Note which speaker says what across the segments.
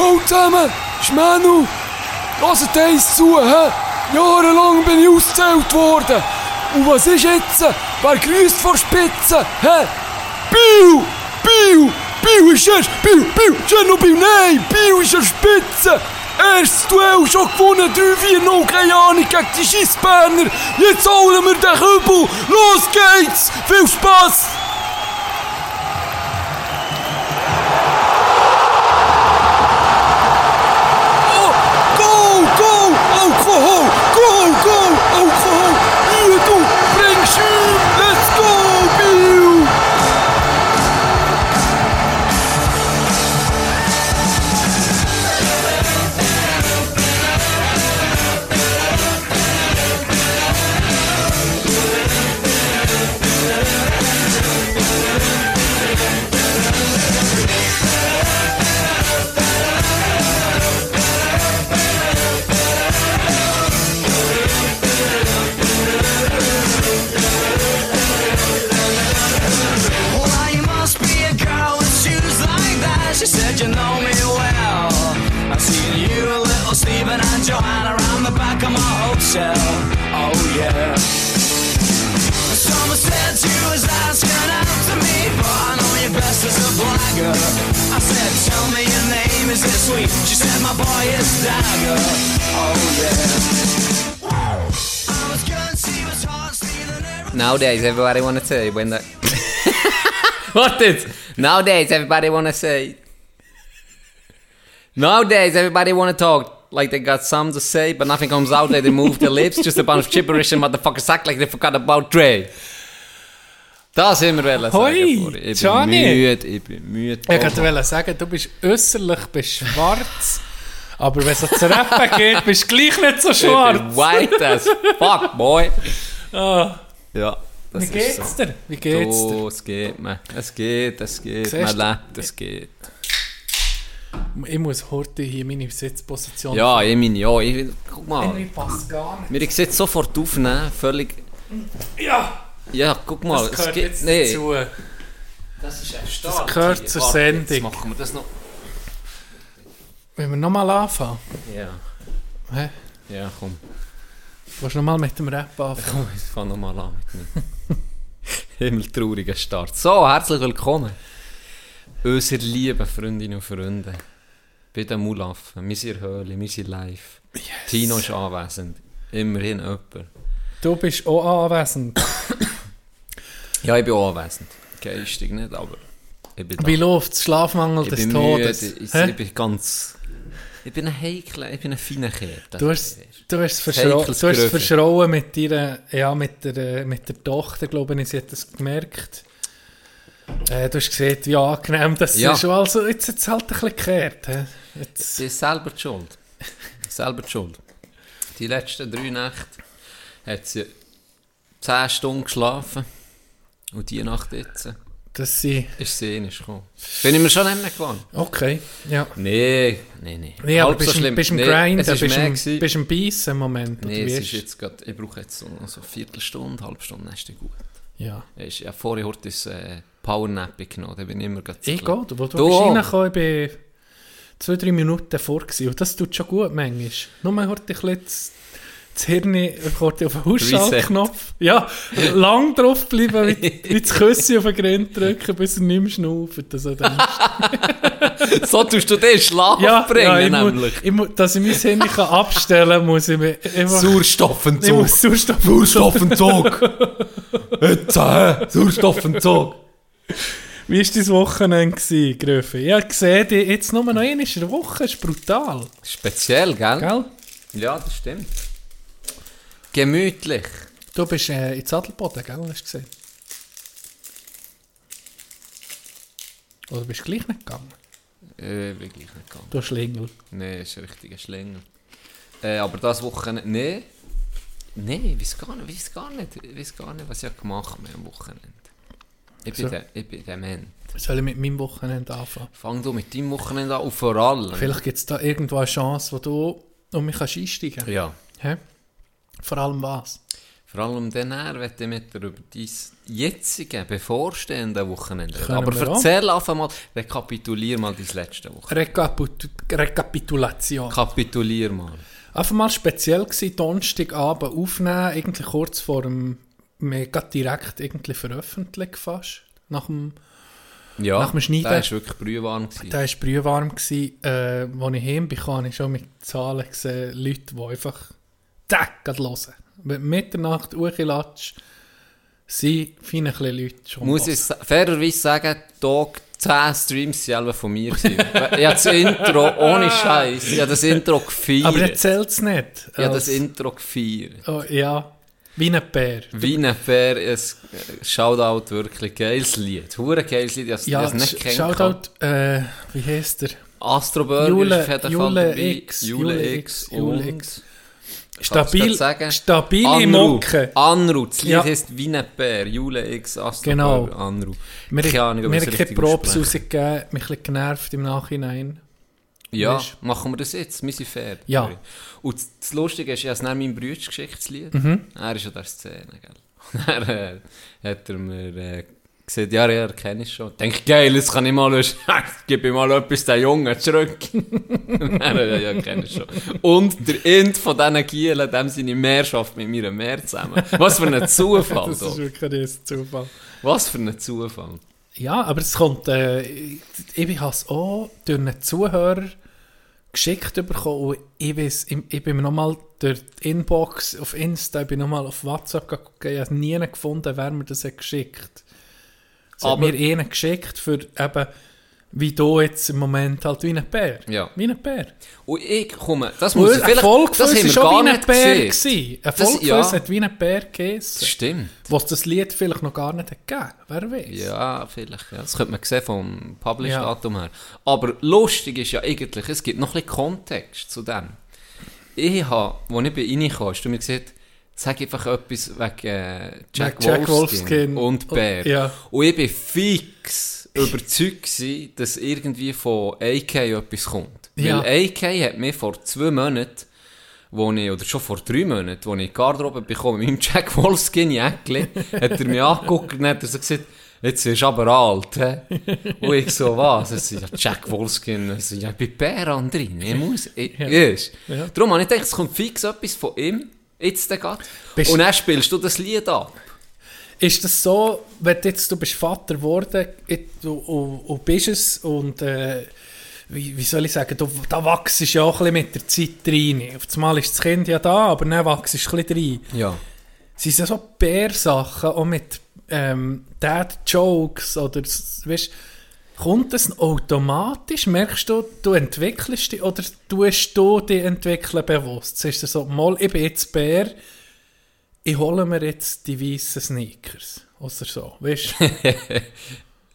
Speaker 1: Ciao zusammen, Schmenu. Lasst eins zu, hä? Jahrelang bin ich ausgezählt worden. Und was ist jetzt? Wer grüßt vor Spitze, hä? Biu! Biu! Biu ist erst! Biu! Biu! Tschernobyl! Nein! Biu ist an Spitze! Erstes Duell schon gewonnen, 3-4-0, keine Ahnung, gegen die Schissberner. Jetzt holen wir den Kübel. Los geht's! Viel Spaß!
Speaker 2: You best as a blagger. I said, tell me your name, is it sweet? She said, my boy is Dagger. Oh yeah. I was good, she was hot, stealing everything.
Speaker 3: Nowadays, everybody wanna say when the... What it? Nowadays, everybody wanna say... Nowadays, everybody wanna talk like they got something to say, but nothing comes out. They move their lips, just a bunch of gibberish and motherfuckers act like they forgot about Dre. Das immer wollen
Speaker 4: Hoi,
Speaker 3: sagen. Ich bin
Speaker 4: Gianni.
Speaker 3: müde, ich bin müde.
Speaker 4: Ich wollte sagen, du bist äußerlich bist schwarz, aber wenn es zu rappen geht, bist du gleich nicht so
Speaker 3: Ich bin
Speaker 4: schwarz.
Speaker 3: white as fuck, boy.
Speaker 4: Ah,
Speaker 3: Ja,
Speaker 4: wie geht's
Speaker 3: so.
Speaker 4: dir? Wie geht's dir?
Speaker 3: Du, es geht mir. Es geht, es geht.
Speaker 4: Siehst
Speaker 3: Man lebt, es geht.
Speaker 4: Ich muss heute hier meine Sitzposition
Speaker 3: Ja, ich meine, ja, ich, guck mal.
Speaker 4: Irgendwie passt gar nicht.
Speaker 3: Wir sehen sofort aufnehmen, völlig...
Speaker 4: Ja,
Speaker 3: Ja, guck mal,
Speaker 4: das gehört
Speaker 3: es geht...
Speaker 4: jetzt
Speaker 3: Nee,
Speaker 4: dazu.
Speaker 3: das ist ein Start.
Speaker 4: gehört
Speaker 3: hier.
Speaker 4: zur
Speaker 3: Warte,
Speaker 4: Sendung.
Speaker 3: Jetzt machen wir das noch...
Speaker 4: Wenn wir nochmal anfangen.
Speaker 3: Ja,
Speaker 4: Hä?
Speaker 3: ja, komm.
Speaker 4: Willst du nochmal mit dem Rap anfangen?
Speaker 3: Komm, ich fang nochmal an mit mir. Himmeltrauriger Start. So, herzlich willkommen. Unsere lieben Freundinnen und Freunde. Bei den Mulaffen. Wir sind in der Höhle, wir sind live. Tino ist anwesend. Immerhin jemand.
Speaker 4: Du bist auch anwesend.
Speaker 3: Ja, ich bin auch anwesend. Geistig nicht, aber ich bin da.
Speaker 4: Wie läuft's? Schlafmangel
Speaker 3: Ich
Speaker 4: des
Speaker 3: bin
Speaker 4: Todes.
Speaker 3: müde, ich, ich bin ganz... Ich bin ein heikler, ich bin ein feiner Kerl.
Speaker 4: Du hast, du hast, verschro du hast verschrauen mit deiner, ja, mit der, mit der Tochter, glaube ich, sie hat das gemerkt. Äh, du hast gesehen, wie angenehm das
Speaker 3: Ja.
Speaker 4: ist. Also, jetzt hat es halt ein bisschen gekehrt. Jetzt,
Speaker 3: Sie ist selber die schuld. selber die schuld. Die letzten drei Nächte hat sie 10 Stunden geschlafen. Und die Nacht jetzt
Speaker 4: dass sie,
Speaker 3: ist sie eh nicht gekommen. Bin ich mir schon nicht mehr gewohnt.
Speaker 4: okay, ja.
Speaker 3: Nee, nee, nee.
Speaker 4: Nee, aber
Speaker 3: Halb so
Speaker 4: bist,
Speaker 3: schlimm.
Speaker 4: bist im
Speaker 3: Nee, es ist
Speaker 4: bist, im, bist im Beißen im Moment.
Speaker 3: Nee, es ist jetzt grad, ich brauche jetzt so, so eine Viertelstunde, halbe Stunde, dann ist es gut.
Speaker 4: Ja.
Speaker 3: Ich habe vorher heute ein äh, Powernap genommen, da bin ich immer ganz
Speaker 4: Ich gehe, wo du,
Speaker 3: Du
Speaker 4: bist reingekommen, ich bin zwei, drei Minuten vor gewesen. Und das tut schon gut manchmal. Nur mal heute ein bisschen das, Hirn auf den Ausschaltknopf. Ja, lang drauf bleiben, wie, wie das Küsschen auf den Grind drücken, bis er nicht mehr schnauft. Also
Speaker 3: So tust du den Schlaf
Speaker 4: ja,
Speaker 3: bringen,
Speaker 4: ja, ich
Speaker 3: nämlich.
Speaker 4: Muss, ich muss, dass ich mein Hirn kann abstellen kann, muss ich mir einfach... Ich
Speaker 3: Sauerstoffentzug.
Speaker 4: muss Sauerstoff...
Speaker 3: Sauerstoffentzug. Jetzt, äh, Sauerstoffentzug.
Speaker 4: Wie war dein Wochenende, gewesen, Gröfe? Ich habe gesehen, die jetzt nur noch eine in der Woche, das ist brutal.
Speaker 3: Speziell, gell?
Speaker 4: Gell?
Speaker 3: Ja, das stimmt. Gemütlich.
Speaker 4: Du bist äh, in Adelboden, gell? Hast du gesehen? Oder bist du gleich nicht gegangen?
Speaker 3: Äh, wirklich nicht gegangen.
Speaker 4: Du Schlingel.
Speaker 3: Nee, ist ein richtiger Schlänger. Äh, aber das Wochenende, nee. Nee, ich weiß gar nicht, ich weiß gar nicht, ich weiß gar nicht, was ich gemacht habe am Wochenende. Ich bin,
Speaker 4: So.
Speaker 3: der, ich bin der Mann.
Speaker 4: Soll ich mit meinem Wochenende anfangen?
Speaker 3: Fang du mit deinem Wochenende an und vor allem.
Speaker 4: Vielleicht gibt es da irgendwo eine Chance, wo du um mich kannst einsteigen kannst.
Speaker 3: Ja.
Speaker 4: Hä? Vor allem was?
Speaker 3: Vor allem dann, wenn du mit dir über dein jetzige, bevorstehende Wochenende.
Speaker 4: Können
Speaker 3: Aber erzähl einfach mal, rekapitulier mal dein letzte Woche.
Speaker 4: Rekapit Rekapitulation.
Speaker 3: Kapitulier mal.
Speaker 4: Einfach mal speziell gewesen, Donnerstagabend aufnehmen, irgendwie kurz vor dem, gerade direkt irgendwie veröffentlicht fast, nach dem,
Speaker 3: Ja,
Speaker 4: Nach dem Schneiden-
Speaker 3: der war wirklich brühwarm. gewesen.
Speaker 4: da war brühwarm, gewesen, äh, als ich heimkam, habe ich schon mit Zahlen gesehen, Leute, die einfach gerade hören. Wenn Mitternacht, Uchilatsch, sind feine kleine Leute schon
Speaker 3: Muss ich fairerweise sagen, Tag 10 Streams sind alle von mir. ich habe das Intro, ohne Scheiß, ich habe das Intro gefeiert.
Speaker 4: Aber jetzt zählt es nicht.
Speaker 3: ich habe das Intro gefeiert.
Speaker 4: oh, ja, wie ein Bär.
Speaker 3: Wie ein Fair, ein Shoutout, wirklich geiles Lied. Hure geiles Lied, ich habe
Speaker 4: Ja,
Speaker 3: es nicht kennengelernt.
Speaker 4: Shoutout, äh, wie heißt der?
Speaker 3: Astro Burger
Speaker 4: Jule-
Speaker 3: ist auf jeden Fall
Speaker 4: Jule
Speaker 3: dabei.
Speaker 4: X,
Speaker 3: Jule
Speaker 4: Jule
Speaker 3: X.
Speaker 4: Jule X. Stabil, stabile
Speaker 3: Anru.
Speaker 4: Mucke.
Speaker 3: Anru. Das Lied
Speaker 4: Ja.
Speaker 3: heisst Wie ein Bär. Jule X, Astro
Speaker 4: Genau.
Speaker 3: Anru.
Speaker 4: Wir,
Speaker 3: Keine Ahnung,
Speaker 4: wir
Speaker 3: ich
Speaker 4: haben keine
Speaker 3: ausspreche.
Speaker 4: rausgegeben, mich ein bisschen genervt im Nachhinein.
Speaker 3: Ja,
Speaker 4: Weisst?
Speaker 3: machen wir das jetzt. Wir sind fair.
Speaker 4: Ja.
Speaker 3: Und das- das Lustige ist, ich habe es meinem Bruder geschickt, das Lied.
Speaker 4: Mhm.
Speaker 3: Er ist ja der Szene, gell. Und dann äh, hat er mir äh, gesagt, ja, ja, kenne ich schon. Ich denke, geil, jetzt kann ich mal, gib ihm mal etwas den Jungen zurück. Dann, ja, ja, kenne ich schon. Und der Int von diesen Gielen, dem seine Mehrschaft mit mir mehr zusammen. Was für ein Zufall,
Speaker 4: Das ist wirklich ein Zufall.
Speaker 3: Was für ein Zufall.
Speaker 4: Ja, aber es kommt, äh, ich, habe es auch durch einen Zuhörer geschickt bekommen und ich, weiss, ich, ich bin mir nochmal durch die Inbox auf Insta, ich bin nochmal auf WhatsApp geguckt, ich habe nie gefunden, wer mir das hat geschickt. Es hat
Speaker 3: Aber-
Speaker 4: mir einen geschickt für eben, wie du jetzt im Moment halt wie ein Bär.
Speaker 3: Ja.
Speaker 4: Wie ein Bär.
Speaker 3: Und ich komme, das muss ich vielleicht,
Speaker 4: von
Speaker 3: das haben wir
Speaker 4: auch
Speaker 3: gar
Speaker 4: wie ein Bär
Speaker 3: gesehen.
Speaker 4: Ein
Speaker 3: Das- ja.
Speaker 4: hat wie ein Bär gegessen.
Speaker 3: stimmt.
Speaker 4: Was das Lied vielleicht noch gar nicht hat gegeben. Wer weiß.
Speaker 3: Ja, vielleicht. Ja. Das könnte man sehen vom Publish-Datum her. Aber lustig ist ja eigentlich, es gibt noch ein bisschen Kontext zu dem. Ich habe, als ich bei Ihnen kam, hast du mir gesagt, sag einfach etwas wegen äh, Jack,
Speaker 4: Wegen Jack
Speaker 3: Wolfskin,
Speaker 4: Wolfskin.
Speaker 3: und Bär.
Speaker 4: Ja.
Speaker 3: Und ich war fix überzeugt, gewesen, dass irgendwie von AK etwas kommt.
Speaker 4: Ja.
Speaker 3: Weil AK hat mir vor zwei Monaten, wo ich, oder schon vor drei Monaten, als ich die Garderobe bekomme, mit meinem Jack Wolfskin Jäckli, hat er mich angeguckt und hat er so gesagt, jetzt wirst du aber alt, hä? Und ich so, was? Es ist ja Jack Wolfskin, es ist ja bei Bären drin, ich muss, ich?
Speaker 4: Ja.
Speaker 3: Darum habe ich gedacht, es kommt fix etwas von ihm, jetzt gerade.
Speaker 4: Bist-
Speaker 3: Und dann spielst du das Lied ab.
Speaker 4: Ist das so, wenn du jetzt du bist Vater geworden et- und, und, bist es und äh, wie, wie soll ich sagen, du, da wachst du ja auch ein bisschen mit der Zeit rein. Auf einmal ist das Kind ja da, aber dann wachst du ein bisschen rein.
Speaker 3: Ja.
Speaker 4: Sind so Bärsachen, auch mit ähm, Dad-Jokes oder, weißt kommt das automatisch? Merkst du, du entwickelst dich oder tust du dich entwickeln bewusst? Sagst du so, mal, ich bin jetzt Bär, ich hole mir jetzt die weißen Sneakers. Oder so, weißt du?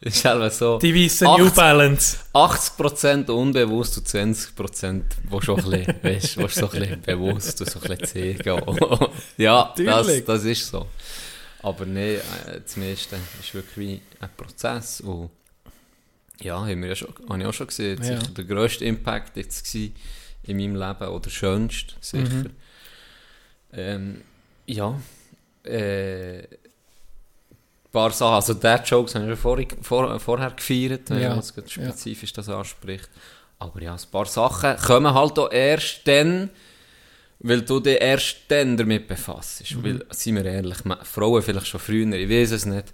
Speaker 3: ist selber so.
Speaker 4: Die weißen
Speaker 3: 80
Speaker 4: New Balance.
Speaker 3: 80% unbewusst und 20% wo schon ein bisschen, weißt, wo so ein bisschen bewusst und so ein bisschen zeigen. ja, das,
Speaker 4: Natürlich.
Speaker 3: das ist so. Aber nee, äh, das meiste ist wirklich ein Prozess. Und ja, haben wir ja schon, habe ich auch schon gesehen,
Speaker 4: Ja.
Speaker 3: sicher der grösste Impact jetzt in meinem Leben, oder der schönste, sicher.
Speaker 4: Mhm.
Speaker 3: Ähm, ja, äh, ein paar Sachen, also Dad Jokes haben wir vor, vor, vorher gefeiert, wenn
Speaker 4: Ja,
Speaker 3: man jetzt gerade
Speaker 4: ja.
Speaker 3: spezifisch das anspricht. Aber ja, ein paar Sachen kommen halt auch erst dann, weil du dich erst dann damit befasst.
Speaker 4: Mhm.
Speaker 3: Weil, seien wir ehrlich, Frauen vielleicht schon früher, ich weiß es nicht.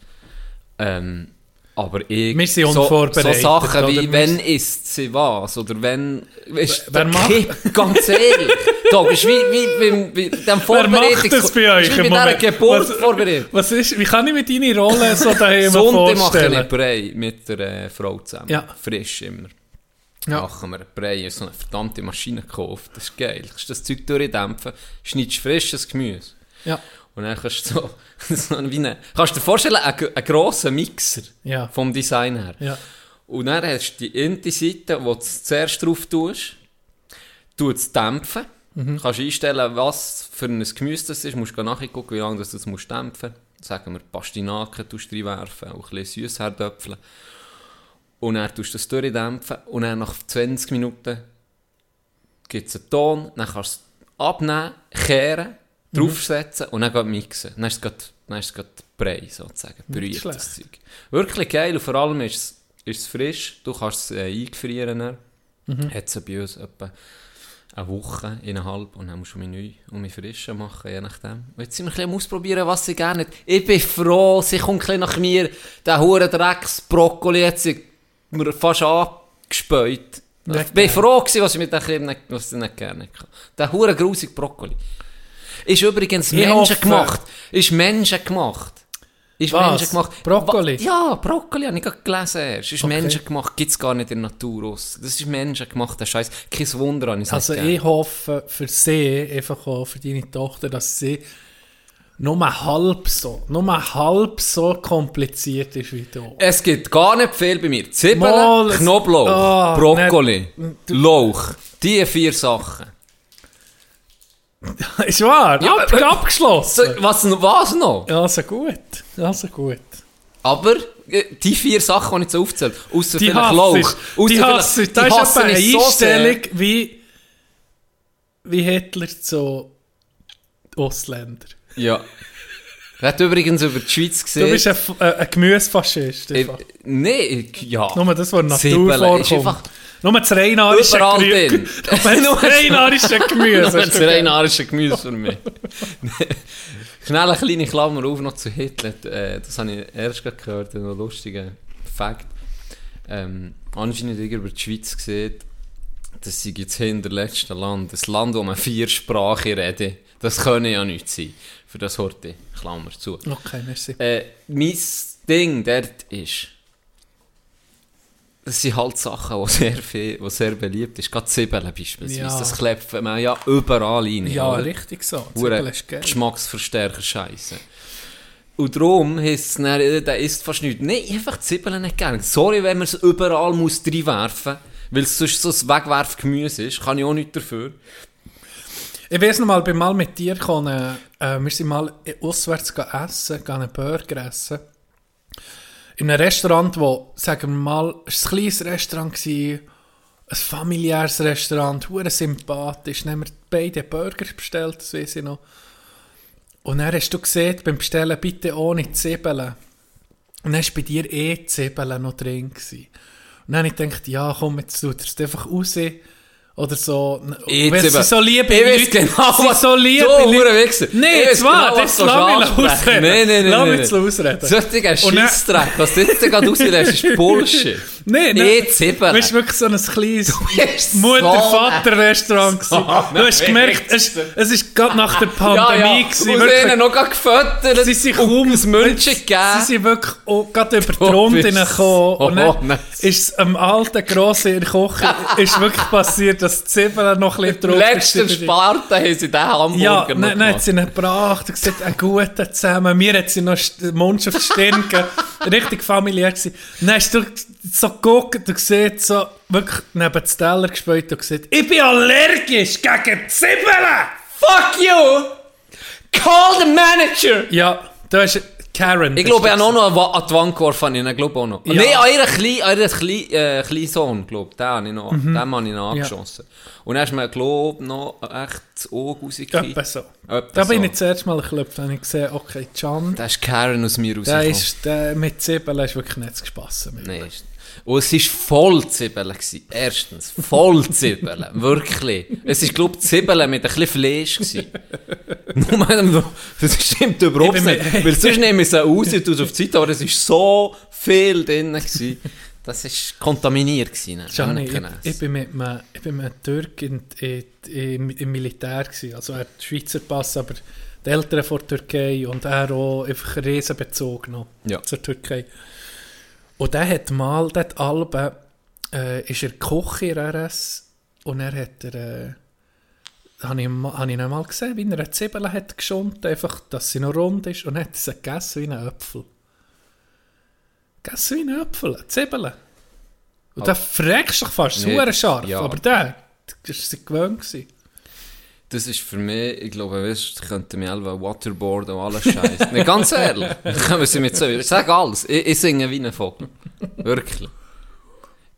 Speaker 3: Ähm, aber ich,
Speaker 4: Wir sind
Speaker 3: so, so
Speaker 4: unvorbereitet,
Speaker 3: Sachen wie,
Speaker 4: oder?
Speaker 3: Wenn isst sie was, oder wenn, weißt,
Speaker 4: Wer
Speaker 3: der
Speaker 4: macht-
Speaker 3: Kipp, ganz ehrlich, da ist wie, wie, wie, wie dem
Speaker 4: Wer
Speaker 3: Vorbereitungs...
Speaker 4: macht das bei euch im Moment?
Speaker 3: Geburt
Speaker 4: Was-
Speaker 3: vorbereitet.
Speaker 4: Was ist, wie kann ich mir deine Rolle so daheim
Speaker 3: Sonntag mache ich
Speaker 4: vorstellen?
Speaker 3: Brei mit der äh, Frau zusammen.
Speaker 4: Ja.
Speaker 3: Frisch immer.
Speaker 4: Ja.
Speaker 3: Machen wir Brei, so eine verdammte Maschine gekauft. Das ist geil. Kannst das Zeug durchdämpfen, schneidest frisches Gemüse.
Speaker 4: Ja,
Speaker 3: Und dann kannst du so, so wie eine, kannst du dir vorstellen, einen, einen grossen Mixer
Speaker 4: ja,
Speaker 3: vom Design her.
Speaker 4: ja.
Speaker 3: Und dann hast du die eine Seite, wo du zuerst drauf tust, tut es dämpfen.
Speaker 4: Mhm.
Speaker 3: Kannst einstellen, was für ein Gemüse das ist. Musst nachgucken, wie lange du das musst dämpfen musst. Sagen wir, Pastinaken tust du reinwerfen, auch ein bisschen Süßherdöpfel. Und dann tust du das durchdämpfen. Und dann nach 20 Minuten gibt es einen Ton. Dann kannst du es abnehmen, kehren draufsetzen und dann mixen. Dann ist es gerade, dann ist es gerade Brei, sozusagen. Brüht das Zeug. Wirklich geil und vor allem ist es, ist es frisch. Du kannst es äh, eingefrieren.
Speaker 4: Mhm.
Speaker 3: Hat es bei uns etwa eine Woche, eineinhalb und dann musst du mich neu und mich frischen machen, je nachdem. Und jetzt sind wir ein bisschen ausprobieren, was sie gerne hat. Ich bin froh, sie kommt ein nach mir, der hure Drecks Brokkoli hat sie mir fast angespäut. Ich bin froh gewesen, was ich mit nicht, was sie nicht gerne hatte. Der hure grusige Brokkoli. Ist übrigens
Speaker 4: Ich
Speaker 3: menschengemacht. Ist menschengemacht. Ist
Speaker 4: Was?
Speaker 3: menschengemacht.
Speaker 4: Brokkoli?
Speaker 3: Wa- Ja, Brokkoli habe ich gerade gelesen erst. Ist menschengemacht, gibt es gar nicht in der Natur aus. Das ist menschengemachter Scheiß. Kein Wunder, habe ich
Speaker 4: Also ich hoffe für sie, einfach auch für deine Tochter, dass sie nur halb so, nur halb so kompliziert ist wie du.
Speaker 3: Es gibt gar nicht viel bei mir. Zwiebeln, Knoblauch,
Speaker 4: Ah,
Speaker 3: Brokkoli,
Speaker 4: nicht-
Speaker 3: Lauch. Die vier Sachen.
Speaker 4: ist wahr?
Speaker 3: Ja,
Speaker 4: Ab, abgeschlossen.
Speaker 3: So, was, was noch?
Speaker 4: Also gut, also gut.
Speaker 3: Aber äh, die vier Sachen, die ich jetzt aufzähle, außer
Speaker 4: Die
Speaker 3: vielleicht Lauch.
Speaker 4: Die hasse ich.
Speaker 3: die
Speaker 4: Das ist
Speaker 3: hasse
Speaker 4: eine
Speaker 3: so sehr.
Speaker 4: Einstellung wie, wie Hitler zu Ausländer.
Speaker 3: Ja. Er hat übrigens über die Schweiz
Speaker 4: Du
Speaker 3: gesehen.
Speaker 4: bist ein, äh, ein Gemüsefaschist.
Speaker 3: äh, nee, ja.
Speaker 4: Nur das, was Natur vorkommt. Nur das reinarische Gemüse. Nur das reinarische Gemüse.
Speaker 3: Nur das
Speaker 4: du
Speaker 3: reinarische Gemüse für mich. Schnell eine kleine Klammer auf noch zu Hitler. Äh, das habe ich erst gehört, ein lustiger Fakt. Ähm, anscheinend über die Schweiz gesehen, dass sie jetzt hinterletzte Land, das Land, wo man vier Sprachen redet, das können ja nicht sein. Für das Horte, Klammer zu.
Speaker 4: Okay, merci.
Speaker 3: Äh, mein Ding dort ist, das sind halt Sachen, die sehr, viel, die sehr beliebt ist. Gerade Zwiebeln beispielsweise.
Speaker 4: Ja.
Speaker 3: Das klebt man ja überall rein.
Speaker 4: Ja,
Speaker 3: oder?
Speaker 4: richtig so. Zwiebeln ist geil.
Speaker 3: Geschmacksverstärker Scheiße. Und darum heisst es, dann, äh, der isst fast nichts. Nein, einfach Zwiebeln nicht gerne. Sorry, wenn man es überall muss reinwerfen muss, weil es sonst so ein Wegwerfgemüse ist. Kann ich auch nicht dafür.
Speaker 4: Ich weiß noch mal, bin mal mit dir gekommen, äh, wir sind mal auswärts essen, gehen einen Burger essen. In einem Restaurant, wo, sagen wir mal, es war ein kleines Restaurant, gewesen, ein familiäres Restaurant, hure sympathisch. Dann haben wir beide Burger bestellt, das weiß ich noch. Und dann hast du gesehen, beim Bestellen bitte ohne Zwiebeln. Und dann war bei dir eh Zwiebeln noch drin. Gewesen. Und dann habe ich gedacht, ja komm, jetzt tut es einfach raus. Oder so. Weil sie so liebe
Speaker 3: Ich
Speaker 4: Leute-
Speaker 3: genau,
Speaker 4: sie
Speaker 3: was-
Speaker 4: so liebe
Speaker 3: Du,
Speaker 4: Leute-
Speaker 3: Ich weiss
Speaker 4: jetzt warte,
Speaker 3: genau,
Speaker 4: jetzt lass mich ausreden.
Speaker 3: Nein, nein, nein,
Speaker 4: Lass mich zu ausreden. Und dann-
Speaker 3: Scheissdreck, was du jetzt gerade auslässt, ist Bullshit.
Speaker 4: Nein, nein.
Speaker 3: Eh Zwiebeln.
Speaker 4: Du bist wirklich so ein kleines
Speaker 3: so
Speaker 4: Mutter-Vater-Restaurant.
Speaker 3: ein
Speaker 4: du hast gemerkt, es, es ist gerade nach der Pandemie. gewesen,
Speaker 3: Und
Speaker 4: wirklich.
Speaker 3: ihnen noch gerade gefüttert.
Speaker 4: Sie sind kaum
Speaker 3: ein München gegeben.
Speaker 4: Sie sind wirklich gerade über die
Speaker 3: Du
Speaker 4: Runde gekommen. Und
Speaker 3: so
Speaker 4: dann
Speaker 3: nice.
Speaker 4: ist es am alten Grossen in der Küche ist wirklich passiert, dass die Zwiebeln noch ein bisschen
Speaker 3: Letzten
Speaker 4: sind.
Speaker 3: Sparte haben sie den Hamburger
Speaker 4: Ja,
Speaker 3: noch
Speaker 4: dann, dann hat
Speaker 3: gemacht.
Speaker 4: sie ihn gebracht und gesagt, einen guten zusammen. Mir hat sie noch den Mund auf die Stirn gegeben. Richtig familiär gewesen. Dann hast du so geguckt und gesehen, so wirklich neben den Teller gespielt und gesagt, ich bin allergisch gegen Zwiebeln!
Speaker 3: Fuck you! Call the manager!
Speaker 4: Ja, da ist Karen.
Speaker 3: Ich glaube, er hat auch noch an die Wand geworfen, ich glaube auch noch.
Speaker 4: Ja.
Speaker 3: Nein, an ihren kleinen, kleinen, äh, kleinen Sohn, glaube den habe ich noch,
Speaker 4: Mhm.
Speaker 3: den habe ich noch angeschossen. Und dann ist mir, glaube noch echt das Auge rausgekriegt.
Speaker 4: Etwa so.
Speaker 3: Etwa
Speaker 4: Da bin
Speaker 3: so.
Speaker 4: ich das erste Mal geklopft und ich gesehen, okay, Can,
Speaker 3: Da ist Karen aus mir
Speaker 4: der
Speaker 3: rausgekommen.
Speaker 4: ist, der mit Zwiebeln ist wirklich nicht zu spassen.
Speaker 3: Nein, ist- Und es war voll Zwiebeln. Erstens, voll Zwiebeln. Wirklich. Es war, glaube ich, Zwiebeln mit ein bisschen Fleisch. mal- das stimmt überhaupt
Speaker 4: Ich
Speaker 3: nicht.
Speaker 4: mir-
Speaker 3: Weil sonst nehme ich es raus und auf die Seite, aber es war so viel drin. Gewesen. Das war kontaminiert. Gewesen, ne?
Speaker 4: Gianni, ich,
Speaker 3: Angenehm.
Speaker 4: ich bin mit einem, ich bin mit einem Türk in, in, in, im Militär gewesen. Also er hat Schweizer Pass, aber die Eltern von der Türkei und er auch einfach Riesenbezug noch
Speaker 3: Ja.
Speaker 4: zur Türkei. Und der hat mal, der Alben, äh, ist er Koch in RS und er hat er, äh, habe ich, ich ihn mal gesehen, wie er eine Zwiebel hat geschunden, einfach, dass sie noch rund ist und hat sie gegessen wie ein Apfel. Gegessen wie ein Apfel, eine Zwiebel. Und da fragst du dich fast,
Speaker 3: Nee,
Speaker 4: scharf,
Speaker 3: ja.
Speaker 4: aber der, das war gewöhnt. Gewesen.
Speaker 3: Das ist für mich, ich glaube, weißt, du, könnte mich selber waterboarden und alles Scheiße. Nicht ganz ehrlich. Können sie mit so, ich sage alles. Ich, ich singe wie ein Vogel. Wirklich.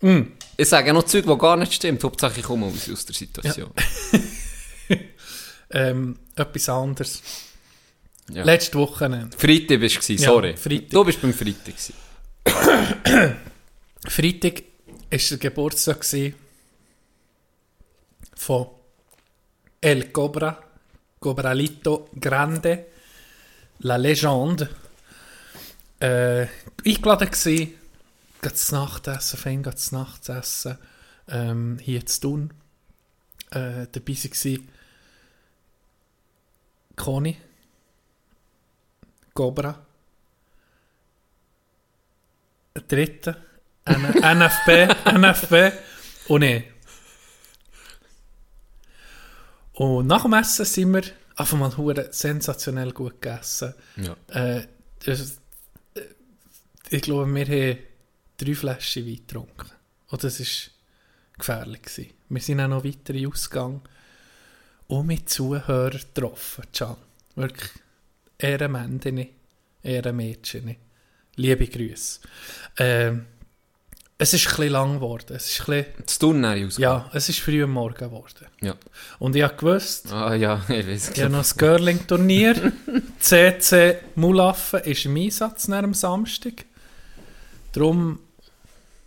Speaker 4: Mm.
Speaker 3: Ich sage noch Zeug, die gar nicht stimmt. Hauptsache ich komme aus, aus der Situation.
Speaker 4: Ähm, etwas anderes.
Speaker 3: Ja.
Speaker 4: Letzte Woche.
Speaker 3: Freitag bist du,
Speaker 4: Ja,
Speaker 3: sorry.
Speaker 4: Freitag.
Speaker 3: Du bist beim Freitag.
Speaker 4: Freitag war der Geburtstag von El Cobra, Cobralito Grande, La Legende. Äh, eingeladen gewesen, geht zu Nacht essen, fein geht zu Nacht essen, ähm, hier zu tun. Äh, dabei war Conny, Cobra, N NFB, NFB und ich. Und nach dem Essen sind wir einfach mal sensationell gut gegessen.
Speaker 3: Ja.
Speaker 4: Äh, das, äh, ich glaube, wir haben drei Flaschen Wein getrunken. Und das war gefährlich. Gewesen. Wir sind auch noch weiter in Ausgang und mit Zuhörern getroffen. Can. Wirklich Ehrenmänner, Ehrenmädchen. Liebe Grüße. Ähm, es ist bisschen lang geworden. Es ist ein bisschen, ja, es ist früh am Morgen geworden.
Speaker 3: ja.
Speaker 4: Und ich habe gewusst,
Speaker 3: Ah ja, ich weiß
Speaker 4: ich habe noch das Girling-Turnier. CC Mulaffen ist im Einsatz nach dem Samstag. Darum,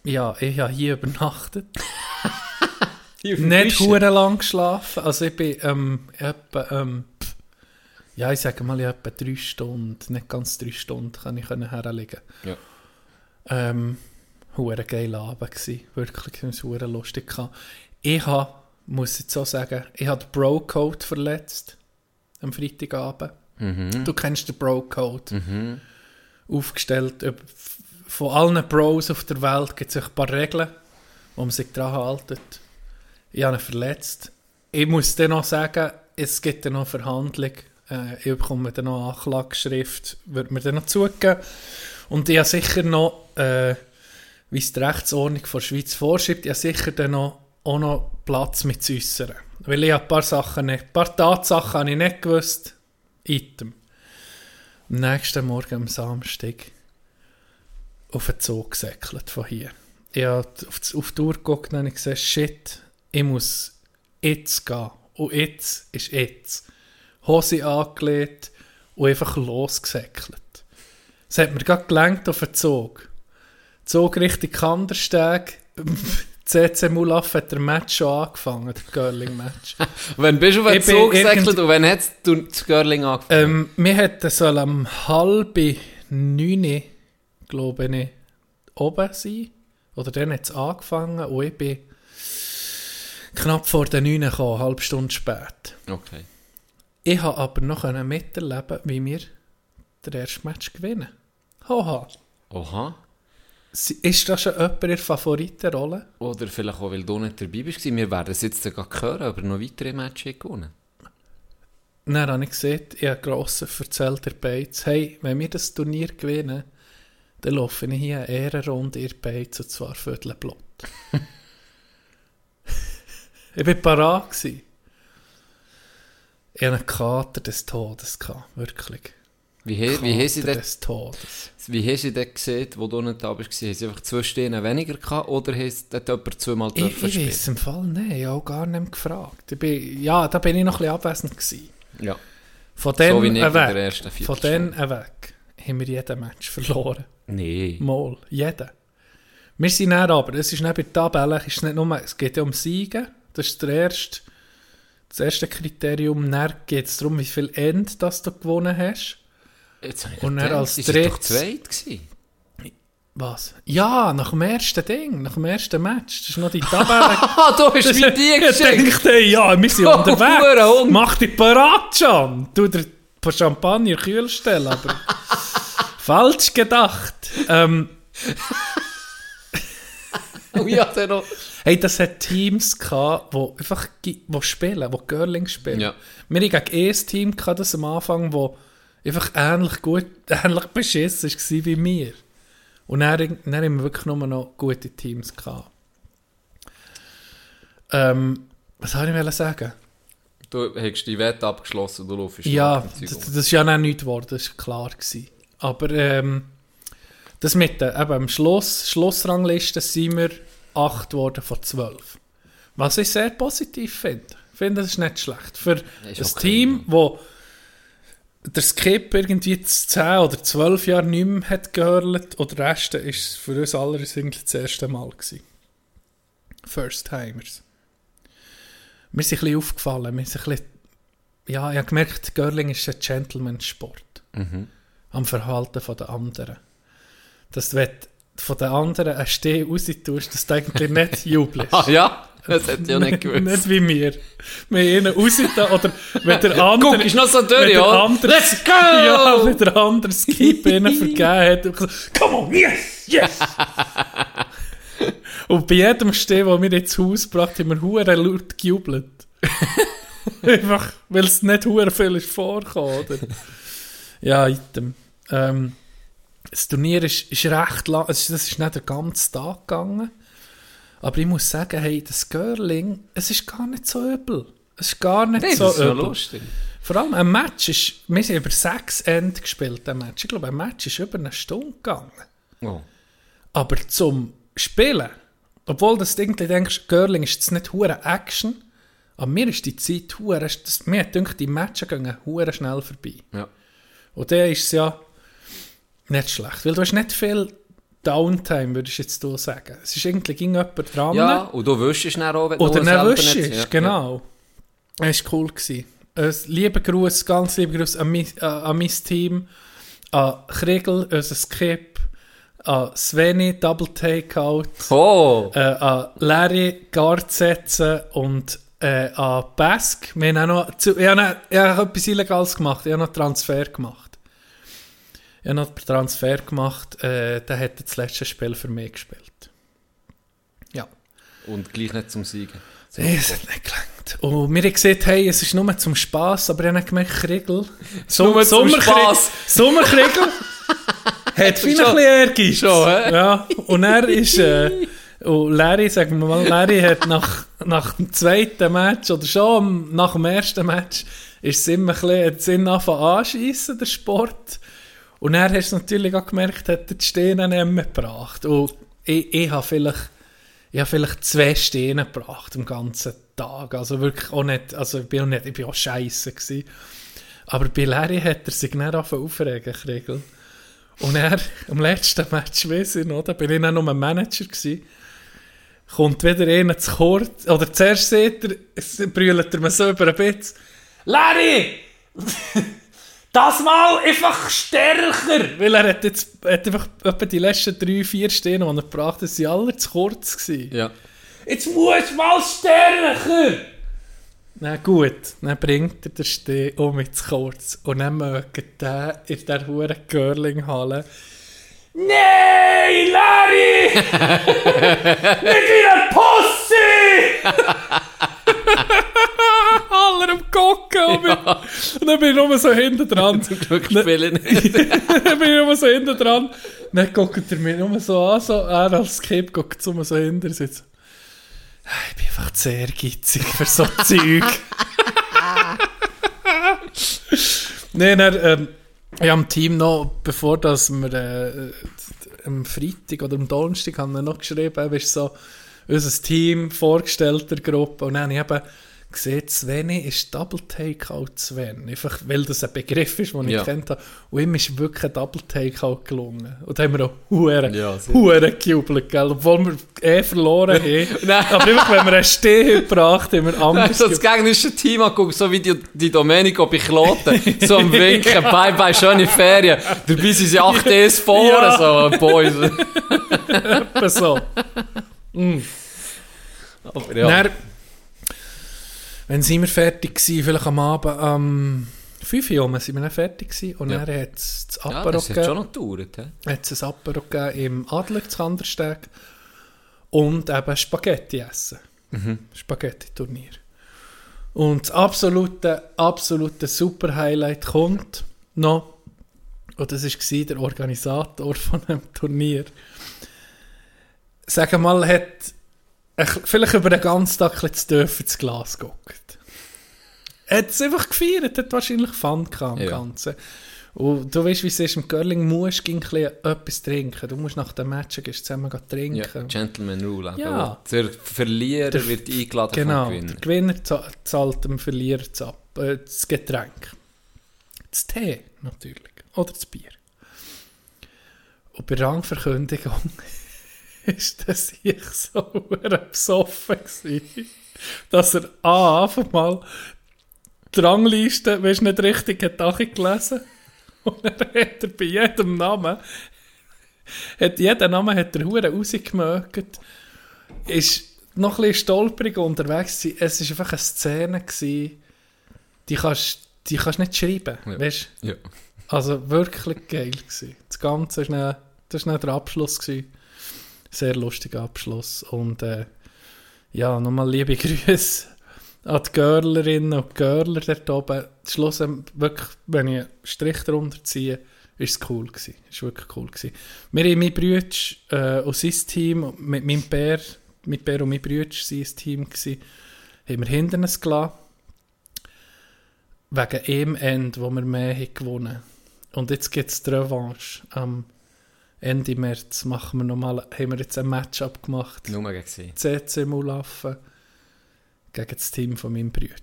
Speaker 4: ja, ich habe hier übernachtet. Nicht hure lang geschlafen. Also ich bin ähm, etwa, ähm, ja, ich sage mal, ich etwa drei Stunden, nicht ganz drei Stunden, kann ich können herlegen.
Speaker 3: Ja.
Speaker 4: Ähm, hure geiler Abend gsi, wirklich, es hure lustig gehabt. Ich habe, muss jetzt so sagen, ich habe den Bro-Code verletzt am Freitagabend.
Speaker 3: Mhm.
Speaker 4: Du kennst den Bro-Code.
Speaker 3: Mhm.
Speaker 4: Aufgestellt. Von allen Bros auf der Welt gibt es ein paar Regeln, wo man sich daran haltet. Ich habe ihn verletzt. Ich muss dann noch sagen, es gibt dann noch eine Verhandlung. Äh, ich bekomme dann noch Anklageschrift, wird mir dann noch zugegeben. Und ich habe sicher noch, äh, wie es die Rechtsordnung der Schweiz vorschreibt, ich habe sicher dann noch, auch noch Platz mit zu äußern. Weil ich ein paar Sachen nicht, ein paar Tatsachen habe ich nicht gewusst. Item. Am nächsten Morgen am Samstag auf den Zug gesäckelt von hier. Ich habe auf die, Uhr geguckt und habe gesagt, shit, ich muss jetzt gehen. Und jetzt ist jetzt. Hose angelegt und einfach losgesäckelt. Es hat mir gerade gelenkt auf den Zug. Zug Richtung Kandersteg. CC Mulaf hat der Match schon angefangen, der Girling-Match.
Speaker 3: Wenn bist du auf den Zug gesäckelt und wenn hat das Girling angefangen?
Speaker 4: Ähm, wir hätten sollen am halb neun, glaube ich, oben sein. Oder dann hat es angefangen und ich bin knapp vor den neun gekommen, eine halbe Stunde spät.
Speaker 3: Okay.
Speaker 4: Ich habe aber noch miterleben, wie wir den ersten Match gewinnen. Haha.
Speaker 3: Oha.
Speaker 4: Ist das schon jemand in der Favoritenrolle?
Speaker 3: Oder vielleicht auch, weil du nicht dabei bist. Wir werden es jetzt gleich hören, aber noch weitere Matches gewonnen.
Speaker 4: Dann habe ich gesehen, ich habe grossen erzählt der Bates, hey, wenn wir das Turnier gewinnen, dann laufe ich hier eine Ehrenrunde in Bates, und zwar Viertelblut. ich war parat. gewesen. Ich hatte einen Kater des Todes, gehabt, wirklich.
Speaker 3: Wie, he, wie, haben sie
Speaker 4: des Todes.
Speaker 3: wie haben sie dort gesehen, wo du nicht da bist? Haben sie einfach zwei Sterne weniger gehabt oder hast dort jemand zweimal
Speaker 4: Ich,
Speaker 3: dürfen
Speaker 4: ich
Speaker 3: spielen?
Speaker 4: weiß im Fall nicht, ich habe auch gar nicht gefragt. Ich bin, ja, da bin ich noch ein bisschen abwesend gewesen.
Speaker 3: Ja.
Speaker 4: Von
Speaker 3: So ich in der
Speaker 4: weg, von dann weg haben wir jeden Match verloren.
Speaker 3: Nee.
Speaker 4: Mal, jeden. Wir sind dann aber, es ist nicht bei der Tabelle, es, ist nicht nur, es geht ja um Siegen, das ist der erste, das erste Kriterium. Dann geht es darum, wie viel End das du gewonnen hast.
Speaker 3: Jetzt ich
Speaker 4: Und
Speaker 3: gedacht,
Speaker 4: als
Speaker 3: sie sind doch
Speaker 4: drittes-
Speaker 3: zweit.
Speaker 4: Was? Ja, nach dem ersten Ding, nach dem ersten Match. Das ist noch die Tabelle.
Speaker 3: Ah, du hast mit dir
Speaker 4: Ich dachte, ja, wir sind
Speaker 3: Oh,
Speaker 4: unterwegs. Mach dich parat, Can. Du dir ein paar Champagner kühl stellen, aber falsch gedacht. Ähm,
Speaker 3: Oh ja, der noch.
Speaker 4: Hey, das hat Teams gehabt, wo einfach wo spielen, wo Girling spielen.
Speaker 3: Ja.
Speaker 4: Wir hatten gegen ein Team gehabt, das am Anfang, wo einfach ähnlich gut, ähnlich beschissen war wie wir. Und dann, dann haben wir wirklich nur noch gute Teams gehabt. Ähm, was soll ich sagen?
Speaker 3: Du hast die Wette abgeschlossen, du laufst
Speaker 4: Ja,
Speaker 3: dem
Speaker 4: das, das ist ja noch nichts geworden, das war klar. Gewesen. Aber ähm, das mit der, eben, am Schluss, Schlussrangliste sind wir 8 geworden von 12. Was ich sehr positiv finde. Ich finde, das ist nicht schlecht. Für
Speaker 3: Ist
Speaker 4: ein
Speaker 3: okay,
Speaker 4: Team, wo der Skip irgendwie 10 oder 12 Jahre nicht mehr hat gehört, oder der Rest ist für uns alle eigentlich das erste Mal gewesen. First Timers. Mir ist ein bisschen aufgefallen, mir ist ein bisschen, ja, ich habe gemerkt, Girling ist ein Gentleman-Sport.
Speaker 3: Mhm.
Speaker 4: Am Verhalten von den anderen. Dass du von den anderen einen Steh raus tust, dass du eigentlich nicht jubelst.
Speaker 3: Ah ja, das hätte ich ja nicht gewusst.
Speaker 4: Nicht wie wir. Wir haben ihnen rausgetan, oder wenn der andere...
Speaker 3: Guck, ist noch so durch, ja?
Speaker 4: andere,
Speaker 3: Let's go!
Speaker 4: Ja, wenn der andere Skip ihnen vergeben hat. Und gesagt, Come on, yes, yes! und bei jedem Steh, den wir ins Haus gebracht haben, haben wir hure laut gejubelt. Einfach, weil es nicht hure viel ist vorgekommen, oder? Ja, item. Ähm, das Turnier ist, ist recht lang, das ist nicht den ganzen Tag gegangen. Aber ich muss sagen, hey, das Girling, es ist gar nicht so übel. Es ist gar nicht
Speaker 3: Nee,
Speaker 4: so
Speaker 3: das ist
Speaker 4: übel.
Speaker 3: lustig.
Speaker 4: Vor allem ein Match ist, wir sind über sechs Ende gespielt, ein Match. Ich glaube, ein Match ist über eine Stunde gegangen.
Speaker 3: Oh.
Speaker 4: Aber zum Spielen, obwohl das irgendwie denkst, Girling ist jetzt nicht hure Action, aber mir ist die Zeit hure, mir gedacht, die Matches gehen hure schnell vorbei.
Speaker 3: Ja.
Speaker 4: Und der ist ja nicht schlecht, weil du hast nicht viel Downtime, würde ich jetzt sagen. Es ist irgendwie ging jemand dran.
Speaker 3: ja, und du wischst dann auch, wenn du
Speaker 4: Oder
Speaker 3: selber
Speaker 4: nicht
Speaker 3: nicht-
Speaker 4: ist,
Speaker 3: ja,
Speaker 4: genau. Das war cool. Gewesen. Ein lieber Gruß, ganz lieber Gruß an mein, äh, an mein Team, an Kriegel, unser Skip, an Sveni, Double Takeout,
Speaker 3: Ja. Oh,
Speaker 4: äh, an Larry, Guard setzen und äh, an Bask. Wir haben auch noch, ich habe, noch- ich habe etwas Illegales gemacht, ich habe noch Transfer gemacht. Ich habe noch einen Transfer gemacht, äh, der hat das letzte Spiel für mich gespielt. Ja.
Speaker 3: und gleich nicht zum Siegen.
Speaker 4: Nee, es hat nicht gelangt. Und wir haben gesehen, hey, es ist nur zum Spass, aber ich habe nicht gemerkt, Kriegel. Som
Speaker 3: nur zum
Speaker 4: Sommerkrieg-
Speaker 3: Spass.
Speaker 4: Sommerkriegel hat viel ein bisschen Ehrgeiz.
Speaker 3: Schon, hä?
Speaker 4: Ja, und er ist, äh, und Larry, sagen wir mal, Larry hat nach, nach dem zweiten Match, oder schon nach dem ersten Match, ist es immer ein bisschen, ihn angefangen anschiessen, der Sport. Und er hast du natürlich auch gemerkt, hat er die Steine nicht mehr gebracht. Und ich, ich habe vielleicht, ich habe vielleicht zwei Steine gebracht am ganzen Tag. Also wirklich auch nicht, also ich bin auch nicht, ich bin auch scheisse gewesen. Aber bei Larry hat er sich nicht aufregen, Kriegel. Und er, am letzten Match, weiss ich noch, da bin ich auch noch ein Manager gewesen, kommt wieder einer zu kurz, oder zuerst sieht er, brüllt er mir so über ein Bitz, Larry! Das Mal einfach stärker! Weil er hat jetzt hat einfach etwa die letzten drei, vier Stehen, die er gebracht hat, sind alle zu kurz gewesen.
Speaker 3: Ja.
Speaker 4: Jetzt muss mal stärker! Na gut, dann bringt er den Steh um jetzt kurz. Und dann mögt der in der hohen Curling-Halle. Nein, Larry! Nicht wie ein Pussy! Alle am Gucken. Und, mich- und dann bin ich nur so hinten dran.
Speaker 3: Glück spiele nicht.
Speaker 4: dann bin ich nur so hinten dran. Dann guckt er mich nur so an, so, er als Skip guckt so, so hinter so, «Ah, ich bin einfach zu ehrgeizig für so Zeug. Nein, dann, ähm, ich habe dem Team noch, bevor das wir äh, am Freitag oder am Donnerstag haben wir noch geschrieben, ist so unser Team vorgestellt der Gruppe und dann habe ich eben gesehen, Sveni ist Double Takeout Sven. Einfach, weil das ein Begriff ist, den ich
Speaker 3: Ja.
Speaker 4: kennt habe. Und ihm ist wirklich ein Double Takeout gelungen. Und da haben wir auch Huren,
Speaker 3: Ja.
Speaker 4: Huren gejubelt, gell? Obwohl wir eh verloren haben.
Speaker 3: Nein.
Speaker 4: Aber einfach, wenn wir einen Steh gebracht haben, haben wir anders
Speaker 3: Also das gegnerische Team anguckt, so wie die, die Domenico bei Kloten, so am Winken, bye bye, schöne Ferien. Dabei sind sie 8 Ds vor,
Speaker 4: Ja.
Speaker 3: so, Boys.
Speaker 4: gejubelt. so.
Speaker 3: Aber ja.
Speaker 4: Dann, wenn sind wir fertig gewesen, vielleicht am Abend, am 5 Uhr sind wir dann fertig gewesen. Und
Speaker 3: Ja.
Speaker 4: dann hat es das
Speaker 3: ja,
Speaker 4: Apero
Speaker 3: das hat
Speaker 4: gegeben.
Speaker 3: schon noch gedauert.
Speaker 4: hat es ein Apero gegeben im Adler zu Kandersteg und eben Spaghetti essen. Spaghetti-Turnier. Und das absolute, absolute Super-Highlight kommt noch, und das war der Organisator von dem Turnier. Sagen wir mal, hat vielleicht über den ganzen Tag ein zu tief ins Glas geguckt. Er hat es einfach gefeiert, hat wahrscheinlich Fun gehabt am
Speaker 3: Ja.
Speaker 4: Ganzen. Und du weißt, wie es ist, im Curling musst du etwas trinken. Du musst nach dem Match gehst zusammen trinken.
Speaker 3: Ja, Gentleman Rule.
Speaker 4: Ja.
Speaker 3: Der Verlierer
Speaker 4: Der-
Speaker 3: wird eingeladen
Speaker 4: Genau,
Speaker 3: vom
Speaker 4: der
Speaker 3: Gewinner.
Speaker 4: Gewinner za- zahlt dem Verlierer das, äh, das Getränk. Das Tee natürlich. Oder das Bier. Und bei der Rangverkündigung ist das ich so besoffen gewesen, dass er A, einfach mal die Rangliste, weißt nicht richtig hat gelesen Und dann hat er bei jedem Namen, hat jeden Namen hat er hure rausgemögt ist noch ein bisschen stolperig unterwegs gewesen. Es war einfach eine Szene, gewesen, die kannst die kannst nicht schreiben,
Speaker 3: Ja.
Speaker 4: weißt
Speaker 3: Ja.
Speaker 4: Also wirklich geil gewesen. Das Ganze ist dann, das war dann der Abschluss gewesen. Sehr lustiger Abschluss und äh, ja, nochmal liebe Grüße an die Görlerinnen und Görler dort oben. Schluss, wirklich, wenn ich einen Strich darunter ziehe, ist es cool gewesen. Ist wirklich cool gewesen. Wir haben mein Bruder äh, und sein Team, mit meinem Bär, mit Bär und mein Bruder sein Team gewesen, haben wir hinter uns gelassen. Wegen dem End, wo wir mehr haben gewonnen Und jetzt gibt es die Revanche. Am Ende März machen wir nochmal, haben wir jetzt ein Matchup gemacht.
Speaker 3: Nur gegen sie.
Speaker 4: CC Mulaffen gegen das Team von meinem Bruder.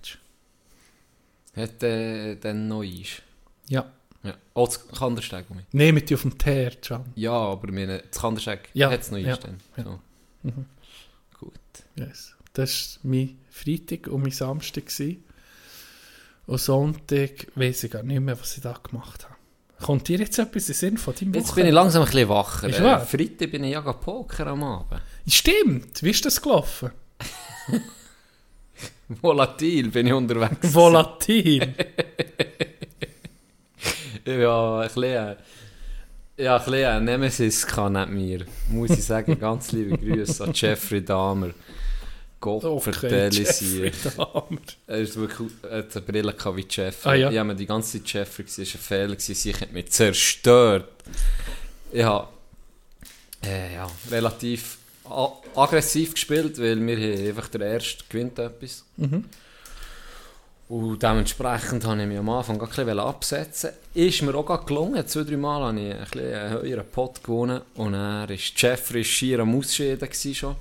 Speaker 3: Hat äh, dann noch Eis?
Speaker 4: Ja.
Speaker 3: Ja. Oh, das Kandersteg. mich.
Speaker 4: Nehmen die auf dem Teer, Can.
Speaker 3: Ja, aber meine, das Kandersteg
Speaker 4: Ja,
Speaker 3: hat es noch
Speaker 4: ja,
Speaker 3: dann.
Speaker 4: ja.
Speaker 3: So.
Speaker 4: Mhm.
Speaker 3: Gut.
Speaker 4: Yes. Das war mein Freitag und mein Samstag. Gewesen. Und Sonntag weiß ich gar nicht mehr, was ich da gemacht habe. Kommt dir jetzt etwas in Sinn von deinem
Speaker 3: Jetzt bin ich langsam ein bisschen wacher.
Speaker 4: Ist
Speaker 3: Äh,
Speaker 4: wahr?
Speaker 3: Freitag bin ich ja Poker am Abend.
Speaker 4: Stimmt, wie ist das gelaufen?
Speaker 3: Volatil bin ich unterwegs.
Speaker 4: Volatil.
Speaker 3: Ja, ein bisschen, äh, ja, ein bisschen ein Nemesis kann nicht mir. Muss ich sagen, ganz liebe Grüße an Jeffrey Dahmer. Gott vertelle
Speaker 4: Jeffrey
Speaker 3: sie. Er ist wirklich eine Brille gehabt wie Jeffrey.
Speaker 4: Ah, ja.
Speaker 3: Ich habe mir die ganze Zeit Jeffrey gesehen, es war ein Fehler, gewesen. sie hat mich zerstört. Ich habe äh, ja, relativ aggressiv gespielt, weil wir haben einfach der Erste gewinnt etwas.
Speaker 4: Mhm.
Speaker 3: Und dementsprechend habe ich mich am Anfang gar ein absetzen. Ist mir auch gelungen. Zwei, drei Mal habe ich ein einen höheren Pot gewonnen. Und er war Jeffrey schier am Ausscheiden schon.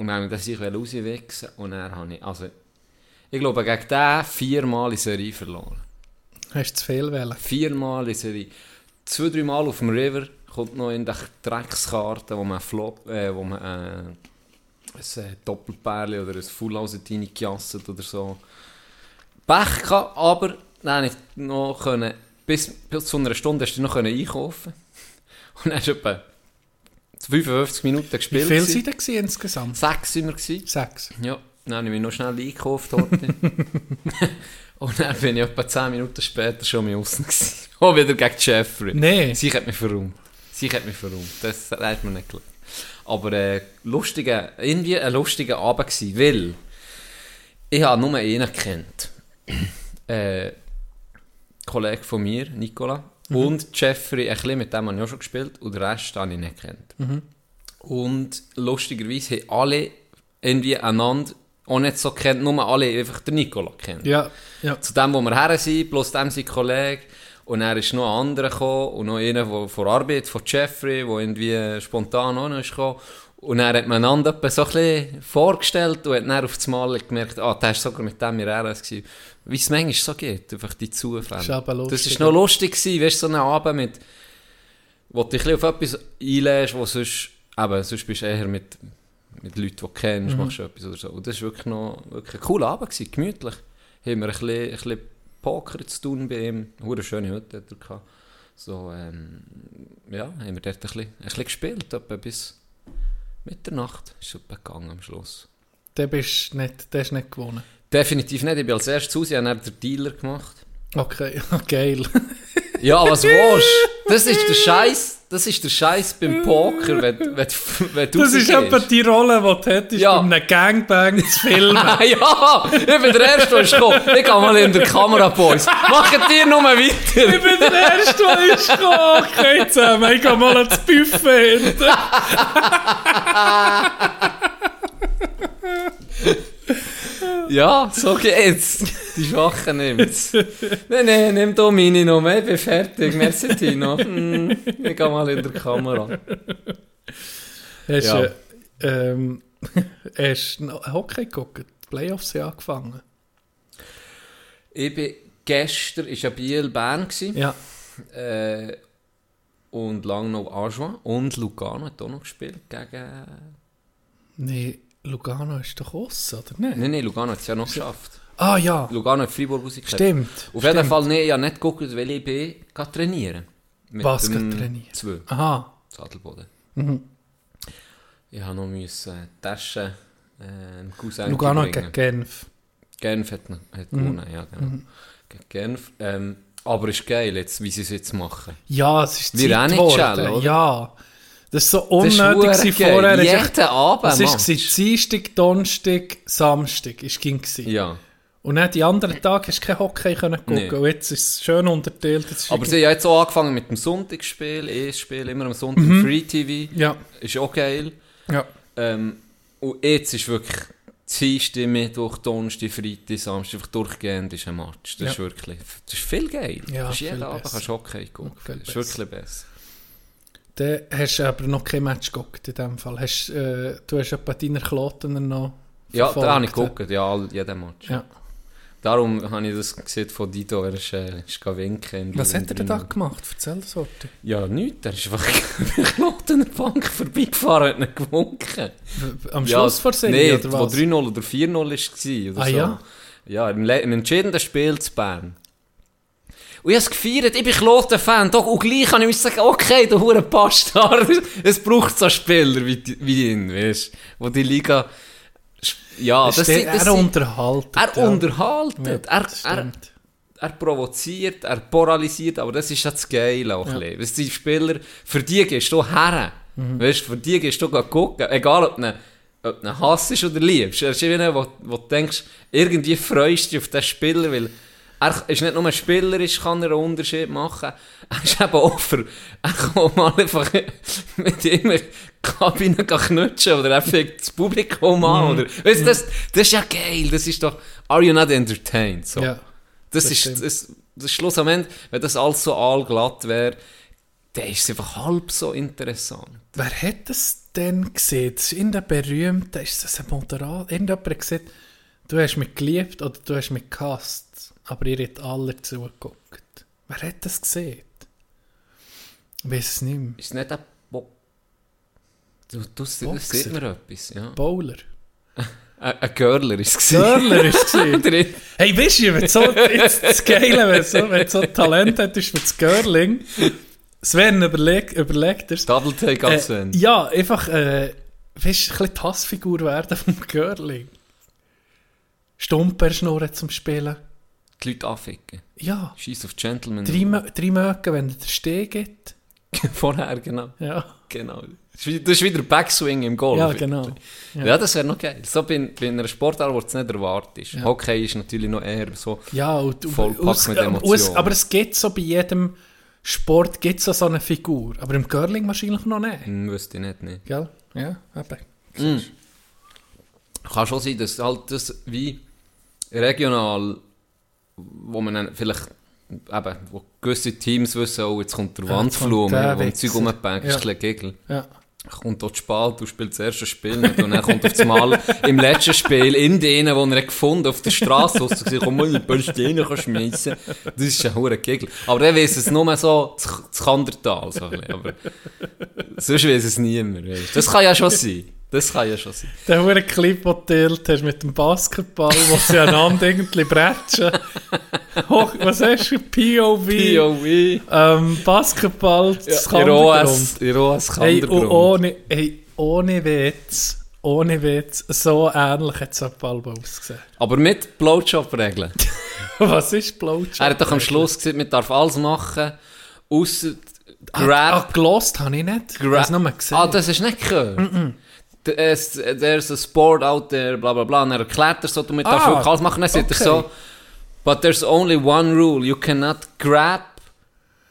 Speaker 3: Und dann wollte ich sich rauswichsen. Und dann habe ich, also, ich glaube, gegen den viermal in Serie verloren.
Speaker 4: Hast du zu viel wählen?
Speaker 3: Viermal in Serie. Zwei, drei Mal auf dem River kommt noch in die Dreckskarte, wo man, Flop, äh, wo man äh, ein äh, Doppelpärli oder ein Fullhausen-Tini gejasset oder so. Pech gehabt, aber dann ich noch können, bis, bis zu einer Stunde hast du noch können einkaufen Und dann hast du etwa 55 Minuten
Speaker 4: Wie
Speaker 3: gespielt.
Speaker 4: viel
Speaker 3: gewesen.
Speaker 4: sind da gewesen insgesamt?
Speaker 3: Sechs sind wir. Gewesen.
Speaker 4: Sechs.
Speaker 3: Ja, dann habe ich mich noch schnell eingekauft heute. Und dann bin ich etwa 10 Minuten später schon mal außen. Auch wieder gegen Jeffrey.
Speaker 4: Nein.
Speaker 3: Sie hat mich verräumt. Sie hat mich verräumt. Das, hat mir nicht geglaubt. Aber äh, lustiger, irgendwie ein lustiger Abend gewesen, weil ich habe nur einen gekannt. äh, ein Kollege von mir, Nicola, und Jeffrey, ein bisschen mit dem habe ich auch schon gespielt, und den Rest habe ich nicht gekannt. Und lustigerweise haben alle irgendwie einander auch nicht so kennt, nur alle einfach den Nicola kennt.
Speaker 4: Ja, ja.
Speaker 3: Zu dem, wo wir her sind, plus dem sein Kollege. Und dann ist noch ein anderer gekommen und noch einer der von Arbeit, von Jeffrey, der irgendwie spontan auch noch ist gekommen. Und dann hat man einander etwa so ein bisschen vorgestellt und hat dann auf das Mal gemerkt, ah, der war sogar mit dem in RS gewesen. Wie es manchmal so geht, einfach die Zufälle.
Speaker 4: Das ist aber lustig,
Speaker 3: Das ist noch lustig gewesen, weißt du, so einen Abend mit, wo du dich ein bisschen auf etwas einlässt, wo sonst, eben, sonst bist du eher mit, mit Leuten, die du kennst, machst du etwas oder so. Und das war wirklich noch wirklich ein cooler Abend, gewesen, gemütlich. Haben wir ein bisschen, ein bisschen Poker zu tun bei ihm. Eine schöne Hütte hat er gehabt. So, ähm, ja, haben wir dort ein bisschen, ein bisschen gespielt, etwa bis Mitternacht ist es etwa gegangen am Schluss.
Speaker 4: Der bist nicht, der ist nicht gewonnen.
Speaker 3: Definitiv nicht, ich bin als erstes raus, ich habe den Dealer gemacht.
Speaker 4: Okay, geil.
Speaker 3: Ja, was willst du? Das ist der Scheiß, das ist der Scheiß beim Poker, wenn, wenn, wenn du
Speaker 4: Das ist etwa die Rolle, die du hättest,
Speaker 3: Ja.
Speaker 4: um einen Gangbang zu filmen.
Speaker 3: Ah, ja, ich bin der Erste, der ist gekommen. Ich gehe mal in der Kamera, Boys. Macht ihr nur weiter.
Speaker 4: ich bin der Erste, der ist gekommen. Okay, zusammen. Ich gehe mal ans Buffet hinten.
Speaker 3: Ja, so geht's. Die Schwachen nimmt's. nein, nein, nimm da meine Nummer, ich bin fertig. Merci, Tino. Hm, ich geh mal in der Kamera.
Speaker 4: Hast
Speaker 3: Ja.
Speaker 4: du ähm, hast Hockey geguckt? Die Playoffs haben angefangen.
Speaker 3: Ich bin gestern, ist ja Biel Bern gewesen.
Speaker 4: Ja.
Speaker 3: Äh, und Langnau Ajoie. Und Lugano hat auch noch gespielt gegen...
Speaker 4: Nee, Lugano ist doch aus, oder nicht?
Speaker 3: Nein, nein, Lugano hat es ja noch geschafft.
Speaker 4: Ah ja,
Speaker 3: Lugano hat Freiburg rausgekehrt.
Speaker 4: stimmt.
Speaker 3: Auf jeden
Speaker 4: stimmt.
Speaker 3: Fall, nee, ich habe nicht geguckt, weil ich bin gegangen trainieren. Mit
Speaker 4: Was gegangen trainieren?
Speaker 3: Zwei,
Speaker 4: Aha.
Speaker 3: Sadelboden.
Speaker 4: Mhm.
Speaker 3: Ich habe noch müssen die Tasche äh, dem Cousin
Speaker 4: Lugano Mhm. gegen Genf.
Speaker 3: Genf hat, hat gewonnen, ja genau. Gegen Genf. Ähm, aber ist geil, jetzt, wie sie es jetzt machen.
Speaker 4: Ja, es ist
Speaker 3: Wir
Speaker 4: Zeit geworden. Ja. Das ist so
Speaker 3: Das
Speaker 4: unnötig
Speaker 3: geil.
Speaker 4: vorher. Es ist echt-
Speaker 3: Jeden Abend,
Speaker 4: Es
Speaker 3: Mann.
Speaker 4: war Dienstag, Donnerstag, Samstag. Ist ging.
Speaker 3: Ja,
Speaker 4: Und dann die anderen Tage hast du kein Hockey können gucken.
Speaker 3: Nee.
Speaker 4: Und jetzt ist es schön unterteilt.
Speaker 3: Aber sie haben jetzt auch angefangen mit dem Sonntagsspiel, E-Spiel, immer am Sonntag
Speaker 4: Mhm.
Speaker 3: Free TV.
Speaker 4: ja,
Speaker 3: Ist auch geil.
Speaker 4: ja.
Speaker 3: Ähm, und jetzt ist wirklich Dienstag, Mittwoch, Donnerstag, Freitag, Samstag, einfach durchgehend ist ein Match. Das
Speaker 4: Ja.
Speaker 3: ist wirklich, das ist viel geil.
Speaker 4: Ja,
Speaker 3: das ist jeden Abend
Speaker 4: besser.
Speaker 3: kannst du Hockey gucken. Das ist
Speaker 4: besser.
Speaker 3: wirklich besser.
Speaker 4: Dann hast du aber noch kein Match geguckt in dem Fall. Hast, äh, du hast etwa deiner Klotener noch
Speaker 3: Ja, da habe ich geguckt, ja, jeden Match.
Speaker 4: Ja.
Speaker 3: Darum habe ich das gesehen von Dido, er ist, äh, ist winken.
Speaker 4: Was hat er denn da gemacht? Erzähl das heute.
Speaker 3: Ja, nichts. Er ist einfach an der Bank vorbeigefahren und hat nicht gewunken.
Speaker 4: Am
Speaker 3: Ja,
Speaker 4: Schluss vor Serie,
Speaker 3: Nee,
Speaker 4: oder
Speaker 3: wo
Speaker 4: was?
Speaker 3: 3-0 oder 4-0 war. Oder
Speaker 4: Ah,
Speaker 3: so.
Speaker 4: ja?
Speaker 3: Ja, im, im entscheidenden Spiel zu Bern. Und ich habe es gefeiert, ich bin Kloten-Fan. Doch, und gleich kann ich mir sagen, okay, du hure Bastard. Es braucht so Spieler wie, wie ihn, weißt du, wo die Liga... Ja,
Speaker 4: Das
Speaker 3: das,
Speaker 4: ist
Speaker 3: das
Speaker 4: er unterhaltet.
Speaker 3: Er
Speaker 4: ja.
Speaker 3: unterhaltet,
Speaker 4: Ja,
Speaker 3: er, er, er provoziert, er paralysiert, aber das ist ja das Geile auch.
Speaker 4: Ja.
Speaker 3: Ja. Du, die Spieler, für die gehst du her.
Speaker 4: Mhm.
Speaker 3: Weißt, für die gehst du gucken. Egal, ob du ob du hassest oder liebst. Er ist wie einer, wo, wo du denkst, irgendwie freust du dich auf diesen Spieler, weil er ist nicht nur ein Spieler, ist, kann er einen Unterschied machen. Er ist eben für, er kann mal einfach mit ihm in Kabine knutschen oder er fängt das Publikum an.
Speaker 4: Mhm.
Speaker 3: Oder, weißt, das, das ist ja geil, das ist doch, are you not entertained? So.
Speaker 4: Ja.
Speaker 3: Das,
Speaker 4: Das
Speaker 3: ist das, das Schlussendlich, wenn das alles so allglatt wäre, dann ist es einfach halb so interessant.
Speaker 4: Wer hat das denn gesehen? Das ist in der berühmten, ist das ein Moderat? Irgendjemand hat gesagt, du hast mich geliebt oder du hast mich gehasst, aber ihr habt alle zugeguckt. Wer hat das gesehen? Ich weiß es nicht mehr.
Speaker 3: Ist nicht ein Bo Du, du, sieht mir etwas, ja.
Speaker 4: Bowler.
Speaker 3: Ein, Görler ist es.
Speaker 4: Görler ist es. Hey, weißt du, wenn so, jetzt das Geile, wenn so, wenn so Talent hat, ist für das Girling. Sven, überleg, überlegt er's.
Speaker 3: Double Take
Speaker 4: Äh,
Speaker 3: ab Sven.
Speaker 4: ja, einfach, äh, weißt du, ein bisschen die Hassfigur werden vom Girling. Stumperschnurren zum Spielen.
Speaker 3: Die Leute anficken.
Speaker 4: Ja,
Speaker 3: Scheiß auf Gentleman.
Speaker 4: drei, Mö- drei Mögen, wenn er den Steh gibt.
Speaker 3: Vorher, genau.
Speaker 4: Ja,
Speaker 3: genau. Das ist ist wieder Backswing im Golf.
Speaker 4: ja genau.
Speaker 3: Ja, das wäre noch geil. So bei, bei einer Sportart, wo es nicht erwartest.
Speaker 4: Ja.
Speaker 3: Hockey ist natürlich noch eher so...
Speaker 4: Ja, und,
Speaker 3: Vollpackt
Speaker 4: aus-
Speaker 3: mit Emotionen.
Speaker 4: aus- aber es gibt so bei jedem Sport gibt's so, so eine Figur. Aber im Girling wahrscheinlich noch nicht.
Speaker 3: Hm, wüsste ich nicht, nicht.
Speaker 4: Gell? Ja, eben.
Speaker 3: Mm. Kann schon sein, dass halt das wie regional, wo man dann vielleicht eben, wo gewisse Teams wissen, oh, jetzt kommt der
Speaker 4: Ja, der
Speaker 3: wo ein. Zeug rumgebankt ist,
Speaker 4: Ja.
Speaker 3: Gegel.
Speaker 4: Ja.
Speaker 3: Kommt dort Spalt, du spielst das erste Spiel nicht und dann kommt auf das Mal im letzten Spiel in denen, wo er hat gefunden auf der Straße, wo du gesagt komm mal, ein paar Steine kannst schmeißen. Das ist ein hoher Gegel. Aber der weiss es nur so, das Kandertal, so. Aber sonst weiss es niemand, weißt. Das kann ja schon sein. Das kann ja schon sein.
Speaker 4: Der hure Clip, den du geteilt hast mit dem Basketball, wo sie einander irgendwie bretschen. Hoch, was hast du? POV?
Speaker 3: POV.
Speaker 4: Ähm, Basketball, das
Speaker 3: Ja,
Speaker 4: Kandergrund.
Speaker 3: OS, in OS
Speaker 4: Hey,
Speaker 3: Kandergrund.
Speaker 4: und ohne, hey, ohne Witz, ohne Witz, so ähnlich hat es Ball ausgesehen.
Speaker 3: Aber mit Blowjob-Regeln.
Speaker 4: Was ist Blowjob?
Speaker 3: er hat doch am Schluss gesagt, man darf alles machen, ausser
Speaker 4: Ah,
Speaker 3: Grab.
Speaker 4: ah, gelost habe ich nicht. Ich habe es nur gesehen.
Speaker 3: Ah, das du nicht gehört? There's, there's a sport out there, bla bla bla. Und er erklärt er so, du mit
Speaker 4: Ah,
Speaker 3: darfst wirklich alles machen. Dann sagt er
Speaker 4: okay.
Speaker 3: so, but there's only one rule. You cannot grab,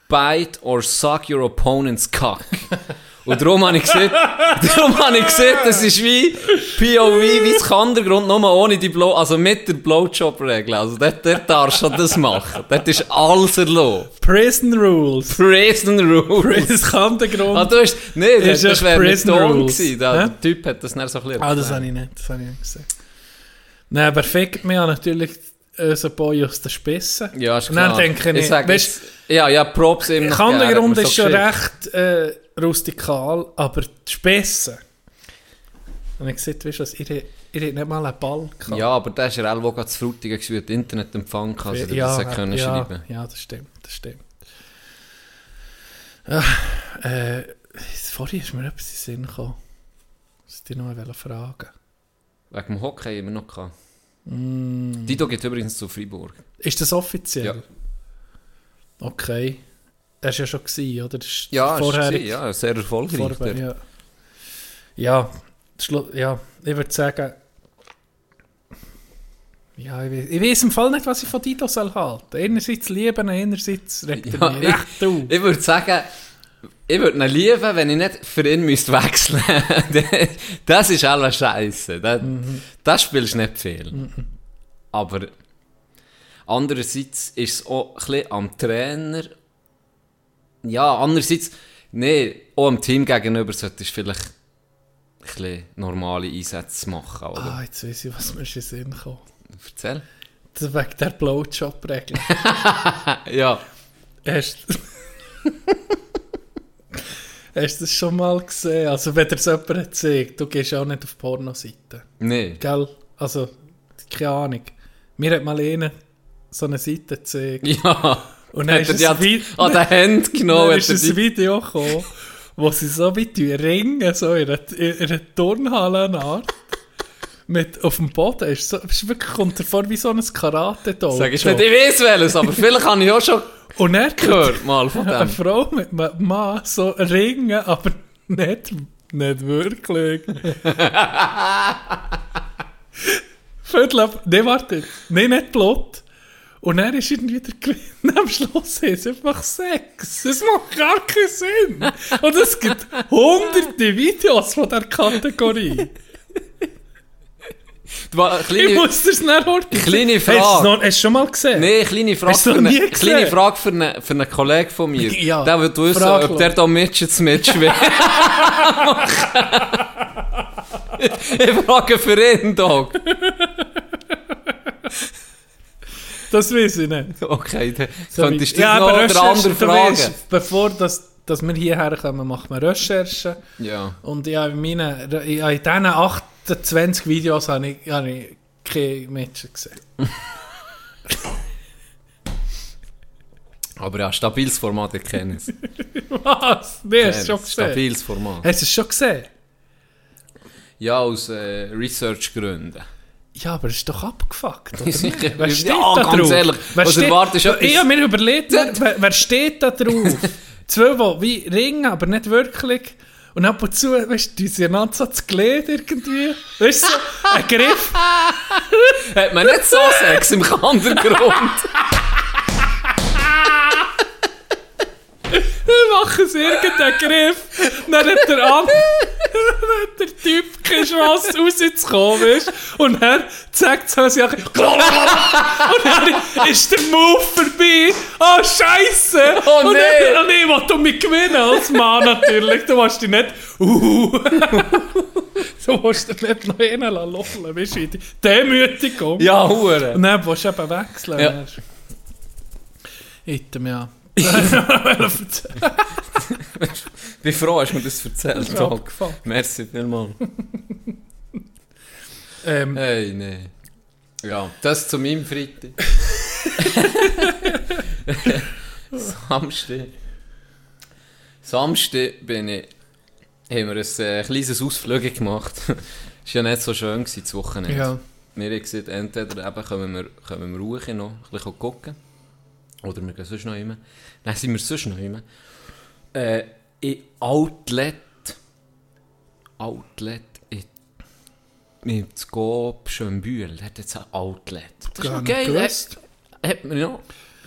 Speaker 3: bite or suck your opponent's cock. Und darum habe ich gesehen, darum habe ich gesehen, das ist wie POV, wie das Kandergrund, nur ohne die Blow, also mit der Blowjob-Regel. Also dort, dort darfst du das machen. Dort ist alles erlaubt.
Speaker 4: Prison Rules.
Speaker 3: Prison Rules.
Speaker 4: Das kann der Grund.
Speaker 3: Ah, du hast, nee, das, das wäre nicht Ton gewesen. Der, der Typ hat das nicht so bisschen
Speaker 4: Ah, das habe ich nicht, das habe ich nicht gesehen. Nein, aber fickt mich ja natürlich unser Boy aus den Spissen.
Speaker 3: Ja, ist
Speaker 4: Und dann
Speaker 3: klar.
Speaker 4: denke ich,
Speaker 3: sag
Speaker 4: weißt-
Speaker 3: jetzt- ja, ja, Props ihm.
Speaker 4: Kandergrund ist schon recht äh, rustikal, aber die Spissen. Und ich gesagt, weißt du was, ihr, ihr habt nicht mal einen Ball gehabt.
Speaker 3: Ja, aber der ist ja auch gerade zu Frutigen gewesen, hat Internetempfang gehabt, also
Speaker 4: ja,
Speaker 3: das können
Speaker 4: ja,
Speaker 3: schreiben.
Speaker 4: ja, das stimmt, das stimmt. Ja, äh, vorhin ist mir etwas in den Sinn gekommen. Was ich dich noch fragen
Speaker 3: Wegen dem Hockey wir noch gehabt.
Speaker 4: Mm.
Speaker 3: Dido geht übrigens zu Freiburg.
Speaker 4: Ist das offiziell?
Speaker 3: Ja.
Speaker 4: Okay. Er war ja schon, gewesen, oder? Das ist
Speaker 3: Ja,
Speaker 4: vorher,
Speaker 3: ist ja, sehr erfolgreich.
Speaker 4: vorher, ja. Ja, ja, ich würde sagen, ja, ich, weiss- ich weiß im Fall nicht, was ich von Dido soll halten. Einerseits lieben, einerseits regt
Speaker 3: Ja,
Speaker 4: mich
Speaker 3: ich-
Speaker 4: recht auf.
Speaker 3: Ich würde sagen, ich würde ihn lieben, wenn ich nicht für ihn müsste wechseln müsste. das ist alles scheiße. Das,
Speaker 4: Mhm.
Speaker 3: das spielst du nicht viel. Aber andererseits ist es auch ein bisschen am Trainer. Ja, andererseits, nee, auch am Team gegenüber solltest du vielleicht ein bisschen normale Einsätze machen. Oder?
Speaker 4: Ah, jetzt weiß ich, was mir in den Sinn kommt.
Speaker 3: Erzähl.
Speaker 4: Das ist wegen der Blowjob-Regel.
Speaker 3: Ja.
Speaker 4: Hast Hast du das schon mal gesehen? Also, wenn dir das jemand zeigt, du gehst auch nicht auf Pornoseiten.
Speaker 3: Nee.
Speaker 4: Gell? Also, keine Ahnung. Mir hat mal einer so eine Seite gezeigt.
Speaker 3: Ja.
Speaker 4: Und dann ist
Speaker 3: er an-
Speaker 4: Vi-
Speaker 3: an den Händen genommen.
Speaker 4: Dann ist
Speaker 3: er
Speaker 4: ein
Speaker 3: die-
Speaker 4: Video gekommen, wo sie so wie die ringen, so in einer, in einer Turnhallenart. Mit auf dem Boden ist so, ist wirklich kommt dir vor wie so ein karate -Dojo.
Speaker 3: Sag ich nicht, ich weiß welches, aber vielleicht habe ich auch schon
Speaker 4: Und er
Speaker 3: gehört mal von
Speaker 4: eine
Speaker 3: dem.
Speaker 4: Frau mit einem Mann so ringen, aber nicht, nicht wirklich. Viertel ab, nee, warte, nee, nicht Blut. Und er ist irgendwie der Gewinn. Am Schluss ist es einfach Sex. Das macht gar keinen Sinn. Und es gibt hunderte Videos von der Kategorie. Ich
Speaker 3: Kleine,
Speaker 4: muss das nicht heute
Speaker 3: Kleine
Speaker 4: Hast du
Speaker 3: Frage.
Speaker 4: es hast du schon mal gesehen?
Speaker 3: nee, kleine Frage,
Speaker 4: Hast du noch
Speaker 3: eine,
Speaker 4: nie gesehen?
Speaker 3: kleine Frage für einen, für einen Kollegen von mir.
Speaker 4: Ja,
Speaker 3: der will wissen,
Speaker 4: frag
Speaker 3: ob der da Midgets mitschwimmt. ich frage für ihn, Dog.
Speaker 4: Das weiß ich nicht.
Speaker 3: Okay, dann
Speaker 4: So
Speaker 3: könntest du
Speaker 4: ja,
Speaker 3: noch
Speaker 4: aber
Speaker 3: der
Speaker 4: Recherche,
Speaker 3: andere fragen.
Speaker 4: weisst, bevor das, dass wir hierher kommen, machen wir Recherchen.
Speaker 3: Ja.
Speaker 4: Und ja, in, meinen, ja, in diesen 28 Videos habe ich, habe ich keine Menschen gesehen.
Speaker 3: Aber ja, stabiles Format, ich kenne es.
Speaker 4: Was? Nee, hast du es schon gesehen?
Speaker 3: Stabiles Format.
Speaker 4: Hast du es schon gesehen?
Speaker 3: Ja, aus äh, Research-Gründen.
Speaker 4: Ja, aber es ist doch abgefuckt, oder? Wer
Speaker 3: Ja,
Speaker 4: steht da
Speaker 3: ganz
Speaker 4: drauf?
Speaker 3: ehrlich,
Speaker 4: Wer
Speaker 3: was erwartest du
Speaker 4: Ich habe mir überlegt, wer, wer, steht da drauf? Zwei, die wie ringen, aber nicht wirklich. Und ab und zu, weißt du, die sind einander so das Glied irgendwie. Weißt du, so ein Griff.
Speaker 3: Hat man nicht so Sex im Hintergrund?
Speaker 4: Dann machen sie irgendeinen Griff. Dann hat der, An dann hat der Typ keine Chance rauszukommen, du? Und dann zeigt so, und dann ist der Move vorbei. Oh, Scheiße!
Speaker 3: Oh,
Speaker 4: und
Speaker 3: nee.
Speaker 4: dann, und ich will um mich gewinnen als Mann natürlich. Du willst dich nicht. Uh. du willst dich nicht noch einen lachen, weißt du? Demütigung.
Speaker 3: Ja, Hure.
Speaker 4: Und dann willst du eben wechseln.
Speaker 3: Ja.
Speaker 4: Ja. Item, ja.
Speaker 3: Wie froh hast du mir das erzählt,
Speaker 4: Ja, abgefuckt.
Speaker 3: Merci vielmals.
Speaker 4: ähm,
Speaker 3: Hey, nee. Ja, das zu meinem Freitag. Samstag. Samstag bin ich, haben wir ein äh, kleines Ausflüge gemacht. Es war ja nicht so schön gewesen, das Wochenende.
Speaker 4: ja.
Speaker 3: Wir haben gesagt, entweder eben können wir, wir ruhig noch ein bisschen gucken. Oder wir gehen sonst noch immer. Dann sind wir sonst noch immer. Äh, in Outlet. Outlet in mit Skop Schönbühl. Hat jetzt ein Outlet. Das ist noch geil. Hat, hat man ja.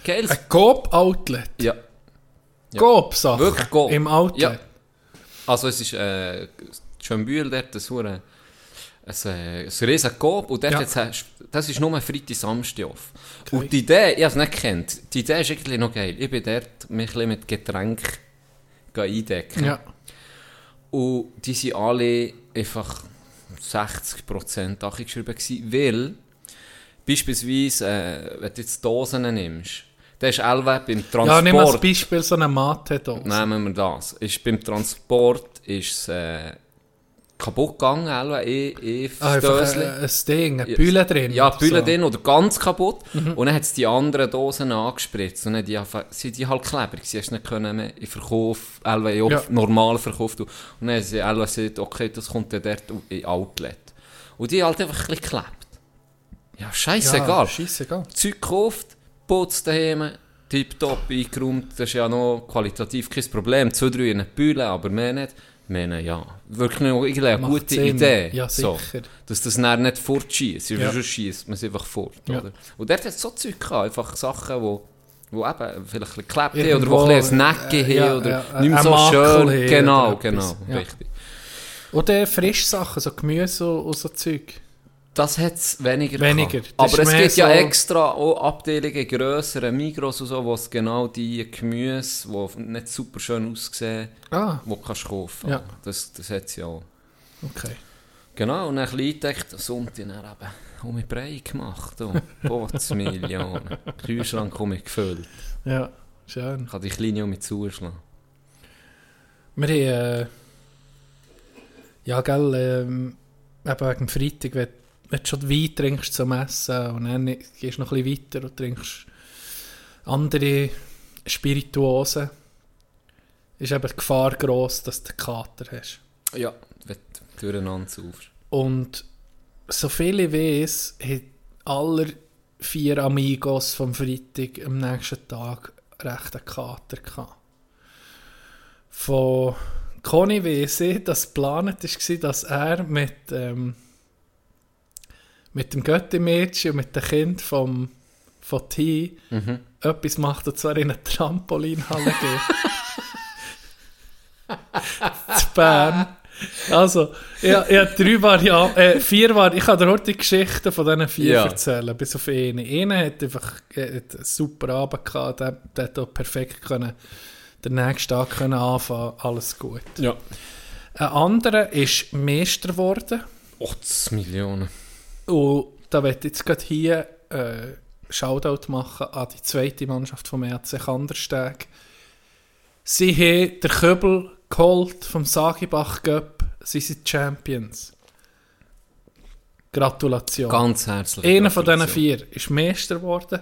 Speaker 3: Geil.
Speaker 4: Ein Coop-Outlet.
Speaker 3: Ja. Ja.
Speaker 4: Coop-Sachen.
Speaker 3: Wirklich Coop.
Speaker 4: Im Outlet.
Speaker 3: Ja. Also es ist äh, Schönbühl dort, das hure ein, äh, ein riesen Coop und dort
Speaker 4: Ja.
Speaker 3: jetzt das ist nur Freitag, Samstag off. Und die Idee, ich habe es nicht gekannt, die Idee ist eigentlich noch geil. Ich bin dort mich ein mit Getränk eindecken.
Speaker 4: Ja.
Speaker 3: Und die sind alle einfach 60% angeschrieben gewesen, weil beispielsweise, äh, wenn du jetzt Dosen nimmst, dann ist Elwe beim Transport...
Speaker 4: Ja, nimm als Beispiel so eine Mate-Dose.
Speaker 3: Nehmen wir das. Ist beim Transport ist es äh, kaputt gegangen, Elwe, eh, eh
Speaker 4: Ah, ein, ein Ding, eine Bühle drin.
Speaker 3: Ja, die Bühle
Speaker 4: so. Mhm.
Speaker 3: drin oder ganz kaputt. Und dann hat es die anderen Dosen angespritzt. Und dann die, sind die halt klebrig. Sie hast nicht können mehr in Verkauf, in
Speaker 4: Ja.
Speaker 3: normal Verkauf tun. Und dann haben sie Elwe gesagt, okay, das kommt dann dort in Outlet. Und die halt einfach ein bisschen geklebt. Ja, scheißegal.
Speaker 4: Ja, scheissegal.
Speaker 3: Zeug gekauft, putzt daheim, tipptopp eingeräumt, das ist ja noch qualitativ kein Problem. Zwei, drei in eine Bühle, aber mehr nicht. Meine, ja, wirklich noch irgendwie eine
Speaker 4: Macht
Speaker 3: gute
Speaker 4: Sinn.
Speaker 3: Idee.
Speaker 4: Ja,
Speaker 3: so, dass das dann nicht fortschießt.
Speaker 4: Ja.
Speaker 3: Ja. Sonst schießt man es einfach fort.
Speaker 4: Ja.
Speaker 3: Oder? Und dort hat es so Zeug gehabt, einfach Sachen, wo, wo eben vielleicht ein geklebt haben oder wo ein bisschen ein Necke
Speaker 4: äh,
Speaker 3: haben
Speaker 4: ja,
Speaker 3: oder
Speaker 4: ja,
Speaker 3: nicht mehr so schön.
Speaker 4: haben
Speaker 3: Genau, genau.
Speaker 4: Ja.
Speaker 3: richtig.
Speaker 4: Oder Frischsachen, so Gemüse und so Zeug.
Speaker 3: Das hat es weniger,
Speaker 4: Weniger.
Speaker 3: Aber es gibt ja
Speaker 4: so-
Speaker 3: extra auch Abteilungen, grössere Migros und so, wo es genau die Gemüse, die nicht super schön aussehen,
Speaker 4: Ah,
Speaker 3: die kannst du kaufen.
Speaker 4: Ja.
Speaker 3: Das, das hat es ja auch.
Speaker 4: okay.
Speaker 3: Genau, und dann ein bisschen eingedeckt, Sonntag dann eben um mich brei gemacht. Oh, Botsmillionen. Kühlschrank um mich gefüllt.
Speaker 4: Ja, schön.
Speaker 3: Ich kann die Kleine um mich zuschlagen.
Speaker 4: Wir haben, äh, ja, gell, ähm, eben wegen Freitag, wenn, wenn du schon Wein trinkst zum Essen und dann gehst du noch ein bisschen weiter und trinkst andere Spirituosen, ist eben die Gefahr gross, dass du einen Kater hast.
Speaker 3: Ja, wenn du durcheinander saufst.
Speaker 4: Und so viele ich weiss, haben aller vier Amigos vom Freitag am nächsten Tag recht einen Kater gehabt. Von Conny weiss ich, dass geplant war, dass er mit, ähm, mit dem Götti-Mädchen und mit dem Kind vom, von T
Speaker 3: Mhm.
Speaker 4: etwas macht, und zwar in eine Trampolinhalle geht. Zu Bern. Also, ja, ja drei Varianten, äh, vier Varianten. Ich kann dir heute die Geschichten von diesen vier
Speaker 3: Ja.
Speaker 4: erzählen, bis auf eine. Einer hat einfach äh, hat einen super Abend gehabt, der, der hat auch perfekt können, den nächsten Tag können anfangen, alles gut.
Speaker 3: Ja.
Speaker 4: Ein anderer ist Meister geworden.
Speaker 3: 80 Millionen.
Speaker 4: Und da ich jetzt gerade hier äh, Shoutout machen an die zweite Mannschaft vom ERC Kandersteg. Sie haben den Köbel geholt vom Sagibach Cup. Sie sind Champions. Gratulation.
Speaker 3: Ganz herzlich.
Speaker 4: Einer von diesen vier ist Meister geworden.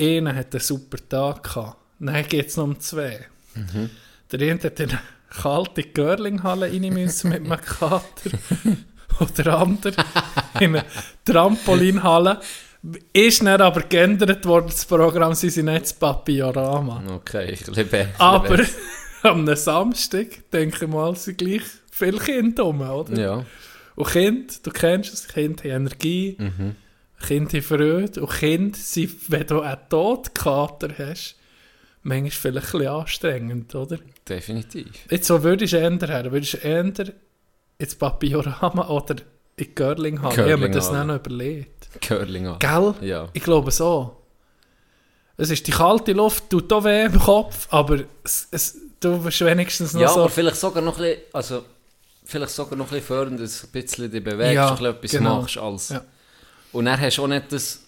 Speaker 4: Einer hat einen super Tag gehabt. Dann geht es noch um zwei. Der eine hat in eine kalte Görlinghalle rein müssen mit einem Kater. Und der andere in eine Trampolinhalle. Ist dann aber geändert worden, das Programm, sie sind das Papiorama.
Speaker 3: Okay, ich liebe.
Speaker 4: Aber am Samstag, denke ich mal, sind gleich viele Kinder rum, oder?
Speaker 3: Ja.
Speaker 4: Und Kinder, du kennst es, Kinder haben Energie,
Speaker 3: Mhm.
Speaker 4: Kinder haben Freude und Kinder sind, wenn du einen Todkater hast, manchmal vielleicht ein bisschen anstrengend, oder?
Speaker 3: Definitiv.
Speaker 4: Jetzt, wo würdest du ändern? Würdest du ändern ins Papiorama oder in die Görlinghalle? Ich habe mir das dann noch überlegt.
Speaker 3: Curling an.
Speaker 4: Gell?
Speaker 3: Ja.
Speaker 4: Ich glaube so. Es ist die kalte Luft, tut auch weh im Kopf, aber es, es, du wirst wenigstens noch
Speaker 3: Ja,
Speaker 4: so...
Speaker 3: aber vielleicht sogar noch ein bisschen, also, vielleicht sogar noch ein bisschen fördernd, dass du ein bisschen dich bewegst,
Speaker 4: Ja,
Speaker 3: ein bisschen etwas
Speaker 4: genau.
Speaker 3: machst. Als,
Speaker 4: Ja.
Speaker 3: Und dann hast du auch nicht das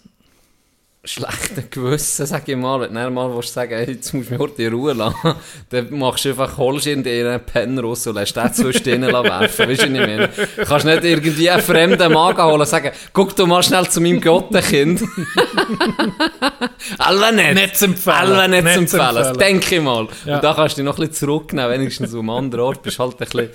Speaker 3: schlechte Gewissen, sag ich mal, wenn du mal willst sagen, hey, jetzt musst du mich heute in Ruhe lassen, dann machst du einfach, holst in einen Pen raus und lässt den zwischen denen werfen, weißt du, was ich meine? Du kannst nicht irgendwie einen fremden Mann holen und sagen, guck du mal schnell zu meinem Gottenkind. Alle nicht.
Speaker 4: Nicht zu empfehlen.
Speaker 3: Alle nicht,
Speaker 4: Nicht
Speaker 3: zu empfehlen.
Speaker 4: empfehlen.
Speaker 3: Denke ich mal.
Speaker 4: Ja.
Speaker 3: Und da kannst du dich noch ein bisschen zurücknehmen, wenigstens um einen anderen Ort. Bist halt ein bisschen,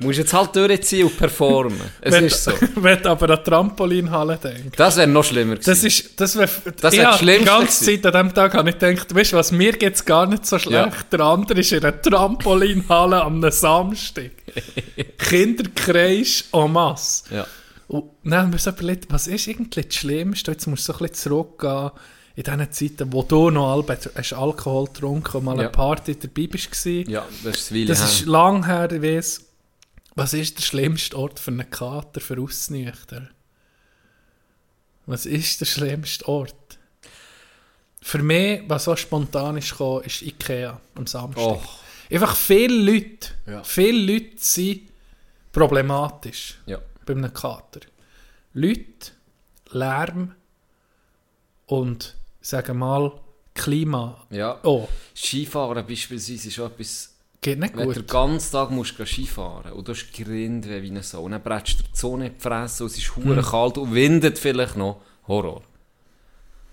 Speaker 3: musst jetzt halt durchziehen und performen. Es
Speaker 4: wenn,
Speaker 3: ist so.
Speaker 4: wenn du aber an Trampolinhalle denkst.
Speaker 3: Das wäre noch schlimmer gewesen.
Speaker 4: Das ist, das wäre,
Speaker 3: Das
Speaker 4: ich
Speaker 3: wär das
Speaker 4: hab die ganze. Zeit an dem Tag habe ich gedacht, weißt du was, mir geht es gar nicht so schlecht.
Speaker 3: Ja.
Speaker 4: Der andere ist in einer Trampolinhalle am Samstag. Kinder kreischen en masse.
Speaker 3: ja.
Speaker 4: Und dann haben wir so überlegt, was ist eigentlich das Schlimmste? Jetzt musst du so ein bisschen zurückgehen in diesen Zeiten, wo du noch Albert, hast Alkohol getrunken und mal
Speaker 3: Ja.
Speaker 4: eine Party dabei bist. gewesen.
Speaker 3: Ja, das ist Willi.
Speaker 4: Das ist lang her, ich weiss. Was ist der schlimmste Ort für einen Kater für Ausnüchter? Was ist der schlimmste Ort? Für mich, was so spontan ist gekommen, ist Ikea am Samstag.
Speaker 3: Oh,
Speaker 4: Einfach viele Leute,
Speaker 3: Ja.
Speaker 4: viele Leute sind problematisch
Speaker 3: ja.
Speaker 4: bei einem Kater. Leute, Lärm und, sagen wir mal, Klima.
Speaker 3: Ja.
Speaker 4: Oh,
Speaker 3: Skifahren beispielsweise ist etwas,
Speaker 4: geht nicht
Speaker 3: wenn du
Speaker 4: gut.
Speaker 3: den ganzen Tag musst gehen Skifahren und du hast Grind wie eine Sau und dann bretschst du die Sonne in die Fresse und es ist hure kalt und windet vielleicht noch. Horror.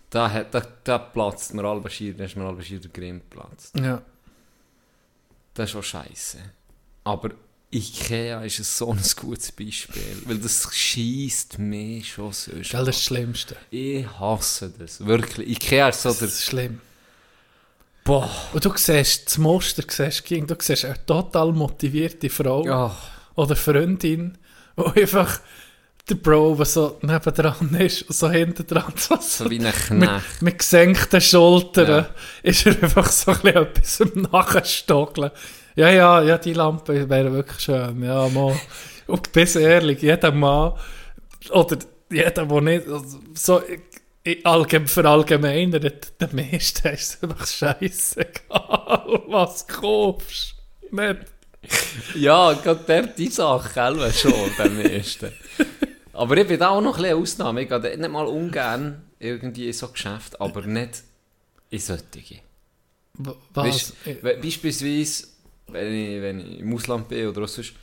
Speaker 3: Da, hat, da, da platzt mir alle Schier, da ist mir alle Schier der Grind platzt.
Speaker 4: Ja.
Speaker 3: Das ist auch scheiße. Aber Ikea ist ein so ein gutes Beispiel, weil das schießt mich schon so.
Speaker 4: Das ist das Schlimmste.
Speaker 3: Ich hasse das, wirklich. Ikea ist so
Speaker 4: Das
Speaker 3: der...
Speaker 4: ist schlimm.
Speaker 3: Boah.
Speaker 4: Und du siehst, das Muster siehst, du siehst eine total motivierte Frau
Speaker 3: Ja.
Speaker 4: oder Freundin, die einfach der Bro, der so nebendran ist und so hinten dran so,
Speaker 3: So wie ein
Speaker 4: mit,
Speaker 3: Knecht.
Speaker 4: mit gesenkten Schultern
Speaker 3: Ja.
Speaker 4: ist er einfach so ein bisschen etwas am Nachstockeln. Ja, ja, ja, die Lampe wäre wirklich schön. Ja, mal. Und bis ehrlich, jeder Mann oder jeder, der nicht also, so allgemein verallgemeinert, der meiste ist einfach scheißegal, was du kaufst. Nicht.
Speaker 3: Ja, gerade der die Sache schon, beim ersten. Aber ich bin da auch noch ein bisschen eine Ausnahme. Ich gehe nicht mal ungern irgendwie in so Geschäfte, aber nicht in solche.
Speaker 4: Was?
Speaker 3: Weißt, we- beispielsweise, wenn ich, wenn ich im Ausland bin oder auch sonst,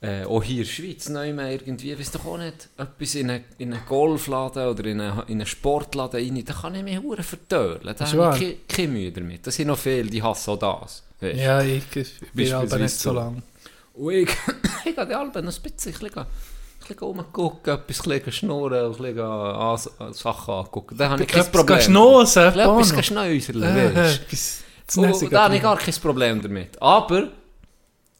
Speaker 3: äh, auch hier in der Schweiz, neu mehr irgendwie, weiss doch auch nicht, etwas in einen, in einen Golfladen oder in einen, in einen Sportladen rein, da kann ich mich hure vertören. Da habe ich keine, keine Mühe damit. Das sind noch viele, die hassen auch das. Weisst.
Speaker 4: ja, ich, ich bin aber nicht so
Speaker 3: so.
Speaker 4: lang.
Speaker 3: Und ich, ich gehe die Alben noch ein bisschen, bisschen, rumgucken, etwas ein bisschen schnurren, ein bisschen an, Sachen angucken. Da habe ich kein Problem. bisschen Etwas
Speaker 4: zu
Speaker 3: Und
Speaker 4: Nässigen
Speaker 3: da habe ich gar kein Problem damit. Aber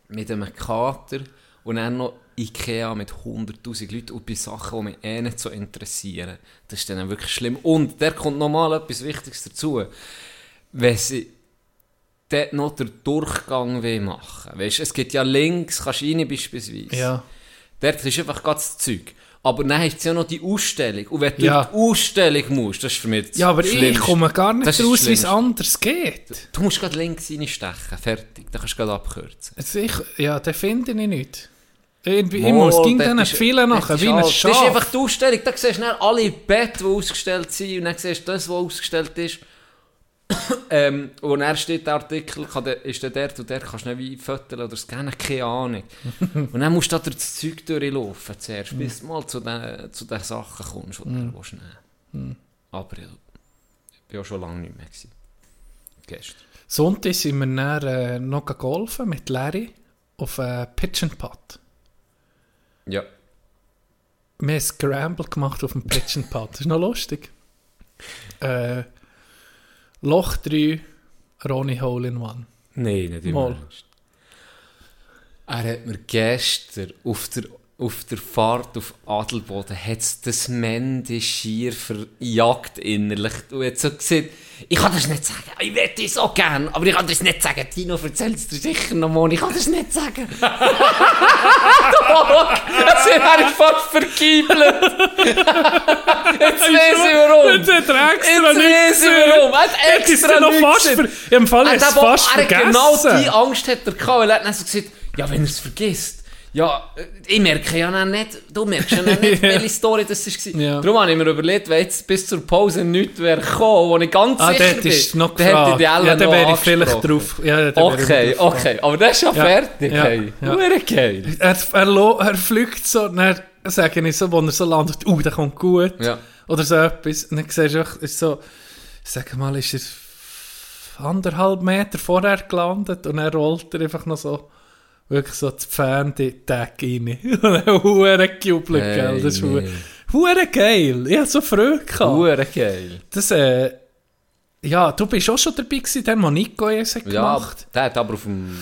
Speaker 3: mit einem Kater und dann noch Ikea mit 100'000 Leuten und bei Sachen, die mich eh nicht so interessieren, das ist dann wirklich schlimm. Und da kommt nochmal etwas Wichtiges dazu. Wenn sie dort noch den Durchgang will machen weißt, es gibt ja links, kannst du rein beispielsweise.
Speaker 4: Ja.
Speaker 3: Dort ist einfach ganz das Zeug. Aber dann hast du ja noch die Ausstellung. Und wenn du
Speaker 4: Ja.
Speaker 3: die Ausstellung musst, das ist für mich das
Speaker 4: ja, aber ich
Speaker 3: Schlimmste.
Speaker 4: komme gar nicht
Speaker 3: Das
Speaker 4: raus, wie es anders geht.
Speaker 3: Du musst gerade links reinstechen, fertig. Dann kannst du gerade abkürzen.
Speaker 4: Also ich, ja, den finde ich nicht. Irgendwie, ich
Speaker 3: Mal,
Speaker 4: muss ging dann
Speaker 3: ist-
Speaker 4: viele
Speaker 3: dort
Speaker 4: nachher, wie ein Schaf.
Speaker 3: Das ist einfach die Ausstellung. Da siehst du dann alle Betten, die ausgestellt sind. Und dann siehst du das, was ausgestellt ist. ähm, und dann steht der Artikel, kann der, ist der dort und der kannst du nicht wie föteln oder scannen, keine Ahnung. und dann musst du da durch das Zeug durchlaufen zuerst, bis du mal zu den, zu den Sachen kommst, die du willst nehmen Aber ja, ich war auch schon lange nicht mehr. Gewesen. Gestern.
Speaker 4: Sonntag sind wir dann, äh, noch golfen mit Larry auf äh, Pitch and Putt.
Speaker 3: Ja.
Speaker 4: Wir haben Scramble gemacht auf dem Pitch and Putt. Das ist noch lustig. Äh, Loch 3, Ronnie Hole in One.
Speaker 3: Nein, nicht immer. Er hat mir gestern auf der, auf der Fahrt auf Adelboden hat's das Mende schier verjagt innerlich. Du hast so gesagt, ich kann das nicht sagen. Ich wette es so gern, aber ich kann das nicht sagen. Tino erzählt es dir sicher noch mal. Ich kann das nicht sagen. Das wäre fast vergiebelt. Jetzt weiß ich warum.
Speaker 4: Jetzt hat er extra
Speaker 3: Jetzt weiß ich warum. Er hat
Speaker 4: Jetzt ist
Speaker 3: extra
Speaker 4: noch fast ver Im Fall
Speaker 3: Er
Speaker 4: ist es
Speaker 3: hat
Speaker 4: fast
Speaker 3: hat
Speaker 4: vergessen.
Speaker 3: genau die Angst hat er gehabt, weil er hat dann so gesagt, ja, wenn er es vergisst, ja, ich merke ja dann nicht, du merkst ja nicht, welche Story das war.
Speaker 4: Ja.
Speaker 3: Darum habe ich mir überlegt, wenn jetzt bis zur Pause nichts wäre gekommen, wo ich ganz
Speaker 4: Ah,
Speaker 3: sicher bin,
Speaker 4: ist noch
Speaker 3: dann hätte ich die
Speaker 4: Ja, dann
Speaker 3: noch
Speaker 4: wäre ich vielleicht drauf. Ja, dann
Speaker 3: Okay,
Speaker 4: drauf
Speaker 3: okay, aber das ist ja,
Speaker 4: Ja.
Speaker 3: fertig,
Speaker 4: Ja.
Speaker 3: hey.
Speaker 4: Ja.
Speaker 3: Geil.
Speaker 4: Er, er, er fliegt so, dann sage ich so, wo er so landet, uh, der kommt gut.
Speaker 3: Ja.
Speaker 4: Oder so etwas. Und dann siehst du, ist so, sag mal, ist er anderthalb Meter vorher gelandet und er rollt er einfach noch so, wirklich so das Fernseh-Tag rein. Hure gejubelt,
Speaker 3: Hey,
Speaker 4: gell. Das ist
Speaker 3: nee.
Speaker 4: hure geil. Ich hatte so Freude gehabt.
Speaker 3: Hure geil.
Speaker 4: Das, äh, ja, du bist auch schon dabei gewesen, der, wo Nico es hat
Speaker 3: Ja,
Speaker 4: gemacht.
Speaker 3: der hat aber auf dem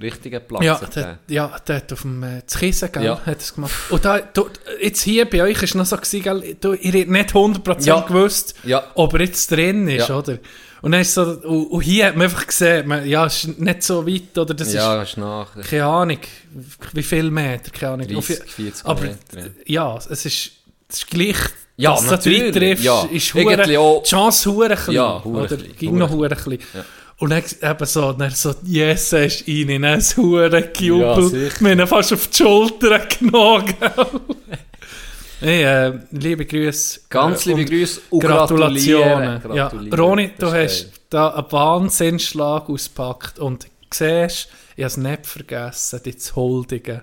Speaker 3: richtigen Platz
Speaker 4: Ja, der, ja, der hat auf dem äh, Kissen, gell,
Speaker 3: Ja.
Speaker 4: hat es gemacht. Und da, du, jetzt hier bei euch ist noch so gewesen, gell, du, ihr habt nicht 100%
Speaker 3: Ja.
Speaker 4: gewusst,
Speaker 3: Ja.
Speaker 4: ob er jetzt drin ist,
Speaker 3: Ja.
Speaker 4: oder? Und dann ist so, und, und hier hat man einfach gesehen, man, ja, es ist nicht so weit, oder das
Speaker 3: ja,
Speaker 4: ist,
Speaker 3: ist nach.
Speaker 4: keine Ahnung, wie viel Meter, keine Ahnung.
Speaker 3: 30,
Speaker 4: Auf-
Speaker 3: 40
Speaker 4: aber,
Speaker 3: Meter.
Speaker 4: ja, es ist, es ist gleich,
Speaker 3: Ja,
Speaker 4: dass du
Speaker 3: natürlich,
Speaker 4: weit triffst,
Speaker 3: ja.
Speaker 4: ist hure, die Chance hure klein,
Speaker 3: Ja, hure
Speaker 4: oder?
Speaker 3: klein,
Speaker 4: Ging noch hure klein.
Speaker 3: Ja.
Speaker 4: Und dann eben so, dann so, yes, er ist rein, dann ein hure
Speaker 3: Ja,
Speaker 4: Gejubel.
Speaker 3: sicher.
Speaker 4: Wir haben ihn fast auf die Schulter genommen. Hey, äh, liebe Grüße.
Speaker 3: Ganz liebe Grüße und
Speaker 4: Gratulationen.
Speaker 3: gratulieren.
Speaker 4: Ja. Roni, du hast da einen Wahnsinnsschlag ausgepackt und siehst, ich habe es nicht vergessen, dich zu huldigen.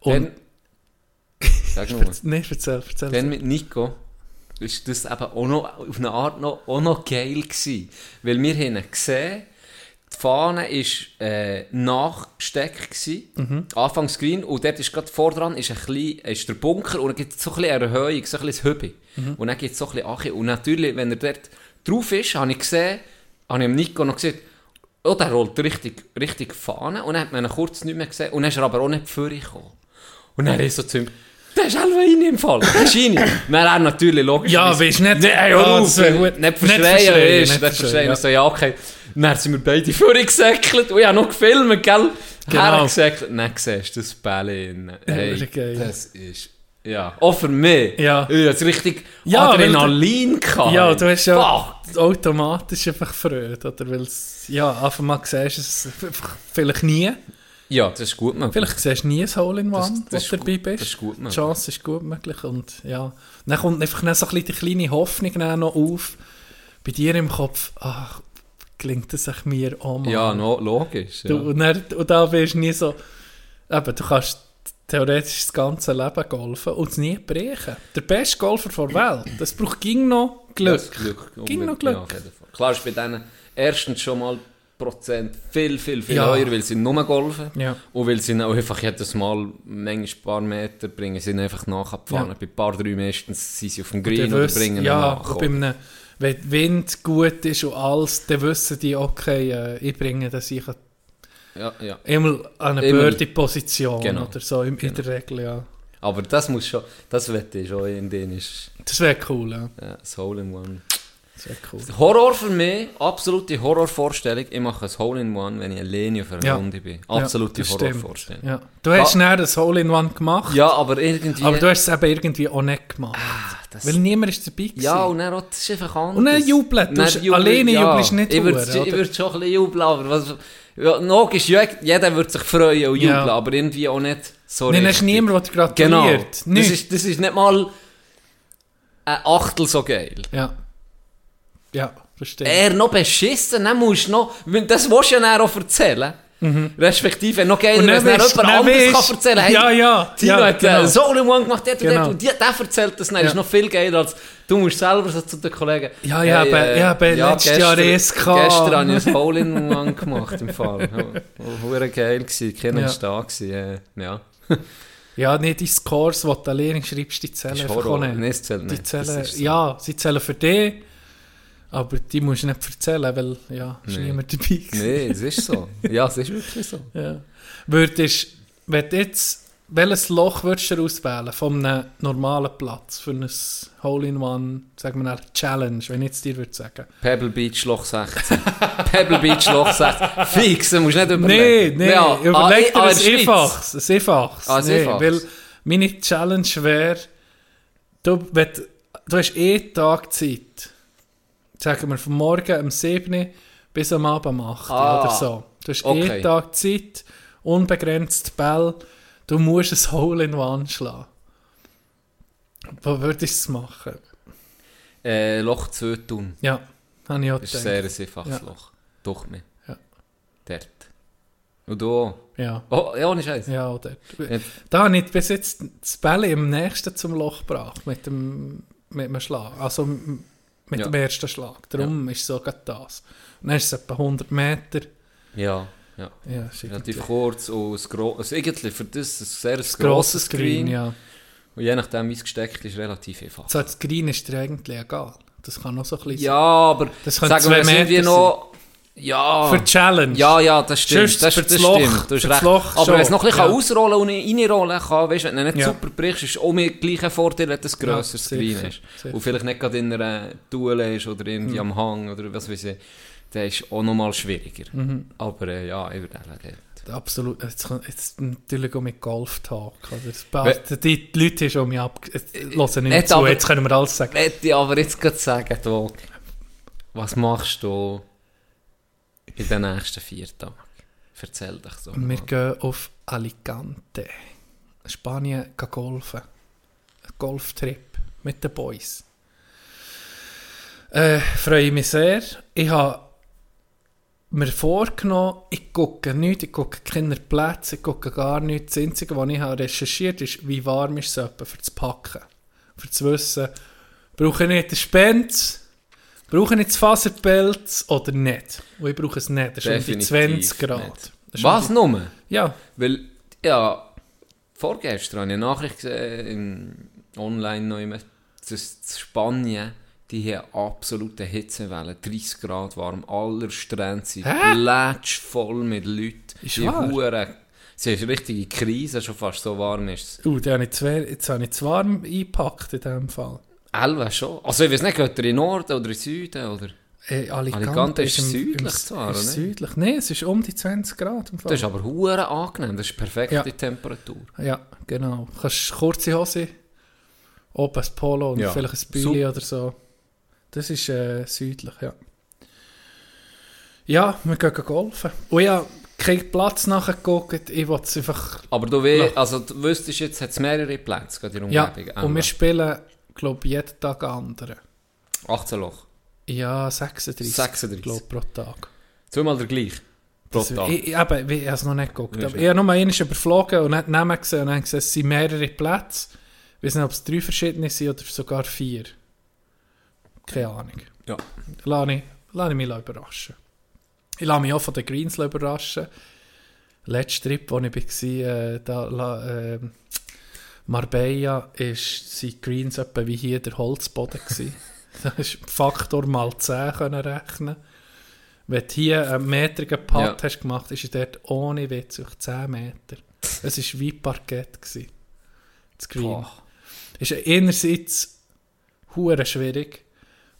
Speaker 4: Und,
Speaker 3: sag nur.
Speaker 4: Nein, erzähl, erzähl.
Speaker 3: Dann mit Nico ist das eben auch noch auf eine Art noch, auch noch geil gewesen. Weil wir haben ihn gesehen, die Fahne war äh, nachgesteckt gewesen,
Speaker 4: Mhm.
Speaker 3: Anfangs green, und dort ist gerade vordran ist ein klein, ist der Bunker und dann gibt es so ein bisschen Erhöhung, so ein bisschen Hübe.
Speaker 4: Mhm.
Speaker 3: Und dann gibt es so ein bisschen Ache. Und natürlich, wenn er dort drauf ist, habe ich gesehen, habe ich Nico noch gesagt, oh, der rollt richtig, richtig Fahne. Und dann hat man ihn kurz nicht mehr gesehen. Und dann ist er aber auch nicht vorgekommen. Und dann ist so zu ihm, der ist halb rein im Fall. Der ist rein. Dann er natürlich logisch.
Speaker 4: Ja, weisst nicht-
Speaker 3: Nein, hör
Speaker 4: Ja,
Speaker 3: auf. Nicht verschreien,
Speaker 4: verschreien,
Speaker 3: weisst
Speaker 4: nicht verschreien. ja.
Speaker 3: So, ja, okay. Dann sind wir beide vorgesäckelt. Und ich habe noch gefilmt, gell?
Speaker 4: Genau.
Speaker 3: Hergesäckelt. Dann siehst du das Bälle. Hey, das ist... Ja, auch für mich.
Speaker 4: Ja.
Speaker 3: Ich hatte richtig
Speaker 4: Ja,
Speaker 3: Adrenalin gehabt.
Speaker 4: Ja, du hast ja
Speaker 3: Fuck.
Speaker 4: automatisch einfach Freude, oder? Weil ja, einfach mal siehst du es vielleicht nie.
Speaker 3: Ja, das ist gut möglich.
Speaker 4: Vielleicht siehst du nie ein Hole in One, wo du dabei bist.
Speaker 3: das ist gut
Speaker 4: Die
Speaker 3: möglich.
Speaker 4: Chance ist gut möglich. Und ja, dann kommt einfach so ein bisschen die kleine Hoffnung noch auf. Bei dir im Kopf, ach, gelingt es sich mir auch mal.
Speaker 3: Ja, no, logisch. Ja.
Speaker 4: Du, und, dann, und da bist du nie so, eben, du kannst theoretisch das ganze Leben golfen und es nie brechen. Der beste Golfer der Welt, das braucht ging noch Glück.
Speaker 3: Das Glück.
Speaker 4: Ging noch. Glück.
Speaker 3: Ja. Klar ist bei denen erstens schon mal Prozent viel, viel, viel
Speaker 4: Ja.
Speaker 3: höher, weil sie nur golfen.
Speaker 4: Ja.
Speaker 3: Und weil sie auch einfach jedes Mal manchmal ein paar Meter bringen, sie einfach nachgefahren.
Speaker 4: Ja.
Speaker 3: Bei ein paar, drei meistens sind sie auf dem Green oder
Speaker 4: wüsste-
Speaker 3: bringen
Speaker 4: ja,
Speaker 3: nach.
Speaker 4: und bei einem, wenn der Wind gut ist und alles, dann wissen die, okay, äh, ich bringe das ich
Speaker 3: Ja, ja.
Speaker 4: einmal an eine
Speaker 3: Immer.
Speaker 4: Birdie-Position
Speaker 3: Genau.
Speaker 4: oder so, in, in
Speaker 3: Genau.
Speaker 4: der Regel, ja.
Speaker 3: Aber das muss schon, das wette ich schon in denen ist
Speaker 4: Das wäre cool, ja.
Speaker 3: ja, das Hole in One.
Speaker 4: Das cool.
Speaker 3: Horror für mich, absolute Horrorvorstellung. Ich mache ein Hole in One, wenn ich alleine auf einer
Speaker 4: Ja.
Speaker 3: Runde bin. Absolute
Speaker 4: Ja, das.
Speaker 3: Horrorvorstellung.
Speaker 4: Ja. Du hast schnell das Hole in One gemacht,
Speaker 3: Ja, aber irgendwie.
Speaker 4: aber du hast es eben irgendwie auch nicht gemacht.
Speaker 3: das-
Speaker 4: weil niemand ist dabei gewesen.
Speaker 3: Ja, und dann auch, das ist einfach anders.
Speaker 4: Und dann jubeln. Du
Speaker 3: Dann
Speaker 4: alleine jubelst nicht
Speaker 3: Ich würde schon ein bisschen jubeln, aber was... Ja, logisch, ja, jeder würde sich freuen und jubeln,
Speaker 4: Ja.
Speaker 3: aber irgendwie auch nicht so
Speaker 4: Nein,
Speaker 3: richtig.
Speaker 4: ist niemand, der dir
Speaker 3: Genau.
Speaker 4: gratuliert.
Speaker 3: Das ist, das ist nicht mal ein Achtel so geil.
Speaker 4: Ja. Ja, verstehe.
Speaker 3: Er noch beschissen, dann musst du noch... Das willst du ja dann auch erzählen. Respektive noch geiler,
Speaker 4: Mhm.
Speaker 3: Wenn es jemand anderes kann erzählen
Speaker 4: Ja, ja,
Speaker 3: Tino
Speaker 4: ja,
Speaker 3: hat
Speaker 4: genau.
Speaker 3: äh, so einen One gemacht, der, der,
Speaker 4: Genau.
Speaker 3: und die, der erzählt das, dann
Speaker 4: Ja.
Speaker 3: ist noch viel geiler als du musst selber so zu den Kollegen.
Speaker 4: Ja, ja,
Speaker 3: Hey,
Speaker 4: aber- ja, aber letztes Jahr ESK.
Speaker 3: Gestern habe ich ein Hole in One gemacht im Fall. Ja, War geil gewesen, keiner
Speaker 4: Ja.
Speaker 3: da gewesen. äh, Ja,
Speaker 4: Ja, nicht die Scores, die du alleine schreibst, die zählen einfach nicht.
Speaker 3: Zählt
Speaker 4: Die zählen,
Speaker 3: so.
Speaker 4: ja, sie zählen für dich, aber die musst du nicht erzählen, weil, ja, ist
Speaker 3: Nee.
Speaker 4: niemand dabei gewesen.
Speaker 3: Nein, es ist so. Ja, es ist wirklich so.
Speaker 4: Ja. Würdest, wenn du jetzt, welches Loch würdest du auswählen von einem normalen Platz für ein Hole-in-One, sagen wir mal, Challenge, wenn ich jetzt dir würde sagen?
Speaker 3: Pebble Beach Loch 16. Pebble Beach Loch 16. Fix, du musst nicht
Speaker 4: Nein,
Speaker 3: überlegen.
Speaker 4: nein,
Speaker 3: Ja,
Speaker 4: überleg dir
Speaker 3: ah,
Speaker 4: ein einfaches, ein einfaches.
Speaker 3: Ah,
Speaker 4: Nee. Weil meine Challenge wäre, du, wenn, du hast eh Tag Zeit, sagen wir von morgen um 7 Uhr bis am Abend um 8 Uhr
Speaker 3: Ah,
Speaker 4: oder so. Du hast
Speaker 3: okay.
Speaker 4: eh Tag Zeit, unbegrenzt Ball, du musst ein Hole in One schlagen. Wo würdest du es machen?
Speaker 3: Äh, Loch 2 tun.
Speaker 4: Ja, habe ich auch
Speaker 3: Das ist ein sehr einfaches
Speaker 4: Ja.
Speaker 3: Loch. Doch mir.
Speaker 4: Ja.
Speaker 3: Dort. Und du auch.
Speaker 4: Ja,
Speaker 3: Oh, ja, ohne Scheiß.
Speaker 4: ja, oder?
Speaker 3: Ja.
Speaker 4: Da habe ich bis jetzt das Bälle im nächsten zum Loch gebracht, mit dem, mit dem Schlag. Also mit
Speaker 3: Ja.
Speaker 4: dem ersten Schlag. Darum ist so gerade das. Und dann ist es etwa 100 Meter.
Speaker 3: Ja, ja.
Speaker 4: Ja,
Speaker 3: Relativ kurz und ein gro- also eigentlich für das ein sehr
Speaker 4: ein
Speaker 3: grosses
Speaker 4: grosses
Speaker 3: Screen.
Speaker 4: Screen, ja.
Speaker 3: Und je nachdem, wie es gesteckt ist, relativ einfach.
Speaker 4: So, das Green ist dir eigentlich egal. Das kann noch so ein bisschen
Speaker 3: Ja, aber
Speaker 4: Das
Speaker 3: sagen wir irgendwie
Speaker 4: Meter
Speaker 3: noch Ja.
Speaker 4: Für die Challenge.
Speaker 3: Ja, ja, das stimmt.
Speaker 4: Sonst
Speaker 3: Das, das
Speaker 4: das Loch-
Speaker 3: stimmt. Du hast
Speaker 4: das
Speaker 3: recht.
Speaker 4: Loch
Speaker 3: Aber wenn es noch ein bisschen
Speaker 4: ja.
Speaker 3: ausrollen und reinrollen kann, weißt wenn du nicht
Speaker 4: Ja.
Speaker 3: super brichst, ist auch mit gleichen Vorteil, wenn du ein grösseres
Speaker 4: sicher,
Speaker 3: Screen ist.
Speaker 4: sicher.
Speaker 3: Und vielleicht nicht gerade in einer Duelle ist oder irgendwie am Hang oder was weiß ich. Der ist auch nochmal schwieriger.
Speaker 4: Mhm.
Speaker 3: Aber äh, ja, ich würde.
Speaker 4: Absolut. Jetzt, jetzt natürlich auch mit Golf-Talk. oder? Das passt- Die, die Leute schon mich ab... Jetzt hören nicht zu,
Speaker 3: aber-
Speaker 4: jetzt können wir alles sagen.
Speaker 3: Ich aber jetzt gerade sagen, du, was machst du in den nächsten vier Tagen? Erzähl dich so.
Speaker 4: Wir gehen auf Alicante. Spanien gehen golfen. Ein Golftrip mit den Boys. Äh, freue mich sehr. Ich habe mir vorgenommen, ich gucke nichts, ich gucke keine Plätze, ich gucke gar nichts. Das Einzige, was ich habe recherchiert ist, wie warm ist es etwa für das Packen. Für zu wissen, brauche ich nicht den Spenz, brauche ich das Faserpelz oder nicht. Und ich brauche es nicht, das ist um die
Speaker 3: Definitiv
Speaker 4: 20 Grad.
Speaker 3: Was
Speaker 4: die-
Speaker 3: nur?
Speaker 4: Ja,
Speaker 3: Weil, ja, vorgestern habe ich eine Nachricht gesehen, online noch immer, dass Spanien, die haben absolute Hitzewelle, 30 Grad warm, aller Strände sind voll mit Leuten.
Speaker 4: Ist
Speaker 3: die
Speaker 4: wahr?
Speaker 3: Hure, sie ist eine richtige Krise, schon fast so warm ist es.
Speaker 4: Uh, jetzt habe ich zu warm eingepackt in diesem Fall.
Speaker 3: Elva schon. Also ich weiß nicht, geht er in den Norden oder in den Süden, oder?
Speaker 4: Äh, Alicante,
Speaker 3: Alicante ist
Speaker 4: im-
Speaker 3: südlich
Speaker 4: im-
Speaker 3: zwar,
Speaker 4: ist
Speaker 3: oder?
Speaker 4: Südlich. Nein, es ist um die 20 Grad im Fall.
Speaker 3: Das ist aber hure angenehm, das ist perfekte
Speaker 4: Ja.
Speaker 3: Temperatur.
Speaker 4: Ja, genau. Du kannst kurze Hose, oben ein Polo und
Speaker 3: Ja.
Speaker 4: vielleicht ein Büli
Speaker 3: Super.
Speaker 4: oder so. Das ist äh, südlich, ja. Ja, wir gehen golfen. Und ich habe keinen Platz nachgeguckt, ich wollte es einfach...
Speaker 3: Aber du, weh, also, du wüsstest jetzt, hat es mehrere Plätze in der
Speaker 4: Ja,
Speaker 3: Umgebung.
Speaker 4: und wir spielen, glaube jeden Tag einen anderen.
Speaker 3: 18 Loch.
Speaker 4: Ja, 36,
Speaker 3: 36.
Speaker 4: glaube pro Tag.
Speaker 3: Zweimal der gleich. Pro
Speaker 4: Das-
Speaker 3: Tag.
Speaker 4: Ich, eben, ich habe es noch nicht geguckt.
Speaker 3: Ja,
Speaker 4: Aber
Speaker 3: schon.
Speaker 4: ich habe nur einmal überflogen und nicht Namen gesehen und dann gesehen, es sind mehrere Plätze. Ich weiß nicht, ob es drei verschiedene sind oder sogar vier. Keine Ahnung.
Speaker 3: Ja.
Speaker 4: Lass ich, lass ich mich überraschen. Ich lasse mich auch von den Greens überraschen. Letzter Trip, wo ich war, äh, da, äh, Marbella, ist, sind die Greens etwa wie hier der Holzboden gewesen. da ist Faktor mal 10 können rechnen. Wenn du hier einen metrigen Putt
Speaker 3: Ja.
Speaker 4: hast gemacht, ist er dort ohne Witz auf 10 Meter. Es war wie Parkett. Gewesen, das Green.
Speaker 3: Boah.
Speaker 4: Ist einerseits hure schwierig,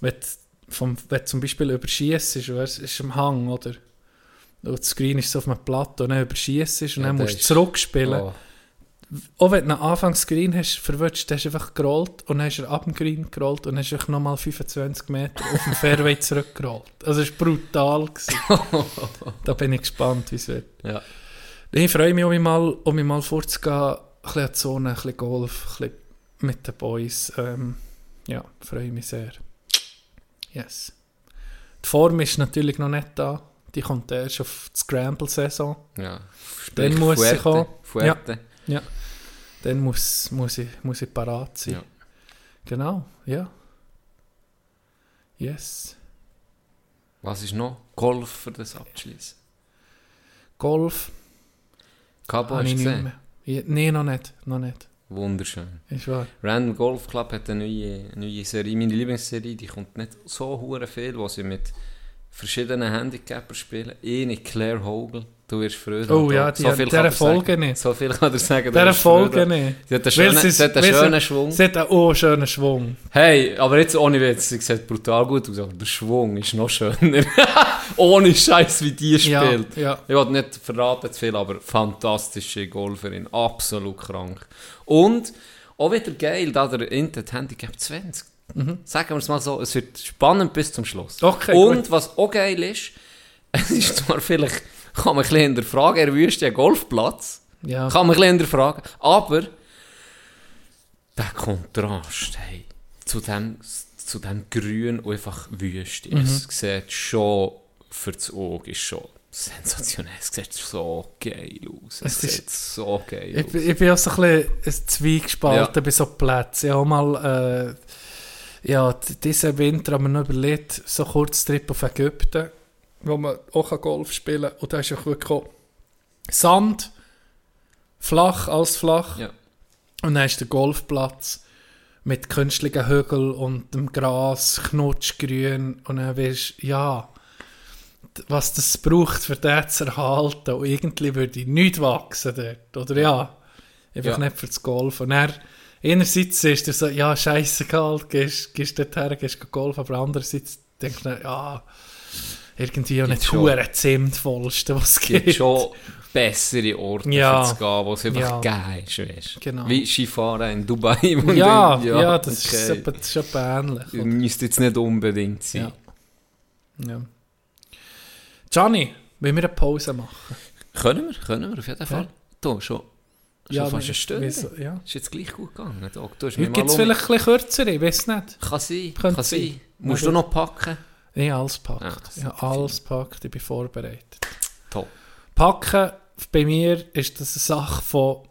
Speaker 4: wenn du, vom, wenn du zum Beispiel überschießt, es ist am Hang, oder? Und das Screen ist so auf einem Plateau, und dann überschießt und
Speaker 3: Ja,
Speaker 4: dann musst du
Speaker 3: ist-
Speaker 4: zurückspielen.
Speaker 3: Oh.
Speaker 4: Auch wenn du am Anfang das Screen hast, verwünscht, hast du einfach gerollt und hast ab dem Green gerollt und hast du nochmal 25 Meter auf dem Fairway zurückgerollt. Also es war brutal. Da bin ich gespannt, wie es wird.
Speaker 3: Ja.
Speaker 4: Ich freue mich, um mich mal, um mich mal vorzugehen, ein bisschen an die Sonne, ein bisschen Golf, ein bisschen mit den Boys. Ähm, ja, freue mich sehr. Yes. Die Form ist natürlich noch nicht da. Die kommt erst auf die Scramble-Saison.
Speaker 3: ja.
Speaker 4: Dann muss sie
Speaker 3: Fuerte,
Speaker 4: kommen.
Speaker 3: Fuerte.
Speaker 4: Dann muss, muss, ich, muss ich parat sein.
Speaker 3: Ja.
Speaker 4: Genau, ja. Yes.
Speaker 3: Was ist noch? Golf für das abschließen.
Speaker 4: Golf
Speaker 3: Cabo hast
Speaker 4: ich
Speaker 3: du
Speaker 4: nicht
Speaker 3: gesehen?
Speaker 4: Ja, Nein, noch nicht. Noch nicht.
Speaker 3: Wunderschön.
Speaker 4: Ist wahr.
Speaker 3: Random Golf Club hat eine neue, neue Serie. Meine Lieblingsserie, die kommt nicht so hure viel, wo sie mit verschiedenen Handicapers spielen. Eine Claire Hogel. Du wirst früher.
Speaker 4: Oh ja, die hat-
Speaker 3: kann
Speaker 4: dieser
Speaker 3: er
Speaker 4: Folge nicht.
Speaker 3: So viel kann er sagen. wirst
Speaker 4: Folge nicht.
Speaker 3: Sie hat einen schönen,
Speaker 4: sie-
Speaker 3: sie hat einen schönen Schwung.
Speaker 4: Sie hat einen schönen Schwung.
Speaker 3: Hey, aber jetzt ohne Witz, sie sieht brutal gut aus, aber der Schwung ist noch schöner. ohne Scheiß, wie die
Speaker 4: Ja,
Speaker 3: spielt.
Speaker 4: ja.
Speaker 3: Ich will nicht verraten zu viel, aber fantastische Golferin, absolut krank. Und auch wieder geil, da der Intet Handicap 20. Sagen wir es mal so, es wird spannend bis zum Schluss.
Speaker 4: Mhm. Okay,
Speaker 3: Und
Speaker 4: gut.
Speaker 3: was auch geil ist, es ist zwar vielleicht, kann man ein bisschen hinterfragen, er wüsste ja Golfplatz.
Speaker 4: Ja.
Speaker 3: Kann man ein bisschen hinterfragen. Aber der Kontrast hey, zu, dem, zu dem Grün und einfach Wüste,
Speaker 4: Mhm.
Speaker 3: es sieht schon für das Auge ist schon sensationell. Es sieht so geil aus. Es,
Speaker 4: Es ist-
Speaker 3: sieht so geil
Speaker 4: Ich,
Speaker 3: aus.
Speaker 4: ich bin auch so ein bisschen ein Zwiegespalten
Speaker 3: Ja.
Speaker 4: bei so Plätzen. Ich habe mal, äh, ja, diesen Winter haben wir noch überlegt, so kurz Trip auf Ägypten, wo man auch Golf spielen kann. Und da ist auch wirklich auch Sand, flach, alles flach.
Speaker 3: Ja.
Speaker 4: Und dann ist der Golfplatz mit künstlichen Hügeln und dem Gras, knutschgrün. Und dann wirst ja, was das braucht, für den zu erhalten. Und irgendwie würde ich nicht wachsen dort. Oder ja, einfach
Speaker 3: Ja.
Speaker 4: nicht für das Golf. Und er, einerseits ist er so, ja, scheißegal, gehst, gehst dort her, gehst golfen, aber andererseits denkst du, ja, irgendwie auch nicht hure zimtvollste, was es
Speaker 3: Es gibt
Speaker 4: gibt.
Speaker 3: schon bessere Orte
Speaker 4: Ja.
Speaker 3: zu gehen, wo es einfach
Speaker 4: Ja.
Speaker 3: geil ist, weißt.
Speaker 4: Genau.
Speaker 3: Wie Skifahren in Dubai.
Speaker 4: Ja,
Speaker 3: du-
Speaker 4: ja, das, ist
Speaker 3: okay.
Speaker 4: etwa, das ist etwa ähnlich. oder?
Speaker 3: Müsste jetzt nicht unbedingt sein.
Speaker 4: Ja. ja. Gianni, wollen wir eine Pause machen?
Speaker 3: Können wir, können wir auf jeden Fall. Du, schon, schon fast eine Stunde.
Speaker 4: wieso- Ja.
Speaker 3: Ist jetzt gleich gut gegangen, Doc. Du
Speaker 4: Heute gibt es vielleicht ein bisschen kürzere, ich weiß nicht.
Speaker 3: Kann sein, kann
Speaker 4: sein.
Speaker 3: sein. Musst
Speaker 4: Ja,
Speaker 3: du noch packen?
Speaker 4: Ich habe alles gepackt.
Speaker 3: Das
Speaker 4: ich habe alles gepackt, ich bin vorbereitet.
Speaker 3: Top.
Speaker 4: Packen, bei mir ist das eine Sache von,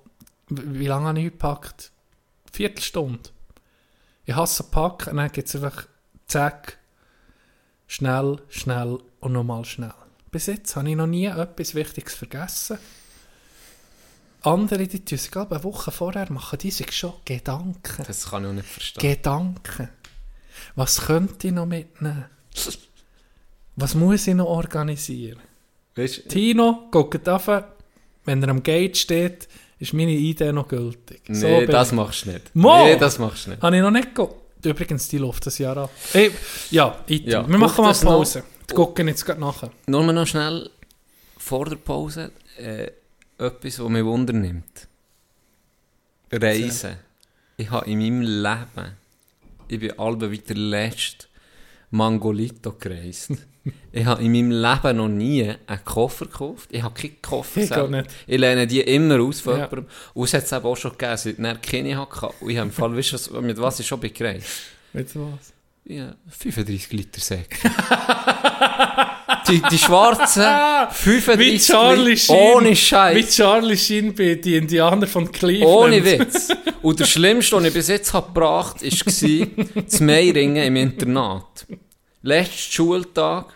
Speaker 4: wie lange habe ich gepackt? Viertelstunde. Ich hasse Packen, und dann gibt es einfach zack, schnell, schnell und nochmal schnell. Bis jetzt habe ich noch nie etwas Wichtiges vergessen. Andere, die tun sich glaube eine Woche vorher machen, die sich schon Gedanken.
Speaker 3: Das kann ich auch nicht verstehen.
Speaker 4: Gedanken. Was könnte ich noch mitnehmen? Was muss ich noch organisieren?
Speaker 3: Weißt
Speaker 4: Tino, guckt auf, wenn er am Gate steht, ist meine Idee noch gültig. So
Speaker 3: nee,
Speaker 4: bin
Speaker 3: das
Speaker 4: ich.
Speaker 3: machst du nicht.
Speaker 4: Mo!
Speaker 3: Nee, das machst du nicht.
Speaker 4: Habe ich noch nicht geguckt. Übrigens, die läuft das Jahr ab. Ey, ja, Item.
Speaker 3: Ja,
Speaker 4: wir machen mal
Speaker 3: das noch.
Speaker 4: Pause. Die gucken jetzt gerade nachher.
Speaker 3: Nur noch schnell vor der Pause äh, etwas, was mich wundernimmt. Reisen. Ich habe in meinem Leben, ich bin alle wie der letzte Mangolito gereist. ich habe in meinem Leben noch nie einen Koffer gekauft. Ich habe keinen Koffer
Speaker 4: Ich
Speaker 3: selber.
Speaker 4: nicht.
Speaker 3: Ich lehne die immer aus von
Speaker 4: Ja.
Speaker 3: jemandem. Und es hat es eben auch schon gegeben, seit ich keine hatte. Und ich habe im Fall, weißt du, was- mit was ich schon bin gereist?
Speaker 4: Du was?
Speaker 3: Ja, 35 Liter Säcke. die, die schwarzen 35
Speaker 4: Wie Charlie
Speaker 3: Liter.
Speaker 4: Sheen.
Speaker 3: Ohne Scheiß.
Speaker 4: Charlie Sheen bei die Indianer von Cleveland.
Speaker 3: Ohne Witz. Und der Schlimmste, den ich bis jetzt habe gebracht habe, war das Meiringen im Internat. Letzten Schultag.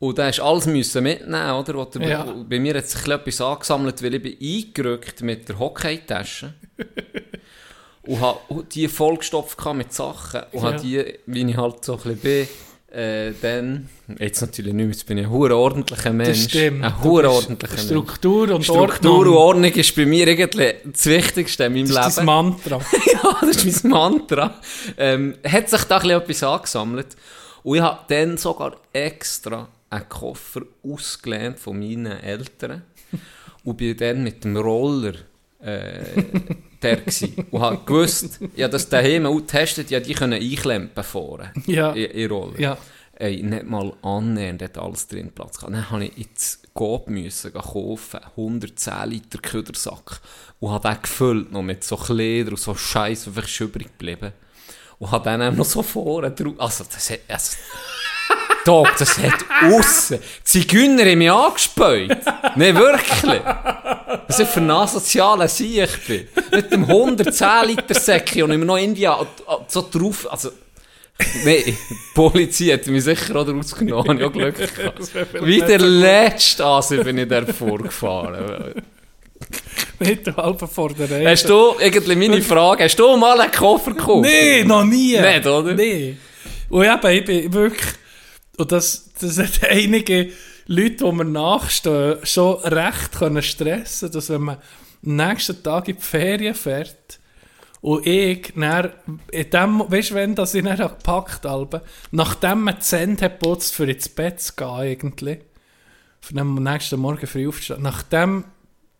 Speaker 3: Und da hast du alles müssen mitnehmen, oder? Wo der,
Speaker 4: Ja.
Speaker 3: Bei mir hat sich etwas angesammelt, weil ich bin eingerückt mit der Hockeytasche. und habe die vollgestopft mit Sachen. Und
Speaker 4: Ja.
Speaker 3: habe die, wie ich halt so ein bisschen bin, äh, dann, jetzt natürlich nicht mehr, jetzt bin ich ein hure ordentlicher Mensch.
Speaker 4: Das stimmt.
Speaker 3: Ein ordentlicher Mensch.
Speaker 4: Struktur und
Speaker 3: Struktur und
Speaker 4: Ordnung.
Speaker 3: Ordnung ist bei mir irgendwie das Wichtigste in meinem
Speaker 4: Das ist
Speaker 3: Leben.
Speaker 4: dein Mantra.
Speaker 3: ja, das ist mein Mantra. Ähm, hat sich da ein bisschen etwas angesammelt. Und ich habe dann sogar extra einen Koffer ausgelehnt von meinen Eltern. und bin dann mit dem Roller äh, der gsi Und habe gewusst, ja, das daheim auch getestet, ja, die können einklempen vorne.
Speaker 4: Ja.
Speaker 3: In, in Roller.
Speaker 4: Ja.
Speaker 3: Ey, nicht mal annähernd hat alles drin Platz gehabt. Dann habe ich ins Coop müssen kaufen, 110 Liter Ködersack. Und habe den gefüllt noch mit so Kleider und so Scheiß, ist übrig geblieben. Und habe dann noch so vorne drauf. Also, das hat. Also, Dog, das hat aussen. Die Zigeuner haben mich angespäut. Nein, wirklich. Was ich für ein asozialer Sieg bin. Mit dem 110 Liter Säckchen und immer noch irgendwie a- a- so drauf. Also, Nein, die Polizei hat mich sicher auch rausgenommen, ich Glück gehabt. Wie der letzte Asi bin ich da vorgefahren.
Speaker 4: Nicht halb vor der Reihe.
Speaker 3: Hast du, irgendwie meine Frage, hast du mal einen Koffer gekauft?
Speaker 4: Nee, noch nie.
Speaker 3: Nicht, oder?
Speaker 4: Nee. Und eben, ich bin wirklich, und das, das einige Leute, die mir nachstehen, schon recht können stressen, dass wenn man am nächsten Tag in die Ferien fährt und ich dann, in dem, weißt du, wenn das ich dann gepackt habe, nachdem man die Zähne hat geputzt, für ins Bett zu gehen für dann am nächsten Morgen früh aufzustehen, nachdem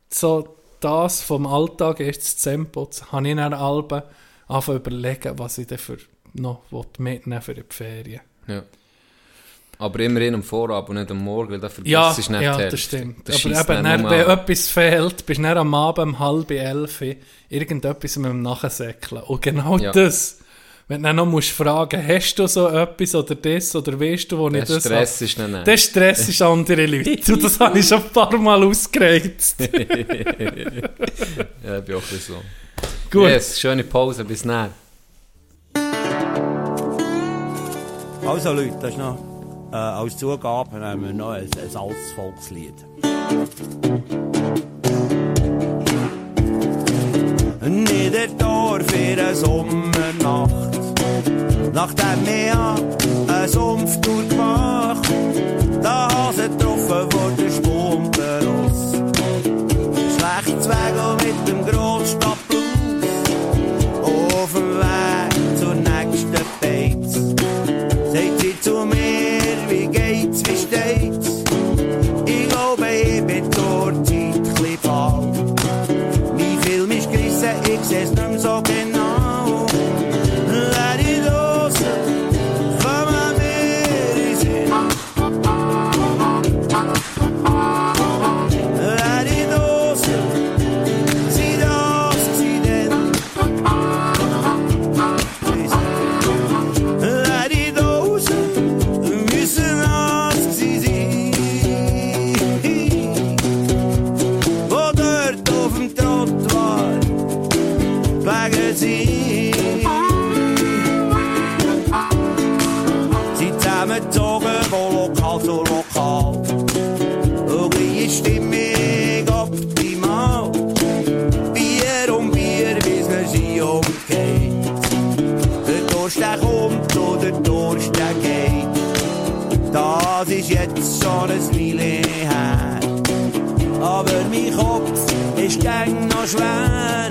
Speaker 4: so das vom Alltag ist, das Zähneputzen, habe ich dann Alben anfangen zu überlegen, was ich dann für noch will mitnehmen für die Ferien.
Speaker 3: Ja. Aber immerhin am Vorabend und nicht am Morgen, weil da
Speaker 4: Ja,
Speaker 3: vergisst du nicht
Speaker 4: ja das stimmt.
Speaker 3: Das
Speaker 4: Aber eben,
Speaker 3: dann
Speaker 4: dann, wenn
Speaker 3: an.
Speaker 4: etwas fehlt, bist du dann am Abend um halb elf irgendetwas mit dem Nachsäckeln. Und genau
Speaker 3: Ja.
Speaker 4: das, wenn du dann noch musst fragen, hast du so etwas oder das oder weißt du, wo ich
Speaker 3: Der
Speaker 4: das
Speaker 3: Stress ist dann
Speaker 4: habe? Der Stress ist andere Leute. Und das habe ich schon ein paar Mal ausgereizt.
Speaker 3: Ja, ich bin auch so.
Speaker 4: Gut.
Speaker 3: Yes, schöne Pause, bis näher.
Speaker 5: Also Leute, das ist noch, äh, als Zugabe nehmen wir noch ein, ein altes Volkslied. Niederdorf in der Sommernacht, nachdem wir eine Sumpftour gemacht, da Hase getroffen wurde, Spumpeross. Schlechtes Wegel mit dem Großstapel. Jetzt schon ein Weile her. Aber mein Kopf ist gern noch schwer.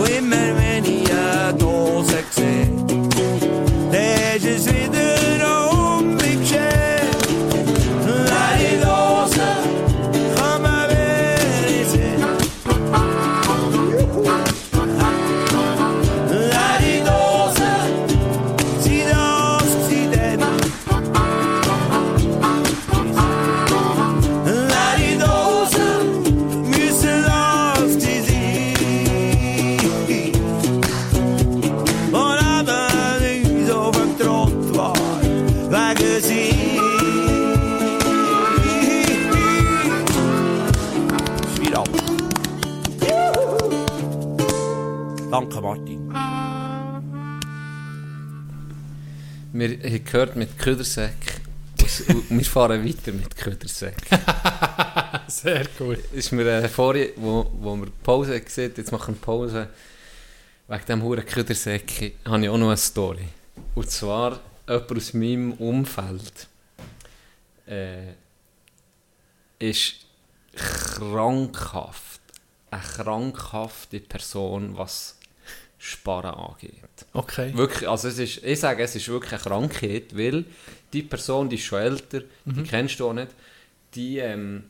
Speaker 5: Und immer wenn ich eine Dose sehe,
Speaker 3: gehört mit Ködersäck. Wir fahren weiter mit Ködersäck.
Speaker 4: Sehr gut.
Speaker 3: ist mir äh, vorhin, wo, wo wir Pause gesehen jetzt machen wir Pause, wegen dem huren Ködersäcki, habe ich auch noch eine Story. Und zwar jemand aus meinem Umfeld äh, ist krankhaft, eine krankhafte Person, was Sparen angeht.
Speaker 4: Okay.
Speaker 3: Wirklich, also es ist, ich sage, es ist wirklich eine Krankheit, weil die Person, die ist schon älter, die kennst du auch nicht, die ähm,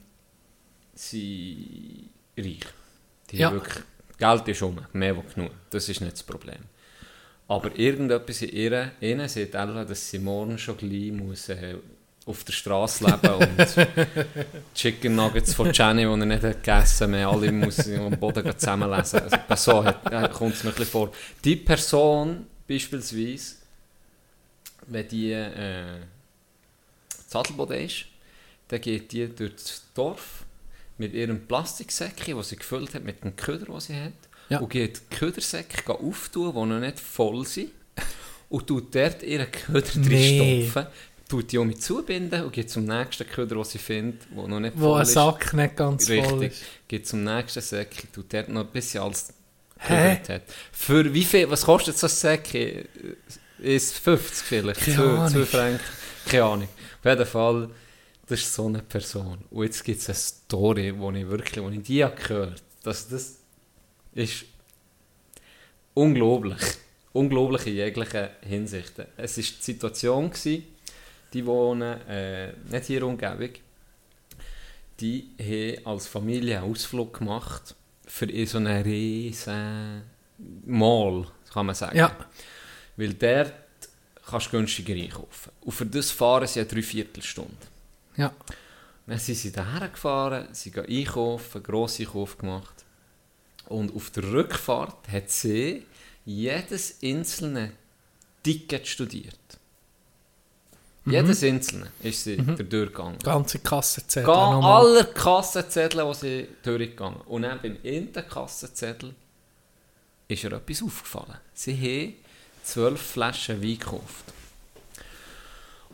Speaker 3: sind reich. Die
Speaker 4: Ja.
Speaker 3: haben wirklich, Geld ist um, mehr als genug. Das ist nicht das Problem. Aber irgendetwas in ihnen sieht Ella, dass sie morgen schon gleich muss, äh, auf der Straße leben und Chicken Nuggets von Jenny, die er nicht hat gegessen mehr, alle muss am Boden zusammenlesen. Also, so hat, kommt es mir ein bisschen vor. Die Person beispielsweise, wenn die äh, Zadelboden ist, dann geht die durch das Dorf mit ihrem Plastiksäckchen, das sie gefüllt hat mit dem Köder, den sie hat,
Speaker 4: Ja.
Speaker 3: und geht die Ködersäcke auftun, die noch nicht voll sind, und tut dort ihren Köder
Speaker 4: Nee.
Speaker 3: reinstopfen, tut die auch mit zubinden und geht zum nächsten Köder, den sie findet, der noch nicht
Speaker 4: Wo
Speaker 3: voll
Speaker 4: ein
Speaker 3: ist.
Speaker 4: Sack nicht ganz voll
Speaker 3: Richtig.
Speaker 4: ist.
Speaker 3: Geht zum nächsten Säckchen, tut dort noch ein bisschen als
Speaker 4: Hä?
Speaker 3: hat. Für wie viel, was kostet so ein Säckchen? Ist 50 vielleicht?
Speaker 4: Keine
Speaker 3: 2
Speaker 4: Ahnung.
Speaker 3: Franken? Keine Ahnung. Auf jeden Fall, das ist so eine Person. Und jetzt gibt es eine Story, wo ich wirklich, wo ich die habe gehört dass das ist unglaublich. Unglaublich in jeglichen Hinsichten. Es war die Situation, gewesen, die wohnen äh, nicht hier in der Umgebung, die haben als Familie einen Ausflug gemacht für so einen riesen Mall, kann man sagen.
Speaker 4: Ja.
Speaker 3: Weil dort kannst du günstiger einkaufen. Und für das fahren sie eine Dreiviertelstunde.
Speaker 4: Ja.
Speaker 3: Dann sind sie daher gefahren, sie gehen einkaufen, grosse Einkauf gemacht. Und auf der Rückfahrt hat sie jedes einzelne Ticket studiert. Jedes einzelne ist sie mhm. durchgegangen.
Speaker 4: Ganze Kassenzettel.
Speaker 3: Ga alle Kassenzettel, die sie durchgegangen Und dann beim ersten Kassenzettel ist ihr etwas aufgefallen. Sie haben zwölf Flaschen Wein gekauft.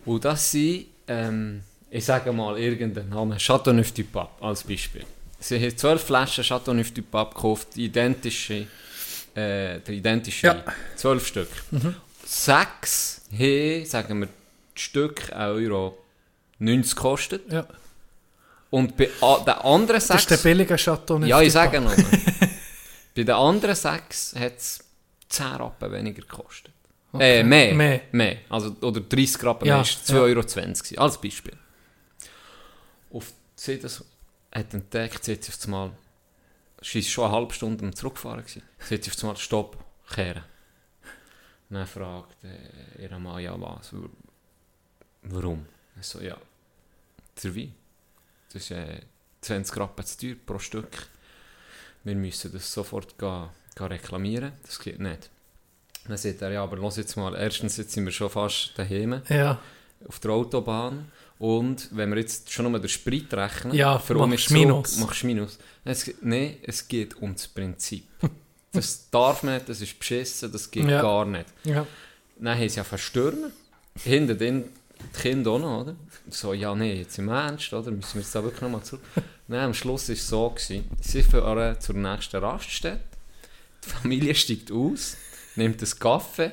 Speaker 3: Und das sind, ähm, ich sage mal irgendeinen Namen, Chateauneuf du Pape als Beispiel. Sie haben zwölf Flaschen Chateauneuf du Pape gekauft, identische, äh, der identische
Speaker 4: Ja.
Speaker 3: Wein. Zwölf Stück. Sechs haben, sagen wir, Stück 1,90 Euro gekostet.
Speaker 4: Ja.
Speaker 3: Und bei den anderen
Speaker 4: Das
Speaker 3: sechs...
Speaker 4: ist der billige Chateau
Speaker 3: ja, ich sage noch. bei den anderen sechs hat es 10 Rappen weniger gekostet. Äh, mehr.
Speaker 4: Mehr.
Speaker 3: mehr. Also, oder 30 Rappen
Speaker 4: Ja,
Speaker 3: mehr. ist 2,20
Speaker 4: ja.
Speaker 3: Euro. gewesen, Als Beispiel. Auf sie das hat entdeckt, sie hat sich auf einmal... Sie ist schon eine halbe Stunde am Zurückfahren. Gewesen. Sie hat auf einmal Stopp, kehren. Dann fragt äh, ihr Mann, ja was, warum? Ich so, ja, der Wein. Das ist äh, 20 Rappen zu teuer pro Stück. Wir müssen das sofort gehen, gehen reklamieren. Das geht nicht. Dann sagt er, ja, aber los jetzt mal. Erstens, jetzt sind wir schon fast daheim
Speaker 4: Ja.
Speaker 3: auf der Autobahn. Und wenn wir jetzt schon nur den Sprit rechnen,
Speaker 4: Ja,
Speaker 3: für um
Speaker 4: machst
Speaker 3: Zug,
Speaker 4: Minus.
Speaker 3: Machst Minus. Es, Nein, es geht um das Prinzip. Das darf man nicht, das ist beschissen, das geht
Speaker 4: Ja.
Speaker 3: gar nicht.
Speaker 4: ja.
Speaker 3: Dann haben sie ja verstürmt. Hinten drin die Kinder auch noch, oder? So, ja, nee, jetzt im Ernst, oder? Müssen wir jetzt da wirklich nochmal zurück? Nein, am Schluss war es so, gewesen. sie fahren zur nächsten Raststätte, die Familie steigt aus, nimmt einen Kaffee,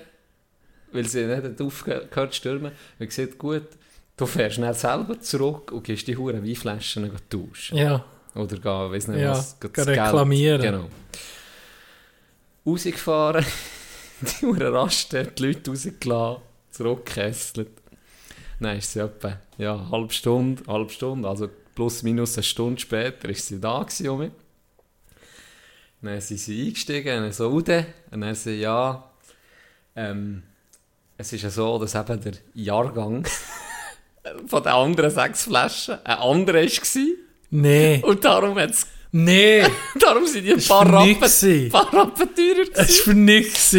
Speaker 3: weil sie nicht aufgehört zu stürmen, und sagt, gut, du fährst schnell selber zurück und gehst die Huren Weinflaschen tauschen.
Speaker 4: Ja,
Speaker 3: Oder gehen, weiss nicht
Speaker 4: Ja,
Speaker 3: was, gehen das Geld-
Speaker 4: reklamieren.
Speaker 3: Genau. Rausgefahren, die Uhr Raststätte, die Leute rausgelassen, zurückgekesselt. Dann ist sie etwa, ja, eine halbe Stunde, halbe Stunde, also plus minus eine Stunde später ist sie da gewesen, um. Dann sind sie eingestiegen, und so, und dann sie, ja, ähm, es ist ja so, dass eben der Jahrgang von den anderen sechs Flaschen ein anderer war.
Speaker 4: nee,
Speaker 3: Und darum, hat's,
Speaker 4: nee,
Speaker 3: darum sind die ein paar Rappen, paar Rappen teurer
Speaker 4: es war für nichts.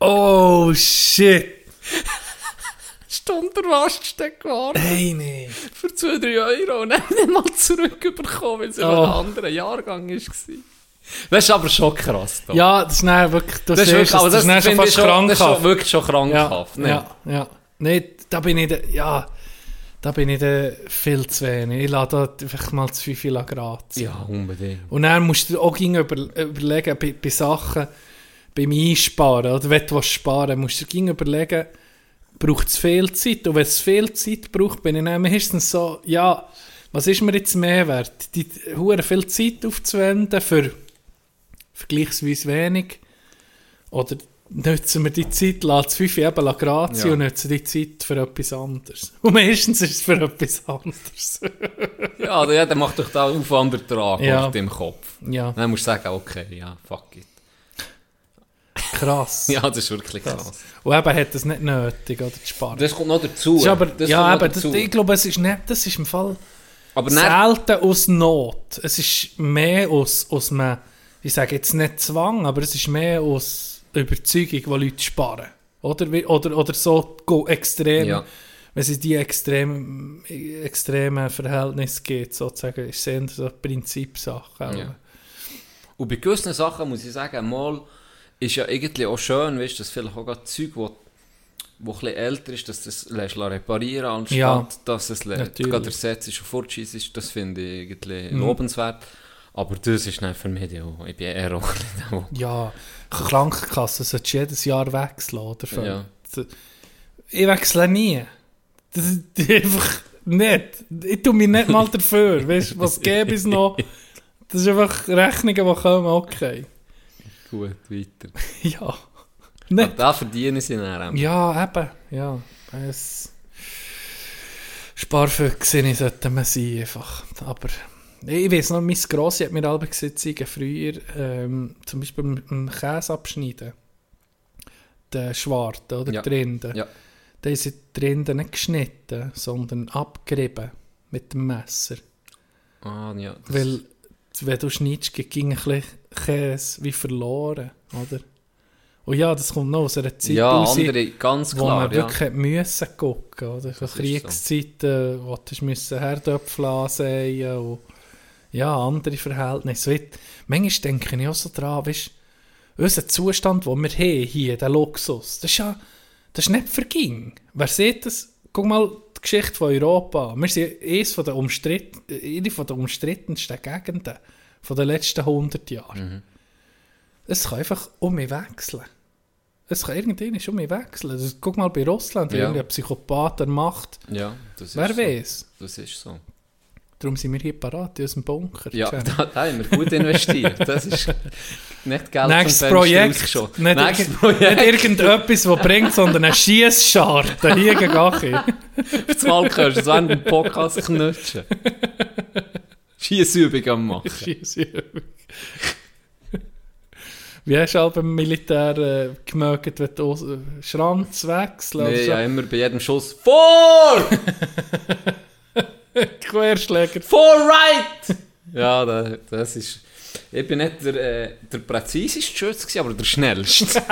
Speaker 4: Oh, shit.
Speaker 3: Stunde der Raststätte gewartet
Speaker 4: Hey, nee.
Speaker 3: für 2-3 Euro und dann nicht mal zurückbekommen, weil es
Speaker 4: Oh.
Speaker 3: oh. ein anderer Jahrgang war. Das ist aber schon krass. Da.
Speaker 4: Ja, das ist dann wirklich, das,
Speaker 3: das ist wirklich, aber
Speaker 4: das
Speaker 3: das,
Speaker 4: ist schon fast
Speaker 3: schon, das ist schon,
Speaker 4: krankhaft.
Speaker 3: wirklich schon krankhaft.
Speaker 4: Ja,
Speaker 3: ne?
Speaker 4: ja, ja. Nee, da bin ich, ja, da bin ich da viel zu wenig. Ich lasse da einfach mal zu viel gratis.
Speaker 3: ja, unbedingt.
Speaker 4: Und dann musst du auch über, überlegen, bei, bei Sachen, beim Einsparen, oder wenn du was sparen musst du ging überlegen, braucht es viel Zeit? Und wenn es viel Zeit braucht, bin ich dann meistens so, ja, was ist mir jetzt mehr wert? Die hure viel Zeit aufzuwenden für vergleichsweise wenig? Oder nutzen wir die Zeit, lassen es fünf eben gratis
Speaker 3: Ja.
Speaker 4: und nutzen die Zeit für etwas anderes? Und meistens ist es für etwas anderes.
Speaker 3: Ja, der macht doch da Aufwandertrag
Speaker 4: Ja.
Speaker 3: auf dem Kopf.
Speaker 4: ja,
Speaker 3: Dann musst du sagen, okay, ja, fuck it.
Speaker 4: Krass.
Speaker 3: Ja, das ist wirklich krass.
Speaker 4: Und eben hat es nicht nötig, oder, zu sparen.
Speaker 3: Das kommt noch dazu.
Speaker 4: Das aber,
Speaker 3: Das
Speaker 4: ja, aber das, ich glaube, es ist nicht, das ist im Fall
Speaker 3: aber
Speaker 4: selten aus Not. Es ist mehr aus, aus einem, ich sage jetzt nicht Zwang, aber es ist mehr aus Überzeugung, wo Leute sparen. Oder, oder, oder so go extrem,
Speaker 3: Ja.
Speaker 4: wenn es in die extrem, extremen Verhältnisse geht, sozusagen, ist es eher so eine Prinzipsache.
Speaker 3: Ja. Und bei gewissen Sachen muss ich sagen, mal ist ja irgendwie auch schön, weißt, dass vielleicht auch gerade Zeug, wo, wo ein bisschen älter ist, dass das lässt reparieren anstatt
Speaker 4: Ja,
Speaker 3: dass es gerade ersetzt ist und fortschießt ist, das finde ich irgendwie
Speaker 4: Mhm.
Speaker 3: lobenswert. Aber das ist nicht für mich, ja, ich bin eher auch der-
Speaker 4: Ja, Krankenkasse solltest du jedes Jahr wechseln, oder? Für-
Speaker 3: Ja.
Speaker 4: Ich wechsle nie. Das ist einfach nicht. Ich tue mich nicht mal dafür. Weißt was gäbe es noch? Das ist einfach Rechnungen, die kommen, okay.
Speaker 3: Gut weiter.
Speaker 4: Ja.
Speaker 3: Aber
Speaker 4: Nicht.
Speaker 3: da verdienen sie dann auch.
Speaker 4: Ja, eben. Ja. Es Sparfüchse sollten wir sein, einfach. Aber ich weiß noch, meine Grosse hat mir alle gesagt, früher ähm, zum Beispiel mit dem Käse abschneiden. Den Schwarzen oder
Speaker 3: Ja.
Speaker 4: die Rinden.
Speaker 3: Ja.
Speaker 4: Da haben sie die Rinden nicht geschnitten, sondern abgerieben mit dem Messer.
Speaker 3: Ah, ja.
Speaker 4: Weil, wenn du schneidest, ging ein bisschen Käse wie verloren, oder? Und ja, das kommt noch aus einer Zeit
Speaker 3: ja,
Speaker 4: raus,
Speaker 3: andere, ganz
Speaker 4: wo
Speaker 3: klar,
Speaker 4: man
Speaker 3: ja.
Speaker 4: wirklich hat müssen gucken, oder? So Kriegszeiten, wo du müssen Herdöpfel ansehen und ja, andere Verhältnisse. Weißt, manchmal denke ich auch so dran, weißt, unser Zustand, den wir haben hier, der Luxus, das ist ja, das ist nicht verging. Wer sieht das? Guck mal die Geschichte von Europa. Wir sind eines von den umstritten, eine von den umstrittensten Gegenden von den letzten 100 Jahren. Es kann einfach um mich wechseln. Es kann irgendwann um mich wechseln. Also, guck mal bei Russland, wie
Speaker 3: Ja.
Speaker 4: irgendein Psychopath der Macht.
Speaker 3: ja, das ist
Speaker 4: Wer
Speaker 3: so.
Speaker 4: weiß?
Speaker 3: Das ist so.
Speaker 4: Darum sind wir hier parat in unserem Bunker.
Speaker 3: Ja, da, da haben wir gut investiert. Das ist nicht Geld
Speaker 4: Nächstes Projekt. Nicht,
Speaker 3: Nächstes Projekt.
Speaker 4: nicht irgendetwas, das bringt, sondern eine Schiessscharte. Hier gegen Achi.
Speaker 3: Das Wahlkörper, das während dem Podcast knutschen. Schiessübungen am machen.
Speaker 4: Schiessübung. Wie hast du auch beim Militär äh, gemerkt, wenn du aus- Schranz wechseln
Speaker 3: Nee,
Speaker 4: oder so?
Speaker 3: ja, immer bei jedem Schuss vor!
Speaker 4: Querschläger.
Speaker 3: For right! Ja, da, das ist... Ich bin nicht der, äh, der präziseste Schütze, aber der schnellste.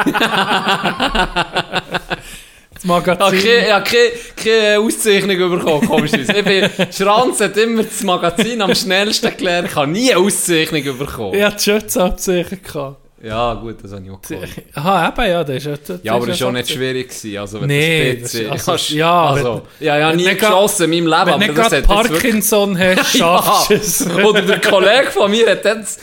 Speaker 4: Das Magazin.
Speaker 3: Ich habe keine, keine Auszeichnung bekommen, komischerweise. Ich bin, Schranz hat immer das Magazin am schnellsten gelernt, ich habe nie eine Auszeichnung bekommen.
Speaker 4: Ich hatte die gehabt.
Speaker 3: Ja, gut, das habe ich auch geholt.
Speaker 4: Aha, eben, ja, das ist ja... das
Speaker 3: Ja, aber das
Speaker 4: ist
Speaker 3: war
Speaker 4: ja
Speaker 3: auch nicht schwierig. Gewesen. Also, wenn
Speaker 4: Nee,
Speaker 3: das PC
Speaker 4: also- ja,
Speaker 3: also, ja, ja, nie geschossen in meinem Leben,
Speaker 4: Wenn
Speaker 3: aber das hat
Speaker 4: Parkinson hast, schaffst du es.
Speaker 3: Oder der Kollege von mir hat jetzt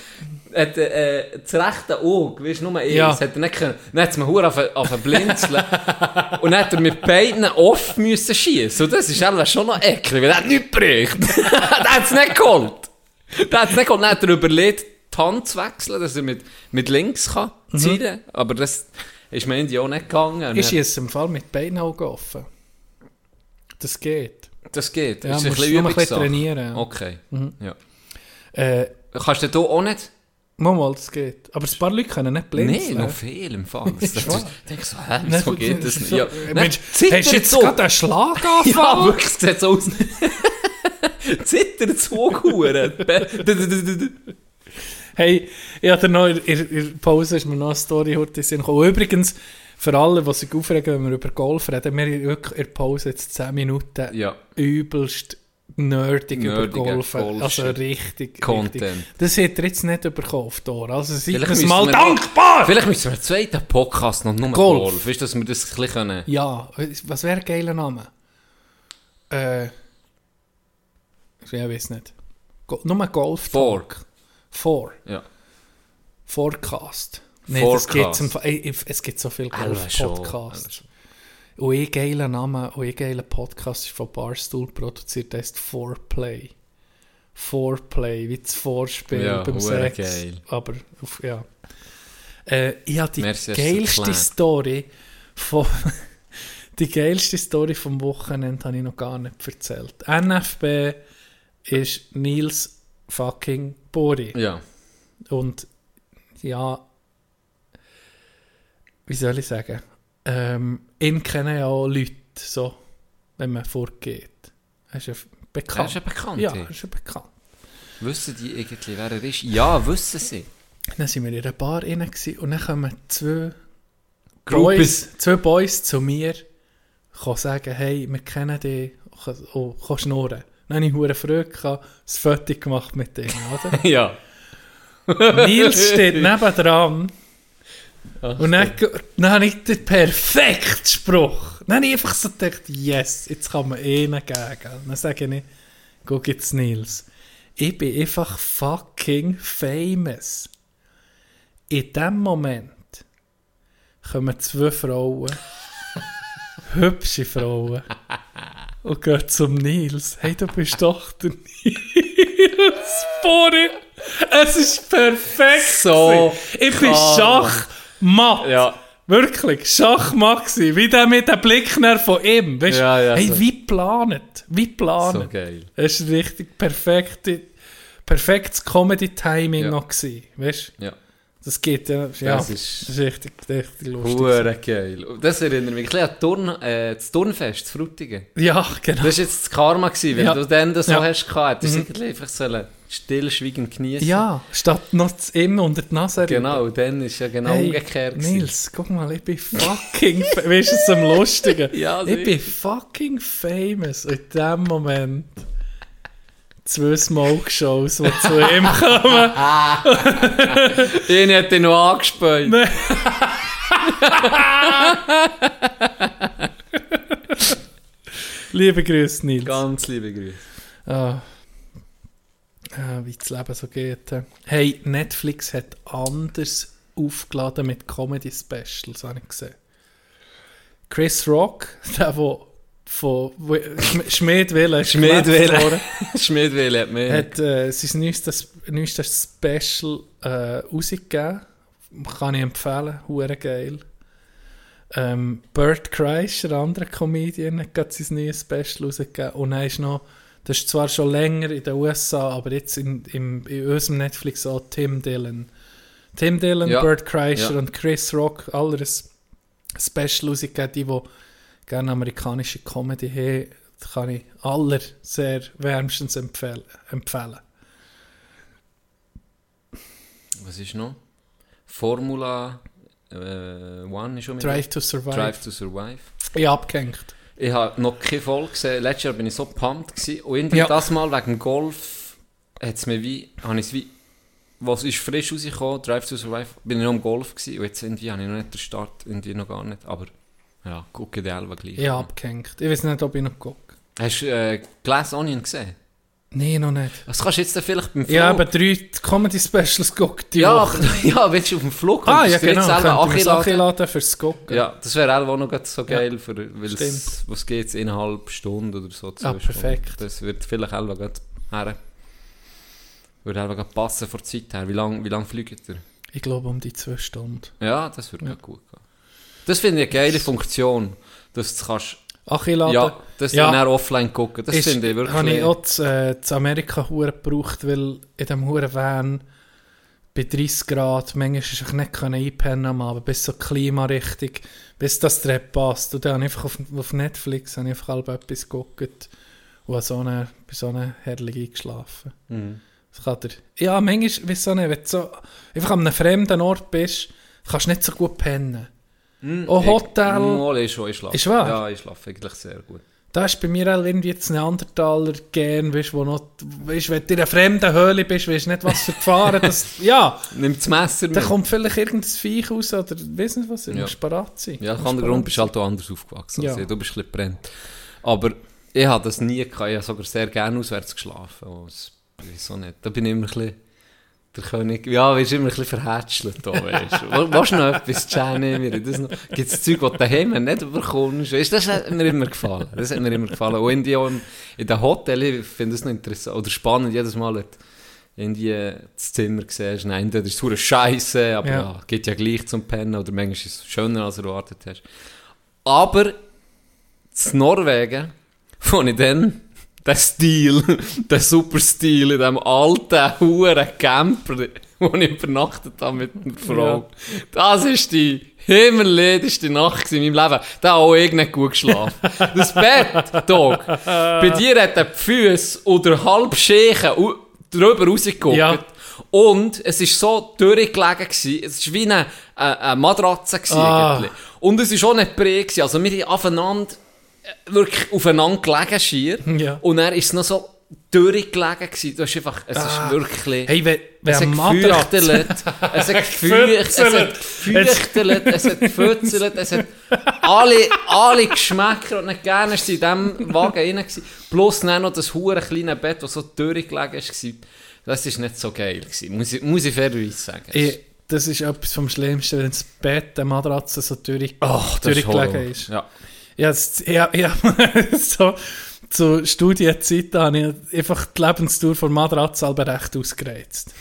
Speaker 3: hat, äh, das rechte Auge, weißt du, nur eins,
Speaker 4: Ja.
Speaker 3: hat er nicht können, dann hat es mir hure auf, auf blinzeln und dann hat er mit beiden oft müssen schießen. Und das ist eben schon noch eklig, weil er hat nichts gebracht. der hat es nicht geholt. Der hat es nicht geholt. Dann hat er überlegt, die Hand zu wechseln, dass er mit, mit links kann ziehen aber das ist mir irgendwie auch nicht gegangen.
Speaker 4: Ich schieße im Fall mit beiden Augen offen. Das geht.
Speaker 3: Das geht.
Speaker 4: Ja,
Speaker 3: ist ein
Speaker 4: musst
Speaker 3: bisschen
Speaker 4: ein bisschen trainieren.
Speaker 3: Okay, ja.
Speaker 4: Äh,
Speaker 3: Kannst du auch nicht?
Speaker 4: Mal, mal, das geht. Aber ein paar Leute können nicht blind
Speaker 3: Nein, noch viel im Fall. Das, das, ich denke so, hä, wieso geht das nicht? Ja,
Speaker 4: Mensch,
Speaker 3: zittert
Speaker 4: hast du jetzt gerade einen Schlaganfall?
Speaker 3: Ja, wirklich, es sieht so aus. Zittert so Huren.
Speaker 4: Hey, ich hatte noch, in, der Pause ist mir noch eine Story heute. Und Übrigens, für alle, die sich aufregen, wenn wir über Golf reden, wir haben wirklich in der Pause jetzt 10 Minuten
Speaker 3: Ja,
Speaker 4: übelst nerdig über Golf. Also richtig,
Speaker 3: Content.
Speaker 4: richtig. Das hat er jetzt nicht die Ohren. Also seid uns mal
Speaker 3: wir
Speaker 4: dankbar!
Speaker 3: vielleicht müssen wir einen zweiten Podcast noch nur
Speaker 4: Golf.
Speaker 3: Golf. Weißt du, dass wir das ein können.
Speaker 4: Ja, was wäre ein geiler Name? Äh, ich weiß nicht. Go nur Golf
Speaker 3: Four.
Speaker 4: Talk. Four.
Speaker 3: Ja.
Speaker 4: Forecast. Nee, das
Speaker 3: Forecast.
Speaker 4: es gibt so viele Golf-Podcasts. Und ein geiler Name und ein geiler Podcast ist von Barstool produziert, der heißt Foreplay. Foreplay, wie das Vorspiel
Speaker 3: Ja,
Speaker 4: beim Sex.
Speaker 3: geil.
Speaker 4: Aber, auf, ja. Äh, ich habe die
Speaker 3: Merci,
Speaker 4: geilste. Story von... die geilste Story vom Wochenende habe ich noch gar nicht erzählt. NFB ist Nils fucking Bori.
Speaker 3: Ja.
Speaker 4: Und ja, wie soll ich sagen? Ähm, ihn kennen ja auch Leute, so, wenn man vorgeht. Er ist ja bekannt.
Speaker 3: Er ist ja bekannt,
Speaker 4: Ja, er ist ja bekannt.
Speaker 3: Wissen die irgendwie, wer er ist? Ja, wissen sie.
Speaker 4: Dann sind wir in einer Bar rein und dann kommen zwei. Boys, zwei Boys zu mir kommen sagen, hey, wir kennen dich, und oh, schnurren. Dann habe ich hure Freude gehabt, ein Foto gemacht mit denen, oder?
Speaker 3: ja.
Speaker 4: Nils steht nebendran und dann, dann habe ich den perfekten Spruch. Dann habe ich einfach so gedacht, yes, jetzt kann man ihnen geben. Dann sage ich, guck jetzt Nils, ich bin einfach fucking famous. In dem Moment kommen zwei Frauen, hübsche Frauen, und gehen zum Nils. Hey, du bist doch der Nils. Es ist perfekt.
Speaker 3: So.
Speaker 4: Ich bin
Speaker 3: krass.
Speaker 4: Schachmatt.
Speaker 3: Ja.
Speaker 4: Wirklich, Schachmatt gewesen. Wie der mit dem Blick von ihm. Weißt,
Speaker 3: Ja, ja,
Speaker 4: hey,
Speaker 3: so.
Speaker 4: wie geplant. Wie geplant.
Speaker 3: So geil.
Speaker 4: Es war richtig perfekte, perfektes Comedy-Timing
Speaker 3: Ja.
Speaker 4: noch gewesen. Weißt
Speaker 3: Ja.
Speaker 4: Das geht ja. ja
Speaker 3: Das
Speaker 4: das
Speaker 3: ist-
Speaker 4: ist, richtig, richtig lustig.
Speaker 3: Hure geil. Das erinnert mich ein bisschen an Turn, äh, das Turnfest, das Frutigen.
Speaker 4: Ja, genau.
Speaker 3: Das war jetzt das Karma, gewesen, wenn
Speaker 4: Ja.
Speaker 3: du dann das so
Speaker 4: Ja.
Speaker 3: hast gehabt. Das mhm. einfach sollen stillschweigend genießen.
Speaker 4: Ja, statt noch das ihm unter die Nase reiben.
Speaker 3: Genau, dann ist ja genau
Speaker 4: Hey,
Speaker 3: umgekehrt.
Speaker 4: Nils, guck mal, ich bin fucking Weißt du, es am Lustigen?
Speaker 3: Ja,
Speaker 4: ich bin fucking famous. In dem Moment zwei Smoke-Shows, die zu ihm kommen.
Speaker 3: Den hat ihn noch angespäut.
Speaker 4: Nein. Liebe Grüße, Nils.
Speaker 3: Ganz liebe Grüße.
Speaker 4: Ah. Ah, wie das Leben so geht. hä. Hey, Netflix hat anders aufgeladen mit Comedy-Specials, habe ich gesehen. Chris Rock, der, der von Sch- Schmiedwille
Speaker 3: Schmiedwille. Schmiedwille hat mehr.
Speaker 4: hat äh, sein neuestes, neuestes Special äh, rausgegeben. Kann ich empfehlen, hure geil. Ähm, Bert Kreischer, ein anderer Comedian, hat gerade sein neues Special rausgegeben. Und dann ist noch, das ist zwar schon länger in den USA, aber jetzt in, im, in unserem Netflix auch Tim Dillon. Tim Dillon,
Speaker 3: Ja.
Speaker 4: Bert Kreischer
Speaker 3: Ja.
Speaker 4: und Chris Rock, alle ein Special rausgegeben, die, die gerne amerikanische Comedy haben, kann ich aller sehr wärmstens empfehlen. empfehlen.
Speaker 3: Was ist noch? Formula äh, One ist schon mit
Speaker 4: Drive to Survive.
Speaker 3: Drive to Survive.
Speaker 4: Ich abgehängt.
Speaker 3: Ich habe noch keine Folge gesehen. Letztes Jahr bin ich so pumped gewesen. Und irgendwie
Speaker 4: Ja.
Speaker 3: das Mal wegen dem Golf hat's mir wie, habe ich es wie was ist frisch rausgekommen, Drive to Survive, bin ich noch im Golf gewesen und jetzt irgendwie habe ich noch nicht den Start, irgendwie noch gar nicht, aber ja, gucke die Elva gleich.
Speaker 4: Ich habe abgehängt. Ich weiß nicht, ob ich noch gucke.
Speaker 3: Hast du äh, Glass Onion gesehen?
Speaker 4: Nein, noch nicht.
Speaker 3: Was kannst du jetzt vielleicht beim Flug?
Speaker 4: Ich habe drei Comedy-Specials die
Speaker 3: ja,
Speaker 4: Woche.
Speaker 3: ja, wenn du auf dem Flug
Speaker 4: Ah, ja
Speaker 3: jetzt
Speaker 4: genau.
Speaker 3: selber
Speaker 4: Könnte ich mir
Speaker 3: Achi
Speaker 4: Sachen
Speaker 3: laden.
Speaker 4: laden fürs Gucken.
Speaker 3: Ja, das wäre auch noch so geil, für, weil es, was geht innerhalb Stunde oder so.
Speaker 4: Ah, perfekt.
Speaker 3: Stunden. Das wird vielleicht auch her. Würde auch gerade passen vor der Zeit her. Wie lange wie lang fliegt ihr?
Speaker 4: Ich glaube um die zwei Stunden.
Speaker 3: Ja, das würde grad gut gehen. Das finde ich eine geile Funktion, dass du kannst,
Speaker 4: Achi laden.
Speaker 3: ja, dass
Speaker 4: Ja.
Speaker 3: dann offline gucken. Das
Speaker 4: Ist-
Speaker 3: finde ich wirklich.
Speaker 4: Habe ich auch zu, äh, zu Amerika hure gebraucht, weil in dem hure Van bei 30 Grad, manchmal ist ich nicht einpennen am Abend, bis so klimarichtig, bis das dir passt. Und dann habe ich einfach auf, auf Netflix habe ich einfach halb etwas geguckt und habe so eine, bin so eine herrlich eingeschlafen.
Speaker 3: Mhm.
Speaker 4: Das kann dir, ja, manchmal, du nicht, wenn du so einfach an einem fremden Ort bist, kannst du nicht so gut pennen. Auch Hotel.
Speaker 3: Ich, mal, ich schon, ich schlafe.
Speaker 4: Ist wahr?
Speaker 3: Ja, ich schlafe eigentlich sehr gut.
Speaker 4: Da ist bei mir auch irgendwie jetzt Neandertaler gern, weißt, wo noch, weißt, wenn du in einer fremden Höhle bist, weißt du nicht, was für Gefahren das, ja,
Speaker 3: Nimm das Messer
Speaker 4: da
Speaker 3: mit.
Speaker 4: kommt vielleicht irgendein Viech raus oder weiss nicht was, du
Speaker 3: Ja.
Speaker 4: sein.
Speaker 3: Ja,
Speaker 4: Du
Speaker 3: der Grund bist halt auch anders aufgewachsen
Speaker 4: Ja.
Speaker 3: ich. Du bist ein bisschen brennt. Aber ich habe das nie gehabt. Ich habe sogar sehr gerne auswärts geschlafen. Oh, das wieso nicht. Da bin ich immer ein bisschen der König. Ja, wir immer ein bisschen verhätschelt. Da, weißt du. Wa- Willst du noch etwas, Jenny? Mir das noch- Gibt es Zeug, das du daheim nicht überkommst? Weißt, das hat mir immer gefallen. Das hat mir immer gefallen. Und in, die, in den Hotels, ich finde das noch interessant oder spannend, jedes Mal, wenn in die, das Zimmer siehst, nein, das ist so scheiße, aber
Speaker 4: Ja.
Speaker 3: ja. geht ja gleich zum Pennen oder manchmal ist es schöner, als du erwartet hast. Aber in Norwegen, wo ich dann den Stil, den super Stil in diesem alten, huren Camper, wo ich übernachtet habe mit einer Frau, das ist die himmelledigste Nacht in meinem Leben. Da habe auch ich nicht gut geschlafen. Das Bett, Dog, bei dir hat er die Füße oder halb Schächen drüber rausgeguckt.
Speaker 4: Ja.
Speaker 3: Und es war so durchgelegen. Gewesen. Es war wie eine, eine, eine Matratze. Gewesen,
Speaker 4: Ah.
Speaker 3: Und es war auch nicht breit. Also wir haben aufeinander, wirklich aufeinander gelegen schier.
Speaker 4: Ja.
Speaker 3: Und dann ist noch so durchgelegen. Gewesen. Das ist einfach, es ist wirklich...
Speaker 4: Hey, wenn, wenn
Speaker 3: es hat gefürchtelt, es hat gefürchtelt, es hat gefürchtelt, es hat gefürchtelt, es hat alle, alle Geschmäcker, die nicht gerne in diesem Wagen rein. gewesen. Plus dann noch das hure kleine Bett, das so durchgelegen war. Das war nicht so geil. Gewesen, muss, ich, muss ich fairerweise sagen.
Speaker 4: Ich, das ist etwas vom Schlimmsten, wenn das Bett, der Matratze so durch,
Speaker 3: ist
Speaker 4: durchgelegen ist.
Speaker 3: Ja.
Speaker 4: Ja, ja, ja so, zu Studienzeiten habe ich einfach die Lebenstour von Matratze selber recht ausgereizt.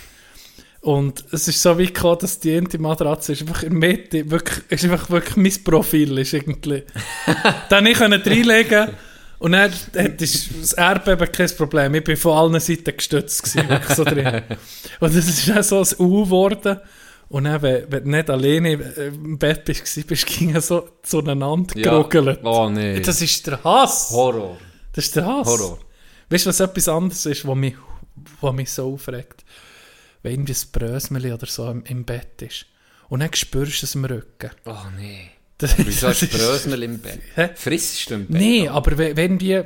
Speaker 4: Und es ist so wie gekommen, dass die eine Matratze ist einfach in der Mitte, wirklich, ist einfach wirklich mein Profil ist irgendwie. dann ich konnte reinlegen und dann hat das Erdbeben kein Problem. Ich bin von allen Seiten gestützt gewesen, so drin. Und das ist dann so ein U geworden. Und dann, wenn, wenn du nicht alleine im Bett bist, bist ging so zueinander
Speaker 3: Ja.
Speaker 4: geruggelt.
Speaker 3: Oh nee.
Speaker 4: Das ist der Hass.
Speaker 3: Horror.
Speaker 4: Das ist der Hass.
Speaker 3: Horror.
Speaker 4: Weißt du, was etwas anderes ist, was mich, was mich so aufregt? Wenn irgendwie ein Brösmeli oder so im, im Bett ist. Und dann spürst du es im Rücken.
Speaker 3: Oh nee.
Speaker 4: Das,
Speaker 3: Wieso du
Speaker 4: ist-
Speaker 3: Brösmel im Bett?
Speaker 4: Hä?
Speaker 3: Frissest du im Bett?
Speaker 4: Nee, aber wenn, wenn die,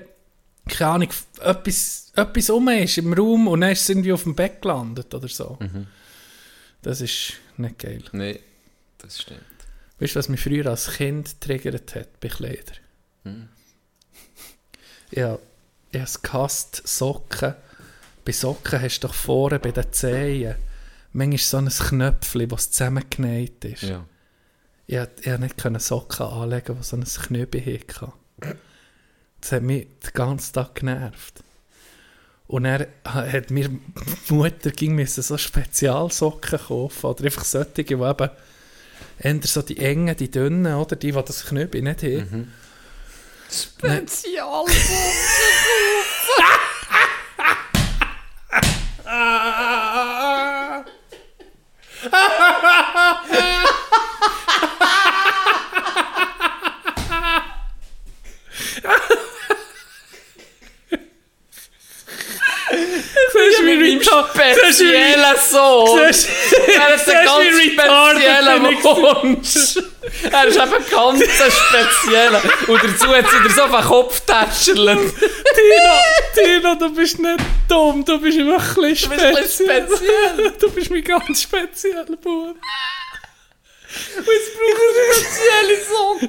Speaker 4: keine Ahnung, etwas, etwas um ist im Raum und dann ist es irgendwie auf dem Bett gelandet oder so.
Speaker 3: Mhm.
Speaker 4: Das ist nicht geil.
Speaker 3: Nee, das stimmt.
Speaker 4: Weißt du, was mich früher als Kind triggert hat bei Kleidern?
Speaker 3: Hm.
Speaker 4: Ja, ich habe es gehasst, Socken. Bei Socken hast du doch vorne bei den Zehen manchmal so ein Knöpfchen, das zusammengenäht ist.
Speaker 3: Ja.
Speaker 4: Ich konnte ich konnte nicht Socken anlegen, die so ein Knöpfchen hatte. Das hat mich den ganzen Tag genervt. Und er hat mir Mutter ging müssen so Spezialsocken kaufen oder einfach solche, die eben eher so die engen, die dünnen, oder die, die das Knöpfchen nicht haben.
Speaker 3: Spezial.
Speaker 4: Das ist wie
Speaker 3: Spezieller Sohn. Er ist ein ganz spezieller Wunsch. Er ist eben ganz spezieller. Und dazu hat sie dir so auf den Kopf tätschelt.
Speaker 4: Tino, Tino, du bist nicht dumm, du bist einfach ein bisschen
Speaker 3: bist ein bisschen
Speaker 4: speziell.
Speaker 3: speziell.
Speaker 4: du bist mein ganz spezieller Bub.
Speaker 3: Spezielle Socken.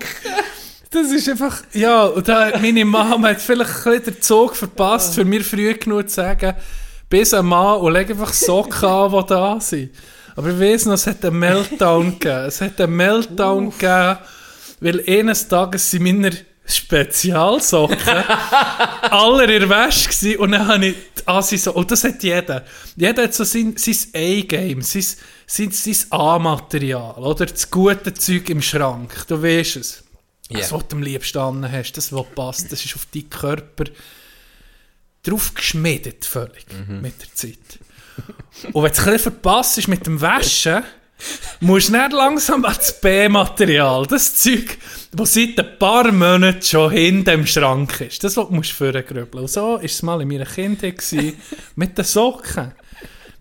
Speaker 4: Das ist einfach, ja, und da, meine Mama hat vielleicht ein bisschen den Zug verpasst, für mir früh genug zu sagen, bis ein Mann und leg einfach Socken an, die da sind. Aber ich weiss noch, es hat einen Meltdown gegeben. Es hat einen Meltdown gegeben, weil eines Tages sind meine Spezialsocken aller in der Wäsche gewesen und dann habe ich die Assi so, und das hat jeder. Jeder hat so sein, sein A-Game, sein, sein, sein A-Material, oder? Das gute Zeug im Schrank, du weißt es.
Speaker 3: Ja.
Speaker 4: Das, was du am liebsten hast, das, was passt, das ist auf deinen Körper drauf geschmiedet, völlig, mit der Zeit. Und wenn du es ein verpasst ist mit dem Waschen, musst du nicht langsam ans B-Material, das Zeug, das seit ein paar Monaten schon hinten im Schrank ist, das was du musst vorgrübeln. Und so war es mal in meiner Kindheit gewesen, mit den Socken.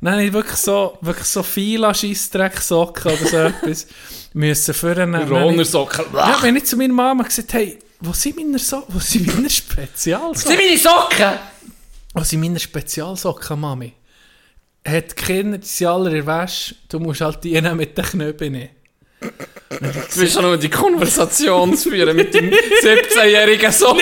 Speaker 4: Dann habe ich wirklich so, wirklich so fila Scheissdreck-Socken oder so etwas müssen vornehmen.
Speaker 3: Ronersocken.
Speaker 4: Ja, wenn ich zu meiner Mama gesagt hey, wo sind meine, so wo sind meine Spezialsocken?
Speaker 3: meine Socken?
Speaker 4: Wo sind meine Spezialsocken, Mami? Hat die Kinder die sind alle in Wäsche, du musst halt die mit den Knöpfen nehmen.
Speaker 3: Du willst ja nur die Konversation führen mit dem 17-jährigen Sohn.